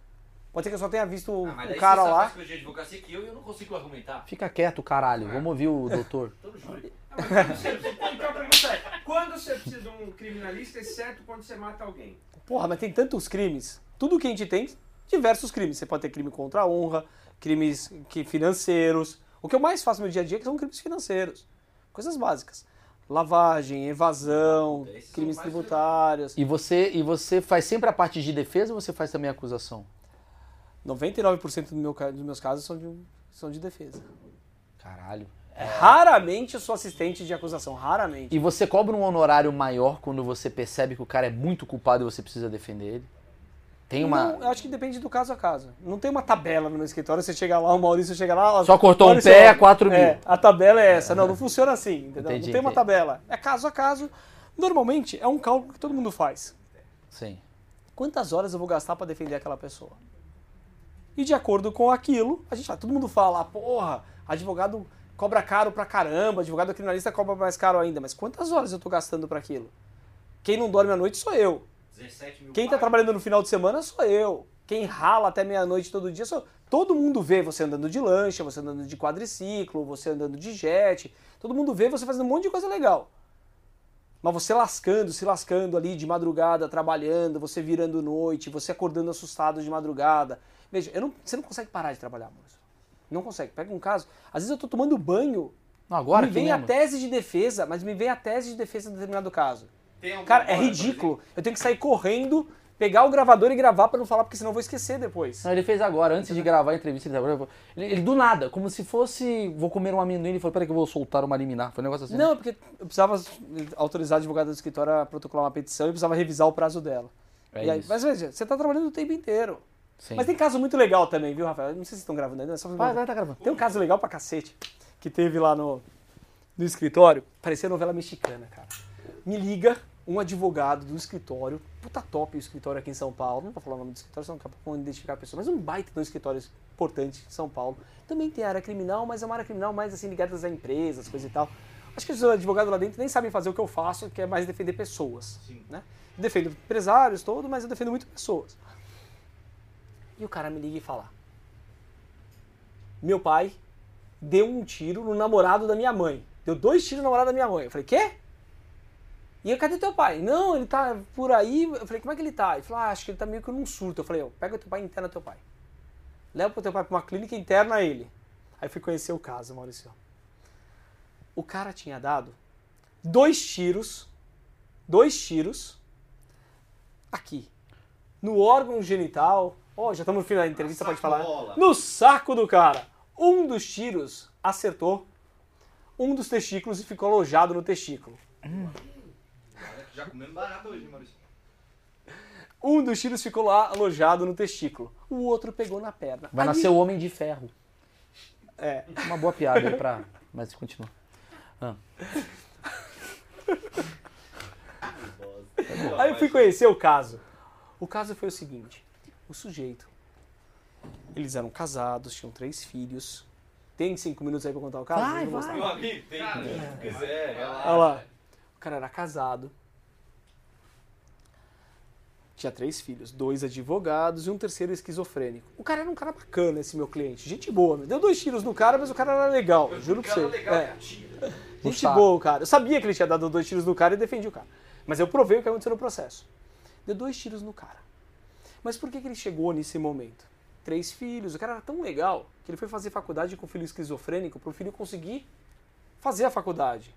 Pode ser que eu só tenha visto o, Ah, mas o daí cara lá. que eu eu não consigo argumentar. Fica quieto, caralho. Vamos ouvir o (laughs) doutor. Tô no júri. Ah, mas quando você- Então a pergunta é, quando você precisa de um criminalista, exceto quando você mata alguém? Porra, mas tem tantos crimes. Tudo que a gente tem, diversos crimes. Você pode ter crime contra a honra, crimes que, financeiros. O que eu mais faço no meu dia a dia é que são crimes financeiros. Coisas básicas. Lavagem, evasão, Esses crimes tributários. E você, e você faz sempre a parte de defesa ou você faz também a acusação? 99% do meu dos meus casos são de, são de defesa. Caralho. Raramente eu sou assistente de acusação, raramente. E você cobra um honorário maior quando você percebe que o cara é muito culpado e você precisa defender ele? Tem uma. Não, eu acho que depende do caso a caso. Não tem uma tabela no meu escritório, você chega lá, o Maurício chega lá... Só cortou um Maurício, pé, ó, 4 mil. É, a tabela é essa. Não, não funciona assim, entendeu? Entendi, não tem uma entendi. tabela. É caso a caso. Normalmente, é um cálculo que todo mundo faz. Sim. Quantas horas eu vou gastar pra defender aquela pessoa? E de acordo com aquilo, a gente fala, todo mundo fala, "Ah, porra, advogado cobra caro pra caramba, advogado criminalista cobra mais caro ainda, mas quantas horas eu tô gastando pra aquilo? Quem não dorme à noite sou eu. 17 mil Quem tá páginas. trabalhando no final de semana sou eu. Quem rala até meia-noite todo dia sou eu. Todo mundo vê você andando de lancha, você andando de quadriciclo, você andando de jet. Todo mundo vê você fazendo um monte de coisa legal. Mas você lascando, se lascando ali de madrugada, trabalhando, você virando noite, você acordando assustado de madrugada. Veja, eu não- você não consegue parar de trabalhar, Maurício. Não consegue. Pega um caso. Às vezes eu tô tomando banho, Não, agora me vem a tese de defesa, mas me vem a tese de defesa de determinado caso. Cara, é ridículo. Eu tenho que sair correndo, pegar o gravador e gravar pra não falar, porque senão eu vou esquecer depois. Não, ele fez agora, antes de gravar a entrevista, ele, ele, ele do nada, como se fosse, vou comer um amendoim, ele falou, peraí que eu vou soltar uma liminar. Foi um negócio assim. Não, porque eu precisava autorizar a advogada do escritório a protocolar uma petição e precisava revisar o prazo dela. É E aí- isso. mas veja, você tá trabalhando o tempo inteiro. Sim. Mas tem caso muito legal também, viu, Rafael? Não sei se vocês estão gravando ainda, é só Vai, vai, tá gravando. Tem um caso legal pra cacete que teve lá no, no escritório. Parecia novela mexicana, cara. Me liga um advogado do escritório, puta top o escritório aqui em São Paulo. Não vou falar o nome do escritório, senão daqui a pouco identificar a pessoa. Mas um baita de um escritório importante em São Paulo. Também tem área criminal, mas é uma área criminal mais assim ligada a empresas, coisa e tal. Acho que os advogados lá dentro nem sabem fazer o que eu faço, que é mais defender pessoas. Sim. Né? Eu defendo empresários, todo, mas eu defendo muito pessoas. E o cara me liga e fala: Meu pai deu um tiro no namorado da minha mãe. Deu dois tiros no namorado da minha mãe. Eu falei: Quê? E eu, cadê teu pai? Não, ele tá por aí. Eu falei: Como é que ele tá? Ele falou: ah, Acho que ele tá meio que num surto. Eu falei: "Ó, Pega teu pai e interna teu pai. Leva pro teu pai pra uma clínica e interna ele. Aí fui conhecer o caso, Maurício. O cara tinha dado dois tiros, dois tiros, aqui, no órgão genital. Ó, já estamos no final da entrevista, pode falar. No saco do cara. Um dos tiros acertou um dos testículos e ficou alojado no testículo. Já comemos barato hoje, Maurício. Um dos tiros ficou lá alojado no testículo. O outro pegou na perna. Vai Ali- nascer o Homem de Ferro. É. Uma boa piada aí pra... Mas continua. Ah. Aí eu fui conhecer o caso. O caso foi o seguinte: o sujeito. Eles eram casados, tinham três filhos. Tem cinco minutos aí pra contar o caso? Vai, vai. Meu amigo, tem. Se quiser. Olha lá. O cara era casado. Tinha três filhos, dois advogados e um terceiro esquizofrênico. O cara era um cara bacana, esse meu cliente. Gente boa, meu. Deu dois tiros no cara, mas o cara era legal, juro pra Cara você. legal, É. (laughs) Gente saco. boa, o cara. Eu sabia que ele tinha dado dois tiros no cara e defendi o cara. Mas eu provei o que aconteceu no processo. Deu dois tiros no cara. Mas por que, que ele chegou nesse momento? Três filhos. O cara era tão legal que ele foi fazer faculdade com o filho esquizofrênico para o filho conseguir fazer a faculdade.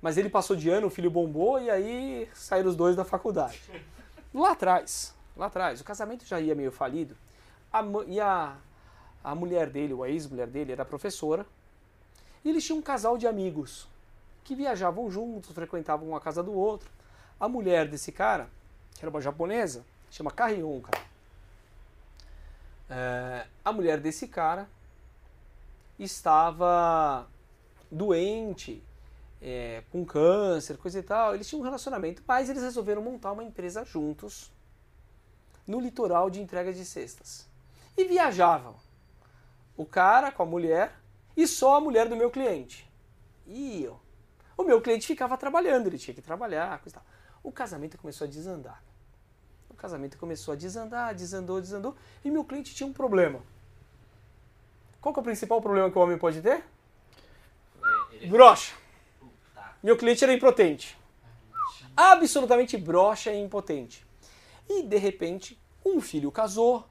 Mas ele passou de ano, o filho bombou e aí saíram os dois da faculdade. (laughs) Lá atrás, lá atrás, o casamento já ia meio falido. A, e a, a mulher dele, ou a ex-mulher dele, era professora. E eles tinham um casal de amigos que viajavam juntos, frequentavam uma casa do outro. A mulher desse cara, que era uma japonesa, chama Carrion, cara. É, a mulher desse cara estava doente, é, com câncer, coisa e tal. Eles tinham um relacionamento, mas eles resolveram montar uma empresa juntos no litoral de entrega de cestas. E viajavam. O cara com a mulher e só a mulher do meu cliente. E ó, o meu cliente ficava trabalhando, ele tinha que trabalhar, coisa e tal. O casamento começou a desandar. O casamento começou a desandar, desandou, desandou, e meu cliente tinha um problema. Qual é o principal problema que o homem pode ter? É, Brocha. Meu cliente era impotente. Absolutamente broxa e impotente. E de repente, um filho casou,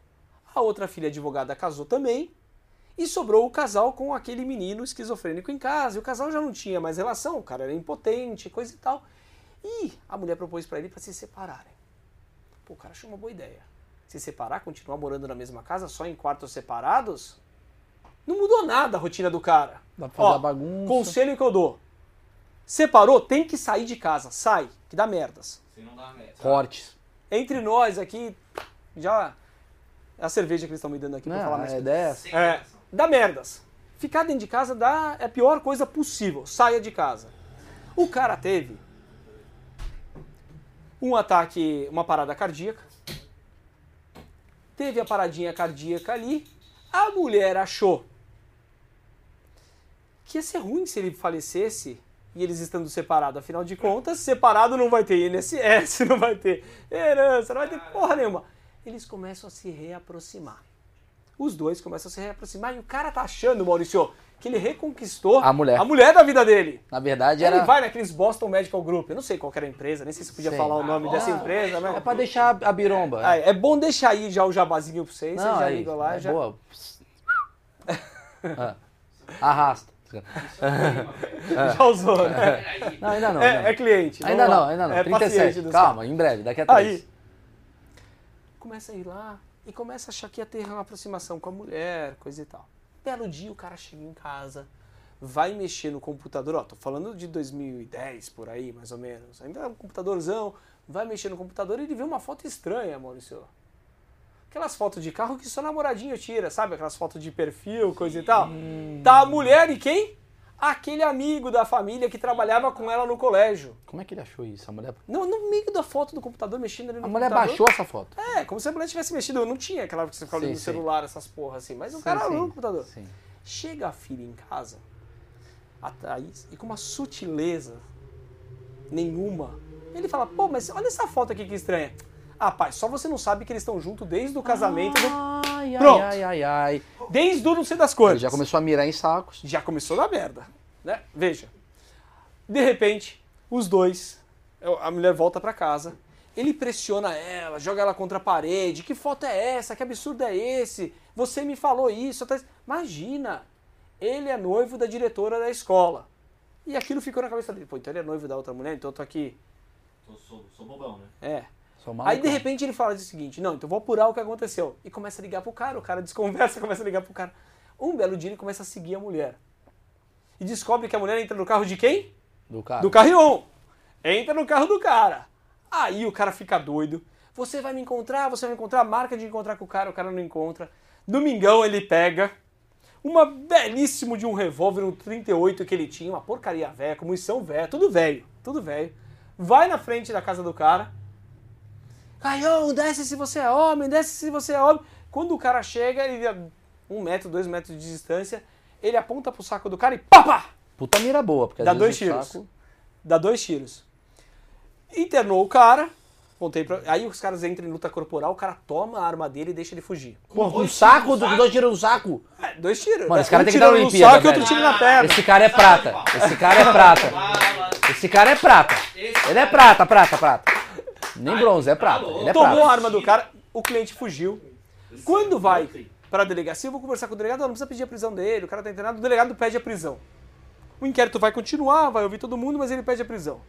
a outra filha advogada casou também, e sobrou o casal com aquele menino esquizofrênico em casa. E o casal já não tinha mais relação, o cara era impotente, coisa e tal. E a mulher propôs para ele para se separarem. Pô, o cara achou uma boa ideia. Se separar, continuar morando na mesma casa, só em quartos separados? Não mudou nada a rotina do cara. Dá pra fazer Ó, bagunça. Conselho que eu dou. Separou, tem que sair de casa. Sai, que dá merdas. Se não dá merda. Cortes. Entre nós aqui, já. É a cerveja que eles estão me dando aqui pra falar Não, mais. é dessa. É, dá merdas. Ficar dentro de casa dá, é a pior coisa possível. Saia de casa. O cara teve um ataque, uma parada cardíaca. Teve a paradinha cardíaca ali. A mulher achou que ia ser ruim se ele falecesse e eles estando separados. Afinal de contas, separado não vai ter INSS, (laughs) não vai ter herança, não vai ter porra nenhuma. Eles começam a se reaproximar. Os dois começam a se reaproximar e o cara tá achando, Maurício, que ele reconquistou A mulher. a mulher da vida dele. Na verdade Ele era. vai naqueles Boston Medical Group, eu não sei qual que era a empresa, nem sei se podia Sei. falar o nome Ah, dessa empresa, mas... É pra deixar a biromba. Ah, é bom deixar aí já o jabazinho pra vocês, vocês Não, já aí, ligam lá é já. boa. (laughs) Ah, Arrasta. (laughs) Já usou, né? Não, ainda não. É, ainda é cliente. Ainda não, ainda não. É 37. paciente dos Calma, em breve, daqui a três. Aí, começa a ir lá e começa a achar que ia ter uma aproximação com a mulher, coisa e tal. Belo dia o cara chega em casa, vai mexer no computador, ó, tô falando de 2010 por aí, mais ou menos. Ainda é um computadorzão, vai mexer no computador e ele vê uma foto estranha, Maurício. Aquelas fotos de carro que só namoradinho tira, sabe? Aquelas fotos de perfil, coisa e tal. Tá a mulher e quem? Aquele amigo da família que trabalhava com ela no colégio. Como é que ele achou isso? A mulher, No, no meio da foto do computador, mexendo ali no a mulher computador. baixou essa foto. É, como se a mulher tivesse mexido. Eu não tinha aquela que você ficava Sim, no sim. celular, essas porra assim. Mas o cara sim. no computador. Sim. Chega a filha em casa, a Thaís, e com uma sutileza nenhuma, ele fala, pô, mas olha essa foto aqui que estranha. Ah, pai, só você não sabe que eles estão juntos desde o casamento, do- Ai, ai, Pronto. ai, ai, ai. desde o não sei das Ele coisas. já começou a mirar em sacos. já começou na merda, né? Veja. De repente, os dois, a mulher volta pra casa, ele pressiona ela, joga ela contra a parede. Que foto é essa? Que absurdo é esse? Você me falou isso. até- Imagina, ele é noivo da diretora da escola. E aquilo ficou na cabeça dele. Pô, então ele é noivo da outra mulher, então eu tô aqui. Tô- sou, sou bobão, né? É. Aí de repente ele fala o seguinte: não, então vou apurar o que aconteceu. E começa a ligar pro cara, o cara desconversa, (laughs) começa a ligar pro cara. Um belo dia ele começa a seguir a mulher. E descobre que a mulher entra no carro de quem? Do cara. Do Carrion. Entra no carro do cara. Aí o cara fica doido. Você vai me encontrar, você vai encontrar, marca de encontrar com o cara, o cara não encontra. Domingão ele pega uma belíssimo de um revólver, um 38 que ele tinha, uma porcaria velha, com munição velha, tudo velho, tudo velho. Vai na frente da casa do cara. Carrion, desce se você é homem, desce se você é homem. Quando o cara chega, ele a um metro, dois metros de distância, ele aponta pro saco do cara e pá! Puta mira boa, porque Dá dois tiros. saco- dá dois tiros. Internou o cara, Contei pra... Aí os caras entram em luta corporal, o cara toma a arma dele e deixa ele fugir. Porra, com um dois saco, do- dois tiros no saco. É, dois tiros. Mano, esse Um cara tem que dar no Olimpíada, saco e outro tiro na perna. Esse cara é prata. Esse cara é prata. Esse cara é prata. Ele é prata, prata, prata. Nem bronze, é prata. Ele é Tomou a prata. arma do cara, o cliente fugiu. Quando vai pra delegacia, eu vou conversar com o delegado, não, precisa pedir a prisão dele, o cara tá internado, o delegado pede a prisão. O inquérito vai continuar, vai ouvir todo mundo, mas ele pede a prisão.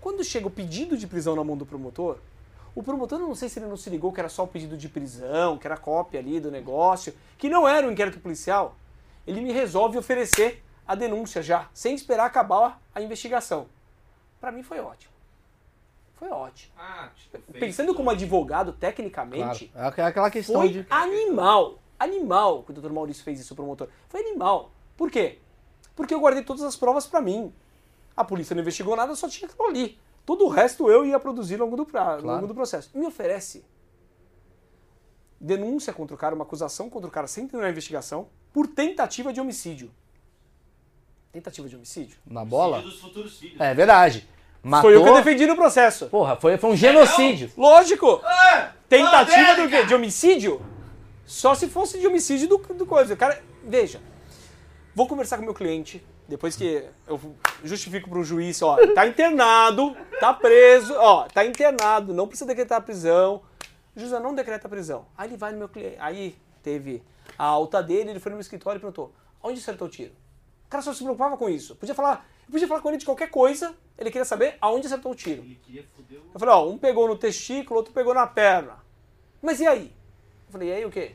Quando chega o pedido de prisão na mão do promotor, o promotor, eu não sei se ele não se ligou que era só o pedido de prisão, que era cópia ali do negócio, que não era um inquérito policial, ele me resolve oferecer a denúncia já, sem esperar acabar a investigação. Pra mim foi ótimo. Foi ótimo. Ah, tipo, Pensando como advogado, Claro. tecnicamente, É aqu- aquela questão foi de. animal. Animal que o Dr. Maurício fez isso, o promotor. Foi animal. Por quê? Porque eu guardei todas as provas pra mim. A polícia não investigou nada, só tinha aquilo ali. Todo o resto eu ia produzir ao longo do, pra, ao Claro. longo do processo. Me oferece denúncia contra o cara, uma acusação contra o cara sem ter uma investigação, por tentativa de homicídio. Tentativa de homicídio? Na bola? Filho dos futuros filhos. É verdade. Matou. Foi eu que eu defendi no processo. Porra, foi, foi um genocídio. Lógico! Tentativa Fala do quê? De homicídio? Só se fosse de homicídio do, do coisa. O cara, veja, vou conversar com meu cliente, depois que eu justifico pro juiz, ó, tá internado, tá preso, ó, tá internado, não precisa decretar a prisão. O juiz não decreta a prisão. Aí ele vai no meu cliente, aí teve a alta dele, ele foi no meu escritório e perguntou, onde acertou o tiro? O cara só se preocupava com isso. Podia falar, eu podia falar com ele de qualquer coisa, ele queria saber aonde acertou o tiro. Ele queria foder o... Eu falei, ó, um pegou no testículo, outro pegou na perna. Mas e aí? Eu falei, e aí o quê?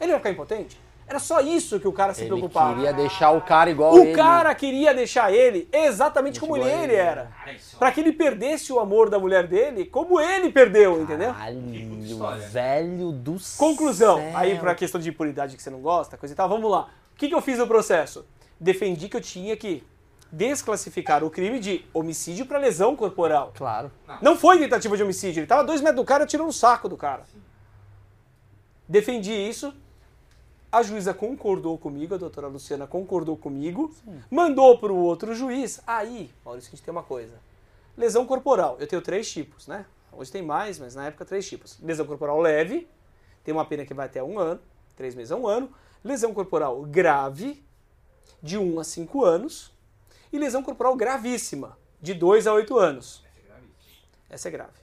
Ele vai ficar impotente? Era só isso que o cara se Ele preocupava. queria deixar o cara igual O ele. cara queria deixar ele exatamente como ele ele. era. Isso é Pra que ele perdesse o amor da mulher dele como ele perdeu, entendeu? Caralho, velho do Conclusão. céu. Aí pra questão de impunidade que você não gosta, coisa e tal, vamos lá. O que, que eu fiz no processo? Defendi que eu tinha que desclassificar o crime de homicídio pra lesão corporal. Claro. Não foi tentativa de homicídio, ele tava a dois metros do cara tirou no saco do cara. Defendi isso. A juíza concordou comigo, a doutora Luciana concordou comigo, mandou para o outro juiz. Aí, Maurício, a gente tem uma coisa. Lesão corporal. Eu tenho três tipos, né? Hoje tem mais, mas na época três tipos. Lesão corporal leve, tem uma pena que vai até um ano, três meses a um ano. Lesão corporal grave, de um a cinco anos. E lesão corporal gravíssima, de dois a oito anos. Essa é grave.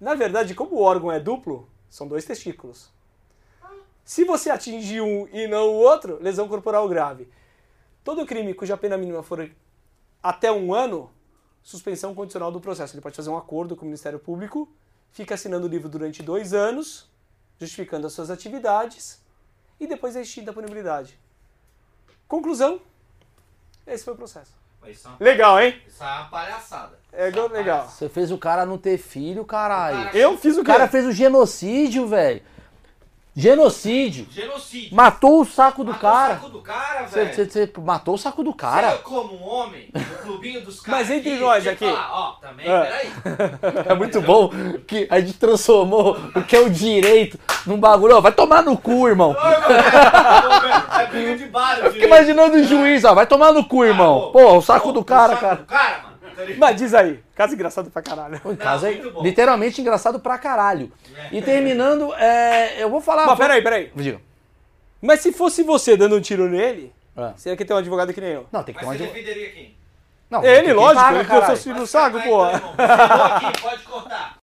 Na verdade, como o órgão é duplo, são dois testículos. Se você atingir um e não o outro, lesão corporal grave. Todo crime cuja pena mínima for até um ano, suspensão condicional do processo. Ele pode fazer um acordo com o Ministério Público, fica assinando o livro durante dois anos, justificando as suas atividades, e depois é extinta a punibilidade. Conclusão, esse foi o processo. Isso é uma, Legal, hein? isso é uma palhaçada. É uma legal. palhaçada. Você fez o cara não ter filho, caralho. O cara- Eu fiz o O cara fez o genocídio, velho. Genocídio. Genocídio. Matou o saco do Matou cara. o saco do cara, velho. você- matou o saco do Você, cara. como um homem, no clubinho dos (laughs) caras. Mas entre nós aqui. falar, Ó, também, É. peraí. (laughs) É muito bom que a gente transformou o que é o direito num bagulho. Ó, vai tomar no cu, irmão. É (laughs) briga de bar, eu diria. imaginando o juiz, ó. Vai tomar no cu, irmão. Pô, o saco do cara, o saco cara. do cara, mano. Tá? Mas diz aí, caso engraçado pra caralho. Em casa é literalmente engraçado pra caralho. E terminando, é, eu vou falar. Mas peraí, peraí. Diga. Mas se fosse você dando um tiro nele, É. você ia que ter um advogado que nem eu. Não, tem que ter você de... defenderia quem? Não, Ele, lógico, paga, ele deu caralho. seus filhos no saco, porra. então, aqui, pode cortar.